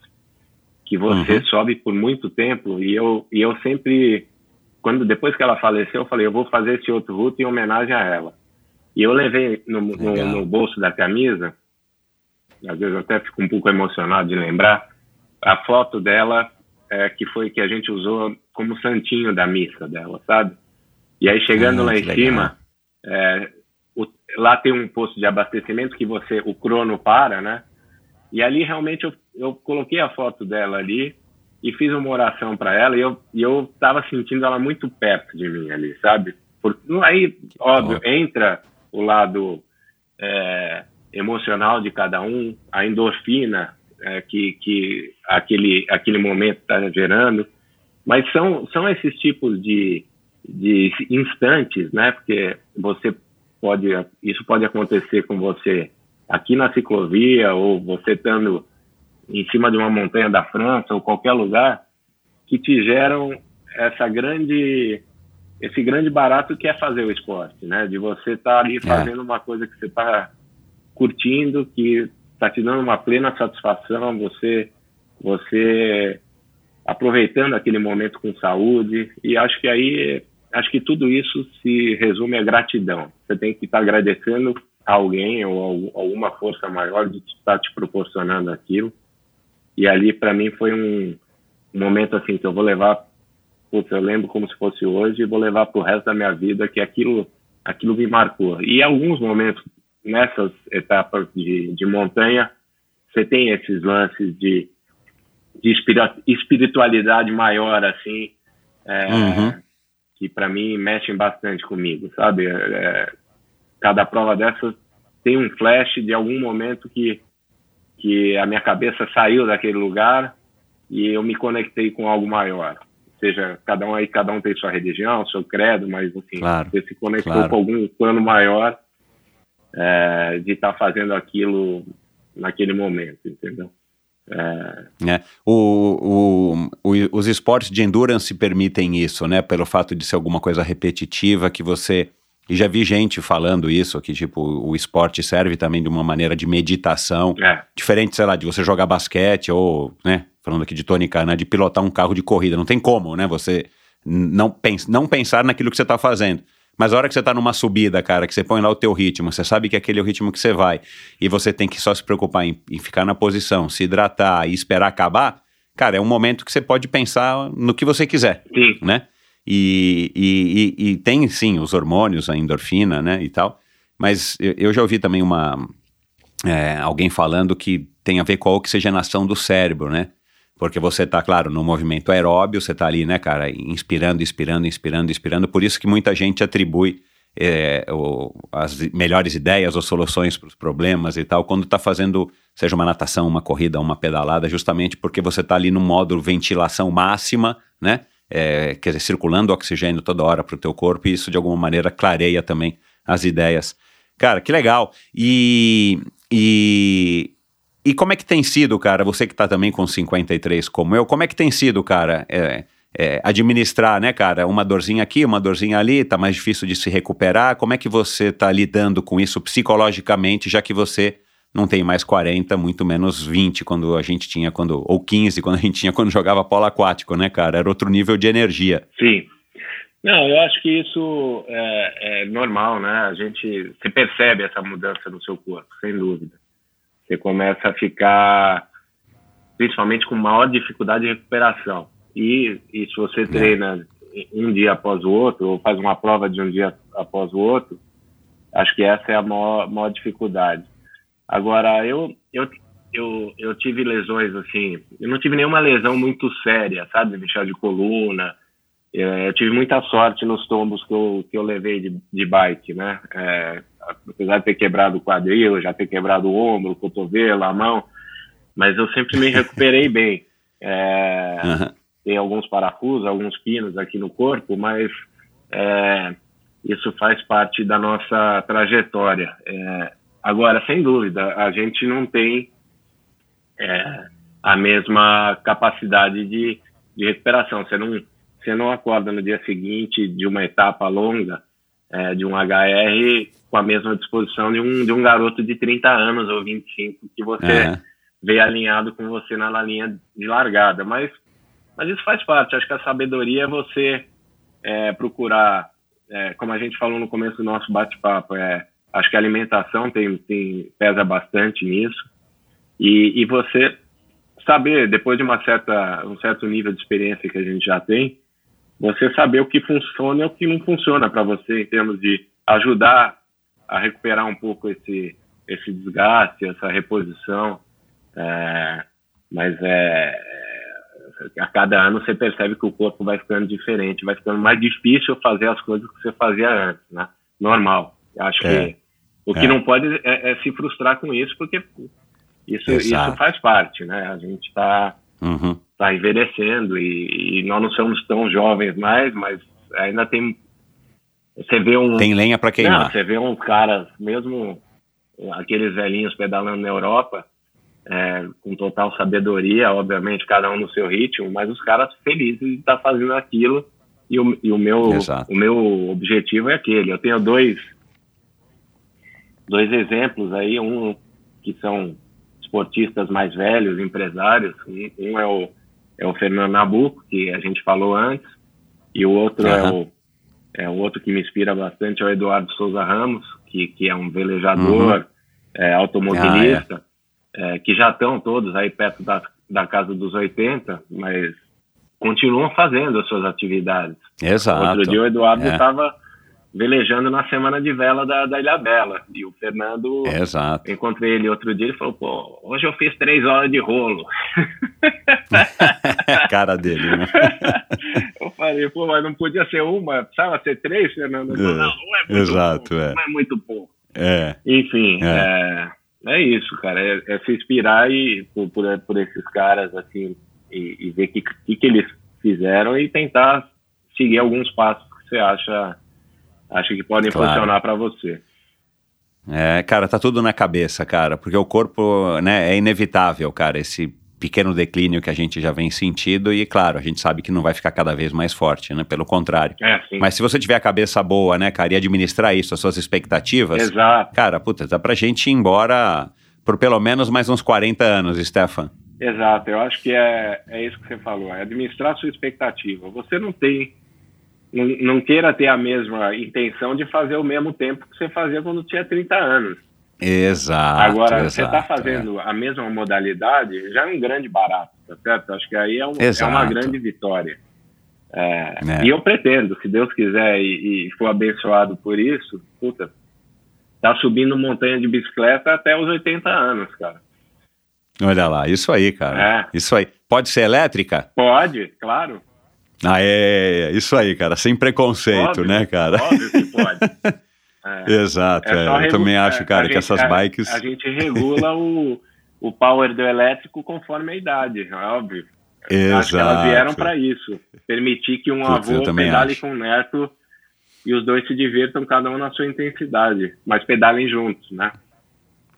que você uhum. sobe por muito tempo e eu e eu sempre quando depois que ela faleceu eu falei eu vou fazer esse outro route em homenagem a ela e eu levei no, no, no bolso da camisa às vezes eu até fico um pouco emocionado de lembrar a foto dela é, que foi que a gente usou como santinho da missa dela sabe e aí chegando ah, lá em legal. cima é, o, lá tem um posto de abastecimento que você o crono para né e ali realmente eu, eu coloquei a foto dela ali e fiz uma oração para ela e eu e eu estava sentindo ela muito perto de mim ali, sabe? Porque aí, óbvio, entra o lado é, emocional de cada um, a endorfina é, que, que aquele, aquele momento está gerando, mas são, são esses tipos de, de instantes, né? Porque você pode, isso pode acontecer com você aqui na ciclovia ou você estando em cima de uma montanha da França ou qualquer lugar que te geram essa grande esse grande barato que é fazer o esporte, né? De você estar tá ali é. fazendo é. uma coisa que você está curtindo, que está te dando uma plena satisfação, você você aproveitando aquele momento com saúde e acho que aí acho que tudo isso se resume a gratidão. Você tem que estar tá agradecendo alguém ou alguma força maior de estar te proporcionando aquilo. E ali, para mim, foi um, um, momento assim que eu vou levar, putz, eu lembro como se fosse hoje e vou levar para o resto da minha vida, que aquilo, aquilo me marcou. E alguns momentos nessas etapas de, de montanha, você tem esses lances de, de espiritualidade maior, assim, é, uhum. que para mim mexem bastante comigo, sabe? É, cada prova dessas tem um flash de algum momento que, que a minha cabeça saiu daquele lugar e eu me conectei com algo maior. Ou seja, cada um aí, cada um tem sua religião, seu credo, mas assim, claro, você se conectou claro. com algum plano maior é, de estar tá fazendo aquilo naquele momento, entendeu? É... É. O, o, o, os esportes de endurance permitem isso, né? Pelo fato de ser alguma coisa repetitiva que você E já vi gente falando isso, que tipo, o esporte serve também de uma maneira de meditação, É. diferente, sei lá, de você jogar basquete ou, né, falando aqui de Tony Khan, de pilotar um carro de corrida. Não tem como, né, você não, pens não pensar naquilo que você tá fazendo. Mas a hora que você tá numa subida, cara, que você põe lá o teu ritmo, você sabe que aquele é o ritmo que você vai, e você tem que só se preocupar em, em ficar na posição, se hidratar e esperar acabar, cara, é um momento que você pode pensar no que você quiser Sim. né? E, e, e- e tem sim os hormônios, a endorfina, né? E tal. Mas eu, eu já ouvi também uma é, alguém falando que tem a ver com a oxigenação do cérebro, né? Porque você tá, claro, no movimento aeróbio, você tá ali, né, cara, inspirando, inspirando, inspirando, inspirando. Por isso que muita gente atribui é, o- as melhores ideias ou soluções para os problemas e tal, quando tá fazendo, seja uma natação, uma corrida, uma pedalada, justamente porque você tá ali no modo ventilação máxima, né? É, quer dizer, circulando oxigênio toda hora para o teu corpo e isso de alguma maneira clareia também as ideias. Cara, que legal. E, e, e como é que tem sido, cara, você que tá também com 53 como eu, como é que tem sido, cara, é, é, administrar, né, cara, uma dorzinha aqui, uma dorzinha ali, tá mais difícil de se recuperar, como é que você tá lidando com isso psicologicamente, já que você não tem mais 40, muito menos 20 quando a gente tinha, quando ou 15 quando a gente tinha quando jogava polo aquático, né, cara? Era outro nível de energia. Sim. Não, eu acho que isso é, é normal, né? A gente você percebe essa mudança no seu corpo, sem dúvida. Você começa a ficar, principalmente com maior dificuldade de recuperação. E, e se você treina um dia após o outro, ou faz uma prova de um dia após o outro, acho que essa é a maior, maior dificuldade. Agora, eu, eu, eu, eu tive lesões assim, eu não tive nenhuma lesão muito séria, sabe? Michel de coluna. É, Eu tive muita sorte nos tombos que eu, que eu levei de, de bike, né? É, apesar de ter quebrado o quadril, já ter quebrado o ombro, o cotovelo, a mão, mas eu sempre me recuperei bem. É, Aham. tem alguns parafusos, alguns pinos aqui no corpo, mas é, isso faz parte da nossa trajetória. É, agora, sem dúvida, a gente não tem é, a mesma capacidade de, de recuperação. Você não, você não acorda no dia seguinte de uma etapa longa, é, de um HR, com a mesma disposição de um, de um garoto de 30 anos ou 25 que você É. vê alinhado com você na linha de largada. Mas, mas isso faz parte. Acho que a sabedoria é você é, procurar, é, como a gente falou no começo do nosso bate-papo, é, acho que a alimentação tem, tem, pesa bastante nisso. E, e você saber, depois de uma certa, um certo nível de experiência que a gente já tem, você saber o que funciona e o que não funciona para você em termos de ajudar a recuperar um pouco esse, esse desgaste, essa reposição. É, mas é, a cada ano você percebe que o corpo vai ficando diferente, vai ficando mais difícil fazer as coisas que você fazia antes, né? Normal. Eu acho É. que o que É. não pode é, é se frustrar com isso, porque isso, Exato. isso faz parte, né? A gente está Uhum. tá envelhecendo e, e nós não somos tão jovens mais, mas ainda tem. Você vê um. Tem lenha para Não, queimar. você vê uns caras, mesmo aqueles velhinhos pedalando na Europa, é, com total sabedoria, obviamente, cada um no seu ritmo, mas os caras felizes de estar fazendo aquilo. E o, e o meu, Exato. o meu objetivo é aquele. Eu tenho dois, dois exemplos aí, um que são esportistas mais velhos, empresários. Um, um é, o, é o Fernando Nabuco, que a gente falou antes, e o outro é Aham. o é, o outro que me inspira bastante é o Eduardo Souza Ramos, que, que é um velejador, é, automobilista, é, que já estão todos aí perto da, da casa dos 80, mas continuam fazendo as suas atividades. Exato. Outro dia o Eduardo É. estava velejando na semana de vela da, da Ilha Bela, e o Fernando, Exato. encontrei ele outro dia, ele falou, pô, hoje eu fiz três horas de rolo. Cara dele, né? Eu falei, pô, mas não podia ser uma, precisava ser três, Fernando? Falou, É, não, não é muito exato, pouco, é. não é muito pouco. É. Enfim, É. é. é, isso, cara, é, é se inspirar e, por, por, por esses caras, assim, e, e ver o que, que, que eles fizeram e tentar seguir alguns passos que você acha, acha que podem Claro. funcionar para você. É, cara, tá tudo na cabeça, cara, porque o corpo, né, é inevitável, cara, esse pequeno declínio que a gente já vem sentindo e, claro, a gente sabe que não vai ficar cada vez mais forte, né? Pelo contrário. É, Mas se você tiver a cabeça boa, né, cara, e administrar isso, as suas expectativas, Exato. cara, puta, dá pra gente ir embora por pelo menos mais uns 40 anos, Stefan. Exato, eu acho que é, é isso que você falou, é administrar a sua expectativa. Você não tem, não, não queira ter a mesma intenção de fazer o mesmo tempo que você fazia quando tinha 30 anos. Exato. Agora, exato, você está fazendo é. a mesma modalidade, já é um grande barato, tá certo? Acho que aí é, um, é uma grande vitória. É, É. E eu pretendo, se Deus quiser e, e for abençoado por isso, puta, tá subindo montanha de bicicleta até os 80 anos, cara. Olha lá, isso aí, cara. Isso aí. Pode ser elétrica? Pode, claro. Ah, é, isso aí, cara. Sem preconceito, Óbvio, né, cara? Óbvio que pode. É. Exato, É é, eu também é, acho, a cara, que gente- essas a- bikes. A gente regula o, o power do elétrico conforme a idade, é óbvio. Acho que elas vieram Exato. para isso. Permitir que um Putz, avô pedale acho. com o neto e os dois se divirtam, cada um na sua intensidade, mas pedalem juntos, né?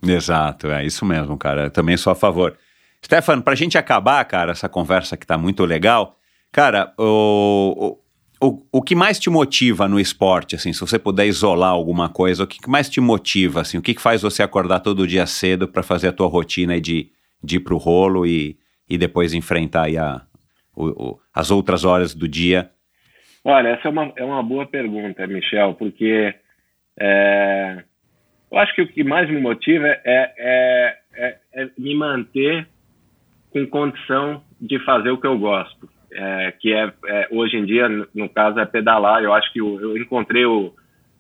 Exato, é isso mesmo, cara. Eu também sou a favor. Stefano, pra gente acabar, cara, essa conversa que tá muito legal, cara, o, o, o, que mais te motiva no esporte, assim, se você puder isolar alguma coisa, o que mais te motiva, assim, o que, faz você acordar todo dia cedo pra fazer a tua rotina de, de ir pro rolo e, e depois enfrentar aí a, o, o- as outras horas do dia? Olha, essa é uma, é uma boa pergunta, Michel, porque é, eu acho que o que mais me motiva é, é, é- é me manter com condição de fazer o que eu gosto, é, que é, é, hoje em dia, no- caso, é pedalar. Eu acho que eu, eu encontrei o,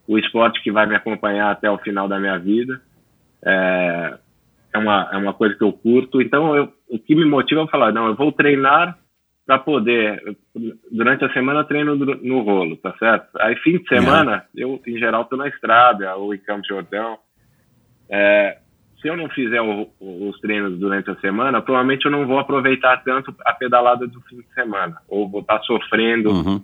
o esporte que vai me acompanhar até o final da minha vida. É, é, uma, é uma coisa que eu curto. Então, eu, o que me motiva é falar, não, eu vou treinar para poder. Durante a semana eu treino no, rolo, tá certo? Aí fim de semana, eu em geral tô na estrada ou em Campo Jordão. É, se eu não fizer o- os treinos durante a semana, provavelmente eu não vou aproveitar tanto a pedalada do fim de semana, ou vou estar sofrendo Uhum.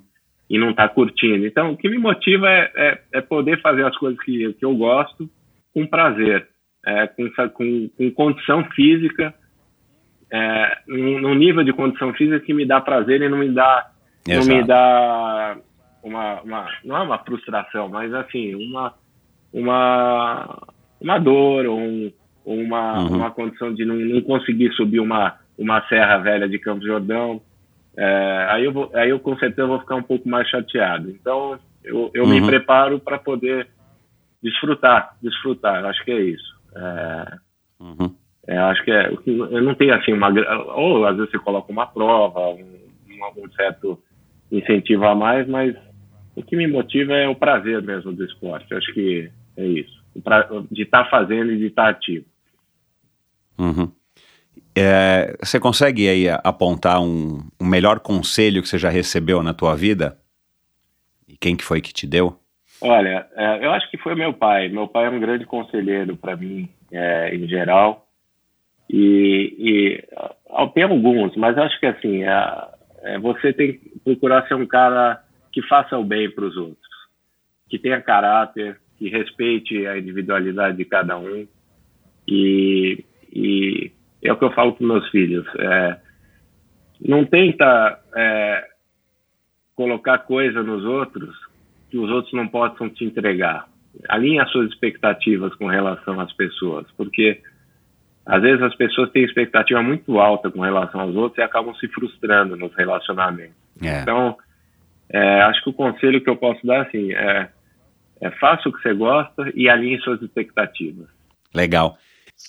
e não estar curtindo. Então, o que me motiva é, é, é poder fazer as coisas que, que eu gosto com prazer, é, com, com, com condição física, é, num, num nível de condição física que me dá prazer e não me dá, não me dá uma, uma, não é uma frustração, mas assim, uma, uma, uma dor ou, um- uma, Uhum. uma condição de não, não conseguir subir uma, uma serra velha de Campos Jordão. É, aí, eu vou, aí eu com certeza vou ficar um pouco mais chateado. Então eu, eu me Uhum. preparo para poder desfrutar, desfrutar. Acho que é isso. É, Uhum. é, acho que é, eu não tenho assim uma ou às vezes você coloca uma prova, um, um- certo incentivo a mais, mas o que me motiva é o prazer mesmo do esporte. Acho que é isso, de estar fazendo e de estar ativo. Uhum. É, você consegue aí apontar um, um melhor conselho que você já recebeu na tua vida? E quem que foi que te deu? Olha, é, eu acho que foi meu pai. Meu pai é um grande conselheiro para mim, é, em geral. E, e tem alguns, mas acho que assim, é, você tem que procurar ser um cara que faça o bem para os outros, que tenha caráter, que respeite a individualidade de cada um. E, e é o que eu falo para meus filhos. é, não tenta é, colocar coisa nos outros que os outros não possam te entregar. Alinhe as suas expectativas com relação às pessoas, porque às vezes as pessoas têm expectativa muito alta com relação aos outros e acabam se frustrando nos relacionamentos. É. Então, é, acho que o conselho que eu posso dar assim é, é faça o que você gosta e alinhe suas expectativas. Legal.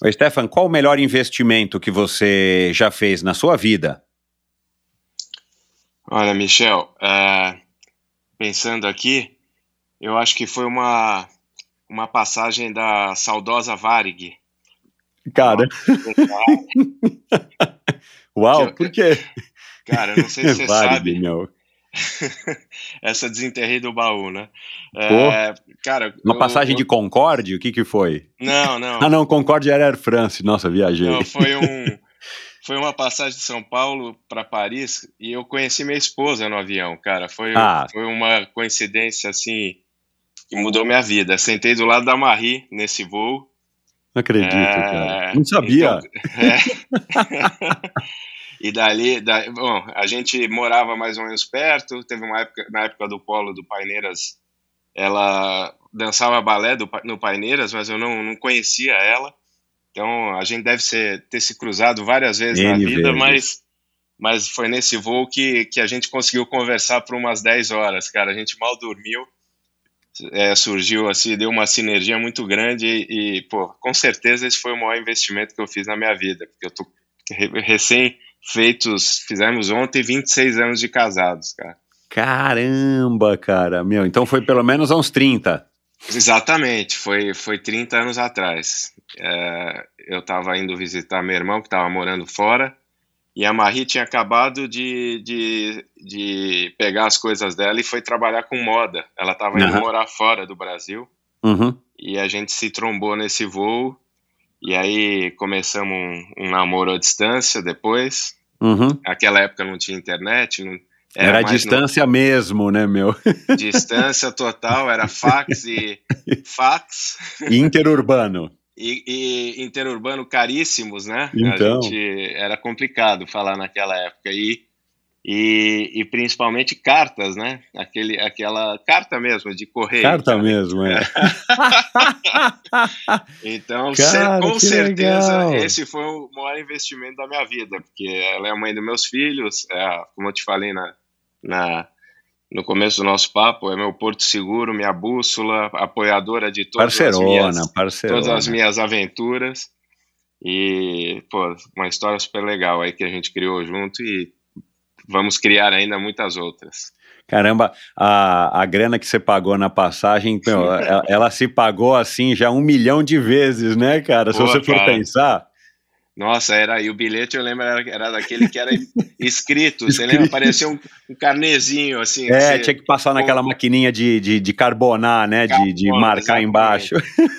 Ô, Stefan, qual o melhor investimento que você já fez na sua vida? Olha, Michel, é, pensando aqui, eu acho que foi uma, uma passagem da saudosa Varig. Cara. Uau, por quê? Cara, eu não sei se você Varig, sabe. meu. Essa desenterrei do baú, né? É, cara, Uma eu- passagem eu- de Concorde? O que que foi? Não, não. Ah, não, Concorde era Air France. Nossa, viajei. Não, foi um foi uma passagem de São Paulo para Paris e eu conheci minha esposa no avião, cara. Foi, Ah. foi uma coincidência assim que mudou minha vida. Sentei do lado da Marie nesse voo. Não acredito, É, cara. Não sabia. então, é, e dali, da, bom, a gente morava mais ou menos perto. Teve uma época, na época do polo do Paineiras, ela dançava balé do, no Paineiras, mas eu não, não conhecia ela. Então a gente deve ser, ter se cruzado várias vezes N na vida, vezes. mas mas foi nesse voo que, que a gente conseguiu conversar por umas 10 horas, cara. A gente mal dormiu, é, surgiu assim, deu uma sinergia muito grande e, e, pô, com certeza esse foi o maior investimento que eu fiz na minha vida, porque eu tô recém feitos, fizemos ontem 26 anos de casados, cara. Caramba, cara, meu, então foi pelo menos uns 30. Exatamente, foi, foi 30 anos atrás. É, eu estava indo visitar meu irmão que estava morando fora e a Marie tinha acabado de, de, de, pegar as coisas dela e foi trabalhar com moda. Ela estava indo uhum. morar fora do Brasil. Uhum. E a gente se trombou nesse voo. E aí começamos um, um namoro à distância depois. Uhum. Naquela época não tinha internet. Não, era, era distância no... mesmo, né, meu? Distância total, era fax e fax. Interurbano e, e interurbano caríssimos, né? Então. Gente, era complicado falar naquela época. E, e, e, principalmente cartas, né? Aquele, aquela carta mesmo, de correio. Carta cara. mesmo, é. então, cara, com certeza, legal. esse foi o maior investimento da minha vida, porque ela é a mãe dos meus filhos, é, como eu te falei na, na, no começo do nosso papo, é meu porto seguro, minha bússola, apoiadora de todas, parcerona, as, minhas, parcerona. todas as minhas aventuras. E, pô, uma história super legal aí que a gente criou junto e vamos criar ainda muitas outras. Caramba, a, a grana que você pagou na passagem, meu, ela, ela, se pagou assim já um milhão de vezes, né, cara? Se você for cara. pensar. Nossa, era, e o bilhete eu lembro era, era daquele que era escrito, você lembra? Parecia um, um carnezinho assim. É, você, tinha que passar naquela maquininha de, de, de carbonar, né? de, de marcar exatamente. embaixo.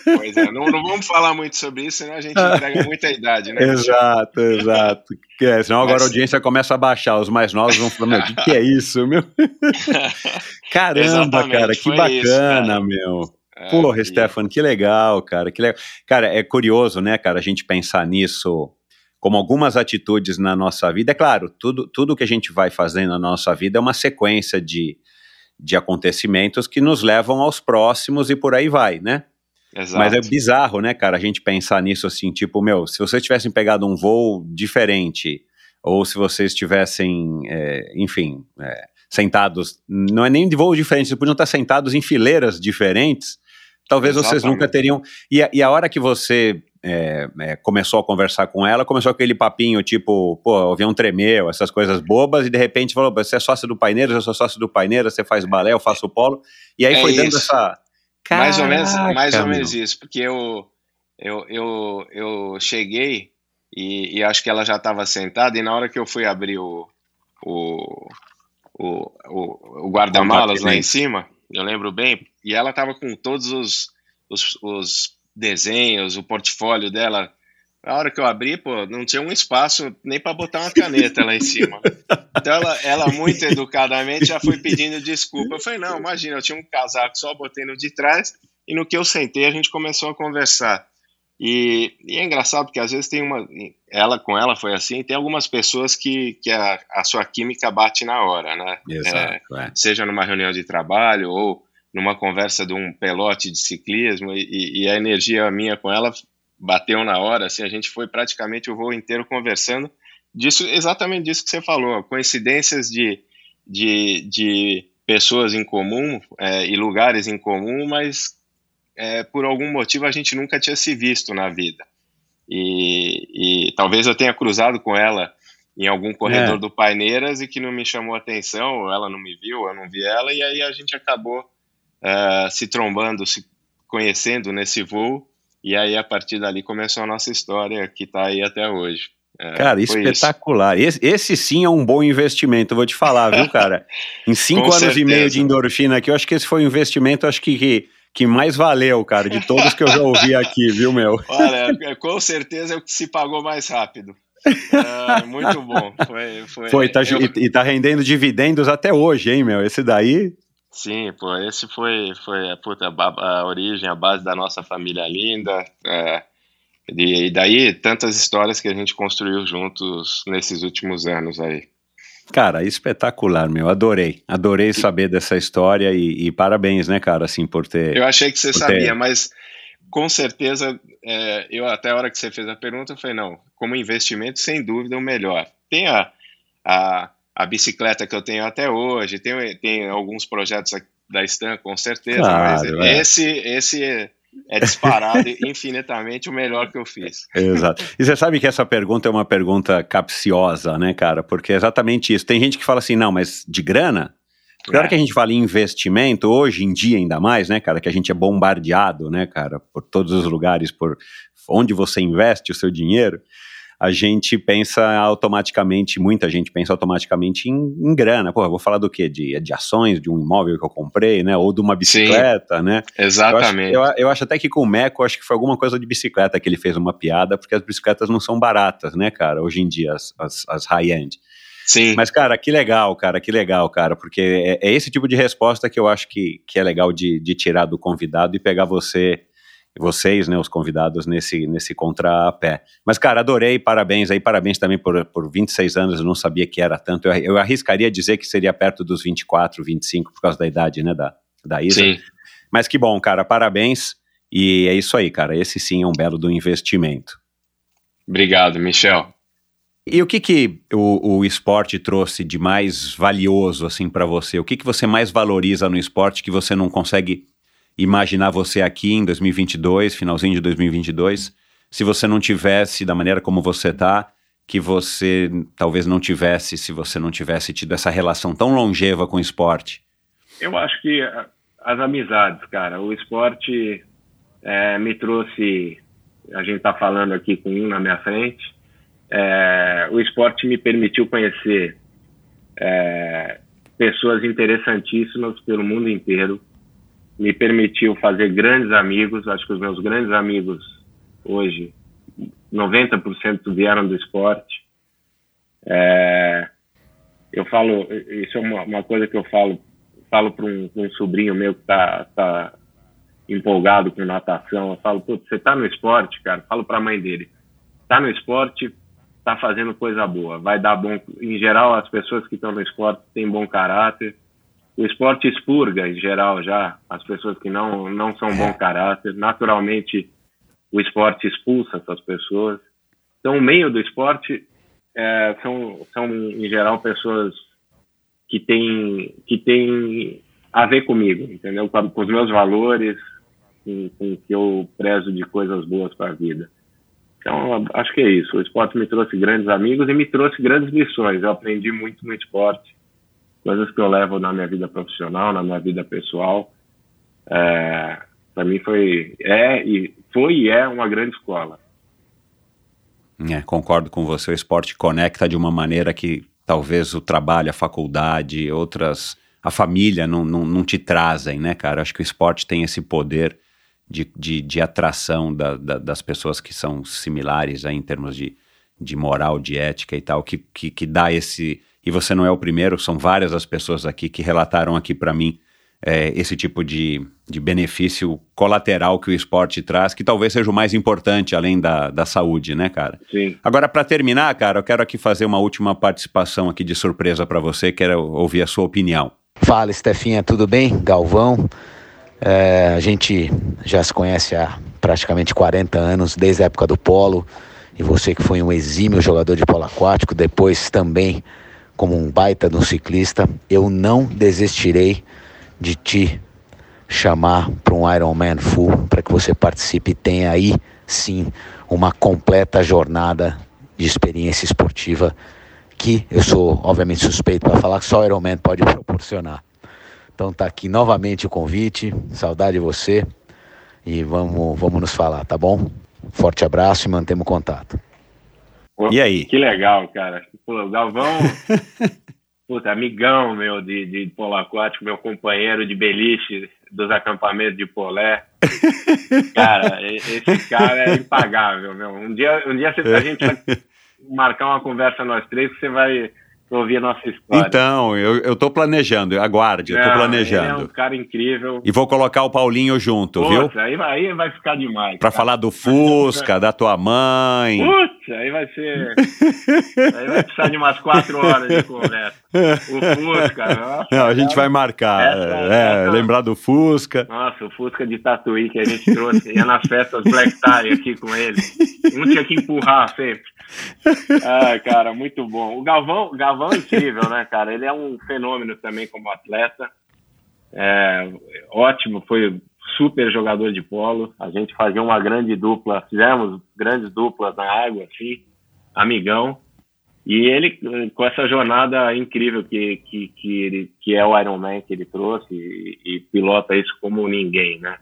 Pois é, não, não vamos falar muito sobre isso, senão a gente entrega muita idade, né? exato, exato. É, senão agora Mas... a audiência começa a baixar, os mais novos vão falar, meu, o que, que é isso, meu? Caramba, exatamente, cara, que bacana, isso, cara. meu. É, Porra, e... Stefan, que legal, cara, que legal. Cara, é curioso, né, cara, a gente pensar nisso como algumas atitudes na nossa vida. É claro, tudo, tudo que a gente vai fazendo na nossa vida é uma sequência de, de acontecimentos que nos levam aos próximos e por aí vai, né? Exato. Mas é bizarro, né, cara, a gente pensar nisso assim, tipo, meu, se vocês tivessem pegado um voo diferente, ou se vocês tivessem, é, enfim, é, sentados, não é nem de voo diferente, vocês podiam estar sentados em fileiras diferentes, talvez Exatamente. vocês nunca teriam. E a, e a hora que você é, é, começou a conversar com ela, começou aquele papinho tipo, pô, o avião tremeu, essas coisas bobas, e de repente falou: você é sócio do Paineiras, eu sou sócio do Paineiras, você faz balé, eu faço polo. E aí é foi dando essa. Caraca, mais ou menos, mais ou menos isso, porque eu, eu, eu, eu cheguei e, e acho que ela já estava sentada, e na hora que eu fui abrir o, o, o, o, o guarda-malas lá em cima eu lembro bem, e ela estava com todos os, os, os, desenhos, o portfólio dela. Na hora que eu abri, pô, não tinha um espaço nem para botar uma caneta lá em cima. Então ela, ela, muito educadamente, já foi pedindo desculpa. Eu falei, não, imagina, eu tinha um casaco só, botei no de trás, e no que eu sentei, a gente começou a conversar. E, e, é engraçado porque às vezes tem uma. Ela com ela foi assim, tem algumas pessoas que, que a, a sua química bate na hora, né? Exato, é, é. Seja numa reunião de trabalho ou numa conversa de um pelote de ciclismo, e, e, a energia minha com ela bateu na hora, assim, a gente foi praticamente o voo inteiro conversando disso, exatamente disso que você falou, coincidências de, de, de pessoas em comum é, e lugares em comum, mas é, por algum motivo a gente nunca tinha se visto na vida. E, e talvez eu tenha cruzado com ela em algum corredor é. do Paineiras e que não me chamou atenção, ela não me viu, eu não vi ela, e aí a gente acabou uh, se trombando, se conhecendo nesse voo, e aí a partir dali começou a nossa história que está aí até hoje. É, cara, espetacular. Esse, esse, sim é um bom investimento, vou te falar, viu, cara? Em cinco anos certeza. e meio de endorfina aqui, eu acho que esse foi um investimento, acho que, que que mais valeu, cara, de todos que eu já ouvi aqui, viu, meu? Olha, é, com certeza é o que se pagou mais rápido. É, muito bom. Foi, foi, foi tá, eu... e, e tá rendendo dividendos até hoje, hein, meu? Esse daí. Sim, pô, esse foi, foi puta, a, a origem, a base da nossa família linda. É, E daí tantas histórias que a gente construiu juntos nesses últimos anos aí. Cara, espetacular, meu. Adorei. Adorei saber dessa história e, e, parabéns, né, cara, assim, por ter. Eu achei que você sabia, ter... mas com certeza, é, eu até a hora que você fez a pergunta, eu falei, não, como investimento, sem dúvida, o melhor. Tem a, a, a bicicleta que eu tenho até hoje, tem, tem alguns projetos da Stan, com certeza, claro, mas é. esse, esse é disparado infinitamente o melhor que eu fiz. Exato. E você sabe que essa pergunta é uma pergunta capciosa, né, cara? Porque é exatamente isso. Tem gente que fala assim, não, mas de grana? Porque é. hora que a gente fala em investimento, hoje em dia ainda mais, né, cara, que a gente é bombardeado, né, cara, por todos os lugares, por onde você investe o seu dinheiro a gente pensa automaticamente, muita gente pensa automaticamente em, em grana. Pô, vou falar do quê? De, de ações, de um imóvel que eu comprei, né? Ou de uma bicicleta, Sim, né? Exatamente. Eu acho, eu, eu acho, até que com o Meco, acho que foi alguma coisa de bicicleta que ele fez uma piada, porque as bicicletas não são baratas, né, cara? Hoje em dia, as, as, as high-end. Sim. Mas, cara, que legal, cara, que legal, cara, porque é, é, esse tipo de resposta que eu acho que, que é legal de, de tirar do convidado e pegar você vocês, né, os convidados nesse, nesse contrapé. Mas, cara, adorei, parabéns aí, parabéns também por, por 26 anos, eu não sabia que era tanto, eu, eu arriscaria dizer que seria perto dos 24, 25, por causa da idade, né, da, da Isa. Sim. Mas que bom, cara, parabéns, e é isso aí, cara, esse sim é um belo do investimento. Obrigado, Michel. E o que que o, o esporte trouxe de mais valioso, assim, para você? O que que você mais valoriza no esporte que você não consegue imaginar você aqui em 2022, finalzinho de 2022, se você não tivesse da maneira como você está, que você talvez não tivesse se você não tivesse tido essa relação tão longeva com o esporte? Eu acho que as amizades, cara. O esporte é, me trouxe. A gente está falando aqui com um na minha frente. É, o esporte me permitiu conhecer é, pessoas interessantíssimas pelo mundo inteiro me permitiu fazer grandes amigos. Acho que os meus grandes amigos hoje, 90% vieram do esporte. É, eu falo, isso é uma, uma, coisa que eu falo, falo para um, um, sobrinho meu que está tá empolgado com natação. Eu falo, putz, você está no esporte, cara? Falo para a mãe dele, está no esporte, está fazendo coisa boa, vai dar bom. Em geral, as pessoas que estão no esporte têm bom caráter o esporte expurga, em geral, já as pessoas que não, não são bom caráter. Naturalmente, o esporte expulsa essas pessoas. Então, o meio do esporte é, são, são, em geral, pessoas que têm, que têm a ver comigo, entendeu? Com, com os meus valores, com, com que eu prezo de coisas boas para a vida. Então, acho que é isso. O esporte me trouxe grandes amigos e me trouxe grandes lições. Eu aprendi muito no esporte coisas que eu levo na minha vida profissional, na minha vida pessoal. É, para mim foi é e foi e é uma grande escola. É, concordo com você. O esporte conecta de uma maneira que talvez o trabalho, a faculdade, outras, a família não, não, não te trazem, né, cara? Acho que o esporte tem esse poder de, de, de atração da, da, das pessoas que são similares aí em termos de, de moral, de ética e tal, que, que, que dá esse e você não é o primeiro, são várias as pessoas aqui que relataram aqui para mim é, esse tipo de, de benefício colateral que o esporte traz, que talvez seja o mais importante além da, da saúde, né, cara? Sim. Agora, para terminar, cara, eu quero aqui fazer uma última participação aqui de surpresa para você, quero ouvir a sua opinião. Fala, Stefinha, tudo bem? Galvão. É, a gente já se conhece há praticamente 40 anos, desde a época do polo, e você que foi um exímio jogador de polo aquático, depois também como um baita de um ciclista, eu não desistirei de te chamar para um Ironman Full, para que você participe e tenha aí sim uma completa jornada de experiência esportiva que eu sou obviamente suspeito para falar que só o Ironman pode proporcionar. Então tá aqui novamente o convite, saudade de você e vamos, vamos nos falar, tá bom? Forte abraço e mantemos contato. E aí? Que legal, cara. Pô, o Galvão, puta, amigão meu de, de polo aquático, meu companheiro de beliche dos acampamentos de Polé. Cara, esse cara é impagável, meu. Um dia, um dia a gente vai marcar uma conversa nós três que você vai ouvir a nossa história. Então, eu, eu tô planejando, aguarde, eu tô planejando. Ele é um cara incrível. E vou colocar o Paulinho junto, viu? Aí, aí vai ficar demais. Pra cara. falar do Fusca, da tua mãe. Putz, aí vai ser. aí vai precisar de umas quatro horas de conversa. O Fusca, nossa. Não, a gente vai marcar. Essa, é, essa... lembrar do Fusca. Nossa, o Fusca de Tatuí que a gente trouxe. Ia nas festas Black Tie aqui com ele. Um tinha que empurrar sempre. Ai, cara, muito bom. O Galvão, Galvão é incrível, né, cara? Ele é um fenômeno também como atleta. É, ótimo, foi super jogador de polo. A gente fazia uma grande dupla, fizemos grandes duplas na água, assim, amigão. E ele, com essa jornada incrível que, que, que, ele, que é o Ironman que ele trouxe, e, e pilota isso como ninguém, né?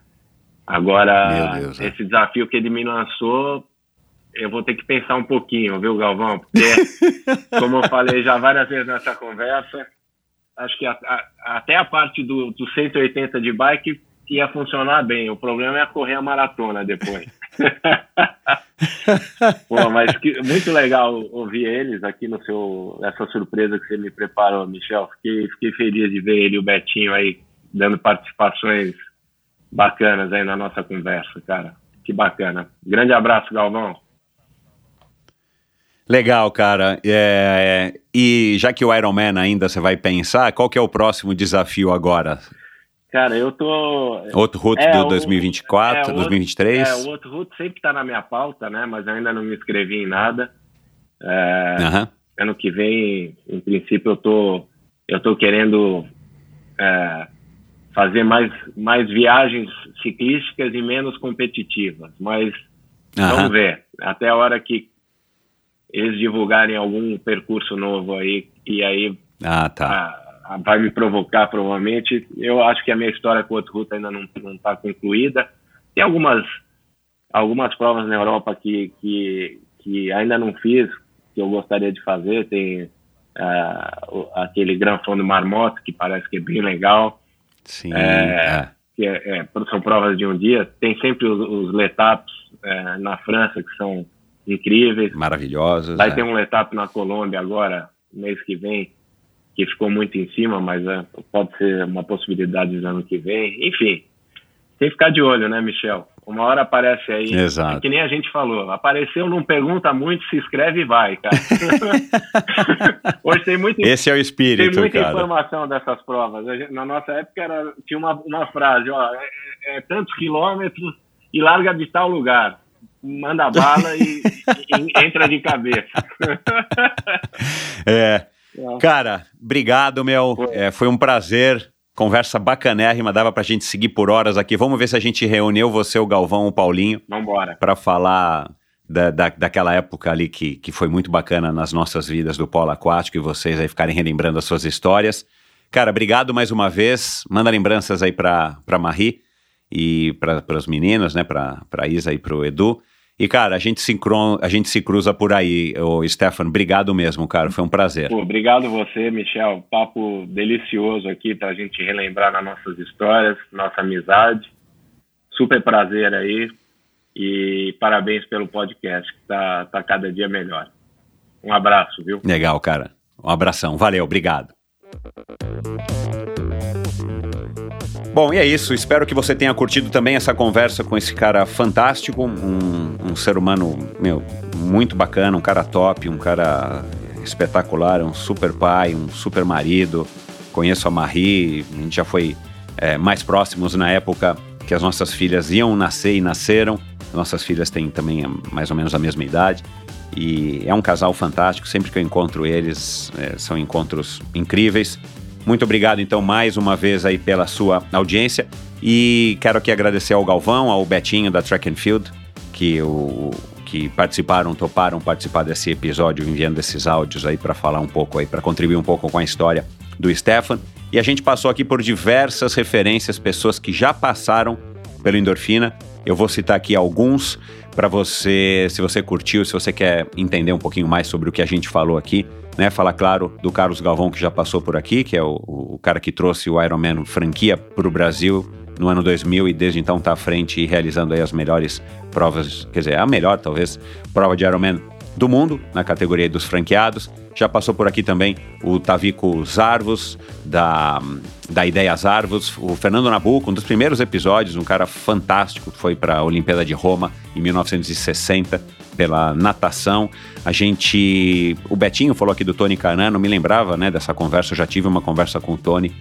Agora, Deus, esse é. desafio que ele me lançou, eu vou ter que pensar um pouquinho, viu, Galvão? Porque, como eu falei já várias vezes nessa conversa, acho que a, a, até a parte do, do 180 de bike ia funcionar bem. O problema é correr a maratona depois. Pô, mas que, muito legal ouvir eles aqui no seu essa surpresa que você me preparou, Michel. Fiquei, fiquei feliz de ver ele e o Betinho aí dando participações bacanas aí na nossa conversa, cara. Que bacana. Grande abraço, Galvão. Legal, cara. É, é, e já que o Ironman ainda você vai pensar, qual que é o próximo desafio agora? Cara, eu tô. Outro route é, do 2024, é, 2023? É, o outro route sempre tá na minha pauta, né? Mas ainda não me inscrevi em nada. É, uhum. Ano que vem, em princípio, eu tô, eu tô querendo é, fazer mais, mais viagens ciclísticas e menos competitivas. Mas uhum. vamos ver. Até a hora que eles divulgarem algum percurso novo aí, e aí ah, tá. a, a, vai me provocar provavelmente. Eu acho que a minha história com o outro ruta ainda não está concluída. Tem algumas, algumas provas na Europa que, que, que ainda não fiz, que eu gostaria de fazer. Tem uh, aquele Gran Fundo Marmota, que parece que é bem legal. Sim, é, é. Que é, é, são provas de um dia. Tem sempre os, os Letaps é, na França, que são incríveis. Maravilhosos. Vai é. ter um etapa na Colômbia agora, mês que vem, que ficou muito em cima, mas é, pode ser uma possibilidade do ano que vem. Enfim, tem que ficar de olho, né, Michel? Uma hora aparece aí. Exato. É que nem a gente falou. Apareceu, não pergunta muito, se inscreve e vai, cara. Hoje tem muito. Esse é o espírito, Tem muita cara. informação dessas provas. Na nossa época era, tinha uma, uma frase, ó, é, é, é tantos quilômetros e larga de tal lugar manda bala e, e, entra de cabeça. é. Cara, obrigado, meu. É, foi um prazer. Conversa bacanérrima, dava pra gente seguir por horas aqui. Vamos ver se a gente reuniu você, o Galvão, o Paulinho. Vambora. Pra falar da, da, daquela época ali que, que foi muito bacana nas nossas vidas do polo aquático e vocês aí ficarem relembrando as suas histórias. Cara, obrigado mais uma vez. Manda lembranças aí pra, pra Marie e para os meninos, né? Pra Isa e pro Edu. E, cara, a gente, se, a gente se cruza por aí. Ô, Stefano, obrigado mesmo, cara. Foi um prazer. Pô, obrigado você, Michel. Papo delicioso aqui para a gente relembrar nas nossas histórias, nossa amizade. Super prazer aí. E parabéns pelo podcast, que tá, tá cada dia melhor. Um abraço, viu? Legal, cara. Um abração. Valeu, obrigado. Bom, e é isso. Espero que você tenha curtido também essa conversa com esse cara fantástico, um, um ser humano, meu, muito bacana, um cara top, um cara espetacular, um super pai, um super marido. Conheço a Marie, a gente já foi é, mais próximos na época que as nossas filhas iam nascer e nasceram. Nossas filhas têm também mais ou menos a mesma idade. E é um casal fantástico. Sempre que eu encontro eles, é, são encontros incríveis. Muito obrigado, então, mais uma vez aí pela sua audiência. E quero aqui agradecer ao Galvão, ao Betinho da Track and Field, que, o, que participaram, toparam participar desse episódio, enviando esses áudios aí para falar um pouco aí, para contribuir um pouco com a história do Stefan. E a gente passou aqui por diversas referências, pessoas que já passaram pelo Endorfina. Eu vou citar aqui alguns para você, se você curtiu, se você quer entender um pouquinho mais sobre o que a gente falou aqui né? Falar, claro, do Carlos Galvão, que já passou por aqui, que é o, o cara que trouxe o Ironman franquia para o Brasil no ano 2000 e desde então está à frente e realizando aí as melhores provas, quer dizer, a melhor talvez prova de Ironman do mundo, na categoria dos franqueados. Já passou por aqui também o Tavico Zarvos, da, da Ideias Arvos, o Fernando Nabuco, um dos primeiros episódios, um cara fantástico, foi para a Olimpíada de Roma em 1960 pela natação. A gente. O Betinho falou aqui do Tony Canan, não me lembrava né, dessa conversa, eu já tive uma conversa com o Tony,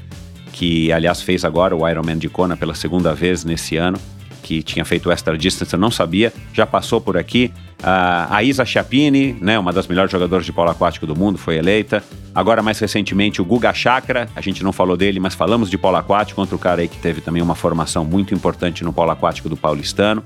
que aliás fez agora o Ironman de Kona pela segunda vez nesse ano que tinha feito extra distance, eu não sabia, já passou por aqui. Uh, a Isa Chiappini, né, uma das melhores jogadoras de polo aquático do mundo, foi eleita. Agora, mais recentemente, o Guga Chakra, a gente não falou dele, mas falamos de polo aquático, outro cara aí que teve também uma formação muito importante no polo aquático do paulistano.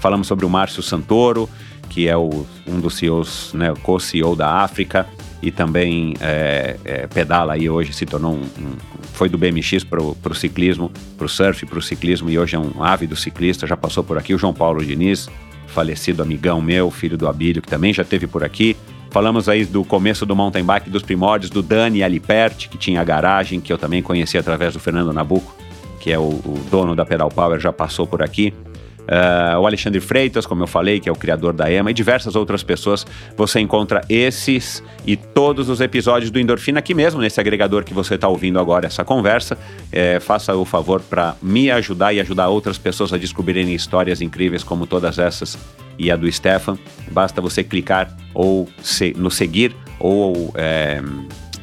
Falamos sobre o Márcio Santoro, que é o, um dos CEOs, né, co-CEO da África e também é, é, pedala aí hoje, se tornou um, um foi do BMX para o ciclismo, para o surf, para o ciclismo e hoje é um ávido ciclista, já passou por aqui o João Paulo Diniz, falecido amigão meu, filho do Abílio, que também já teve por aqui. Falamos aí do começo do mountain bike, dos primórdios, do Dani Alipert, que tinha a garagem, que eu também conheci através do Fernando Nabuco, que é o, o dono da Pedal Power, já passou por aqui. Uh, o Alexandre Freitas, como eu falei, que é o criador da EMA, e diversas outras pessoas. Você encontra esses e todos os episódios do Endorfina aqui mesmo, nesse agregador que você está ouvindo agora essa conversa. É, faça o favor para me ajudar e ajudar outras pessoas a descobrirem histórias incríveis como todas essas e a do Stefan. Basta você clicar ou se, no seguir ou é,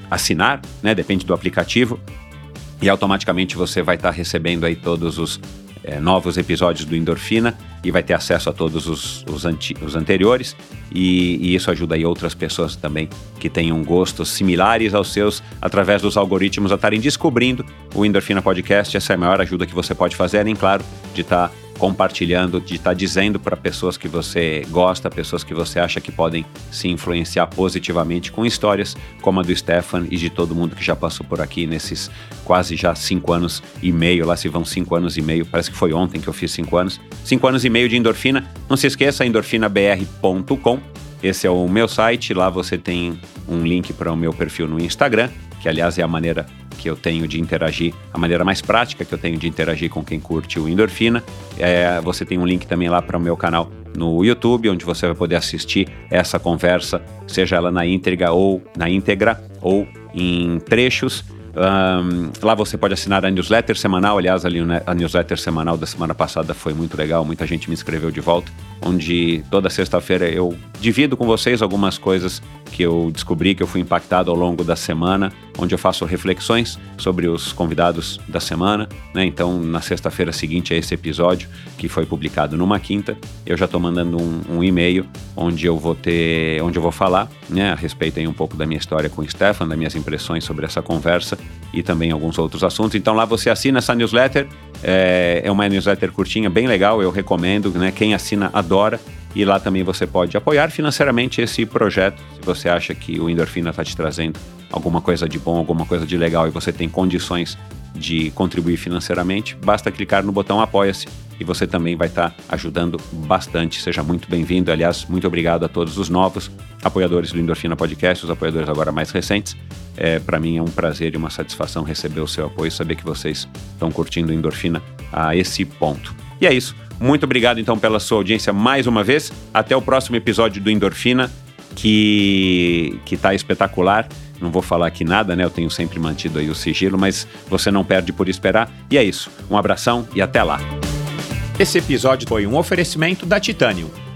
assinar, né? Depende do aplicativo. E automaticamente você vai estar tá recebendo aí todos os é, novos episódios do Endorfina e vai ter acesso a todos os, os, anti, os anteriores. E, e, isso ajuda aí outras pessoas também que tenham gostos similares aos seus, através dos algoritmos, a estarem descobrindo o Endorfina Podcast. Essa é a maior ajuda que você pode fazer, além, claro, de estar. Tá compartilhando, de estar tá dizendo para pessoas que você gosta, pessoas que você acha que podem se influenciar positivamente com histórias como a do Stefan e de todo mundo que já passou por aqui nesses quase já cinco anos e meio. Lá se vão cinco anos e meio, parece que foi ontem que eu fiz cinco anos. Cinco anos e meio de endorfina. Não se esqueça, endorfinabr.com. Esse é o meu site. Lá você tem um link para o meu perfil no Instagram, que aliás é a maneira que eu tenho de interagir, a maneira mais prática que eu tenho de interagir com quem curte o Endorfina. É, você tem um link também lá para o meu canal no YouTube, onde você vai poder assistir essa conversa, seja ela na íntegra ou na íntegra ou em trechos. Um, lá você pode assinar a newsletter semanal. Aliás, ali a newsletter semanal da semana passada foi muito legal. Muita gente me inscreveu de volta. Onde toda sexta-feira eu divido com vocês algumas coisas que eu descobri, que eu fui impactado ao longo da semana, onde eu faço reflexões sobre os convidados da semana. Né? Então, na sexta-feira seguinte a esse episódio, que foi publicado numa quinta, eu já estou mandando um, um, e-mail onde eu vou ter, onde eu vou falar né, a respeito aí um pouco da minha história com o Stefan, das minhas impressões sobre essa conversa e também alguns outros assuntos. Então lá você assina essa newsletter, é, é uma newsletter curtinha, bem legal, eu recomendo, né? Quem assina adora. E lá também você pode apoiar financeiramente esse projeto, se você acha que o Endorfina está te trazendo alguma coisa de bom, alguma coisa de legal e você tem condições de contribuir financeiramente, basta clicar no botão Apoia-se e você também vai estar tá ajudando bastante. Seja muito bem-vindo. Aliás, muito obrigado a todos os novos apoiadores do Endorfina Podcast, os apoiadores agora mais recentes. É, Para mim é um prazer e uma satisfação receber o seu apoio, saber que vocês estão curtindo Endorfina a esse ponto. E é isso. Muito obrigado então pela sua audiência mais uma vez. Até o próximo episódio do Endorfina, que que tá espetacular. Não vou falar aqui nada, né? Eu tenho sempre mantido aí o sigilo, mas você não perde por esperar. E é isso. Um abração e até lá. Esse episódio foi um oferecimento da Titanium.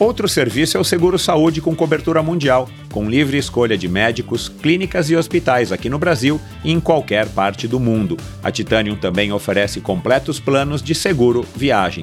Outro serviço é o Seguro Saúde com cobertura mundial, com livre escolha de médicos, clínicas e hospitais aqui no Brasil e em qualquer parte do mundo. A Titanium também oferece completos planos de seguro viagem.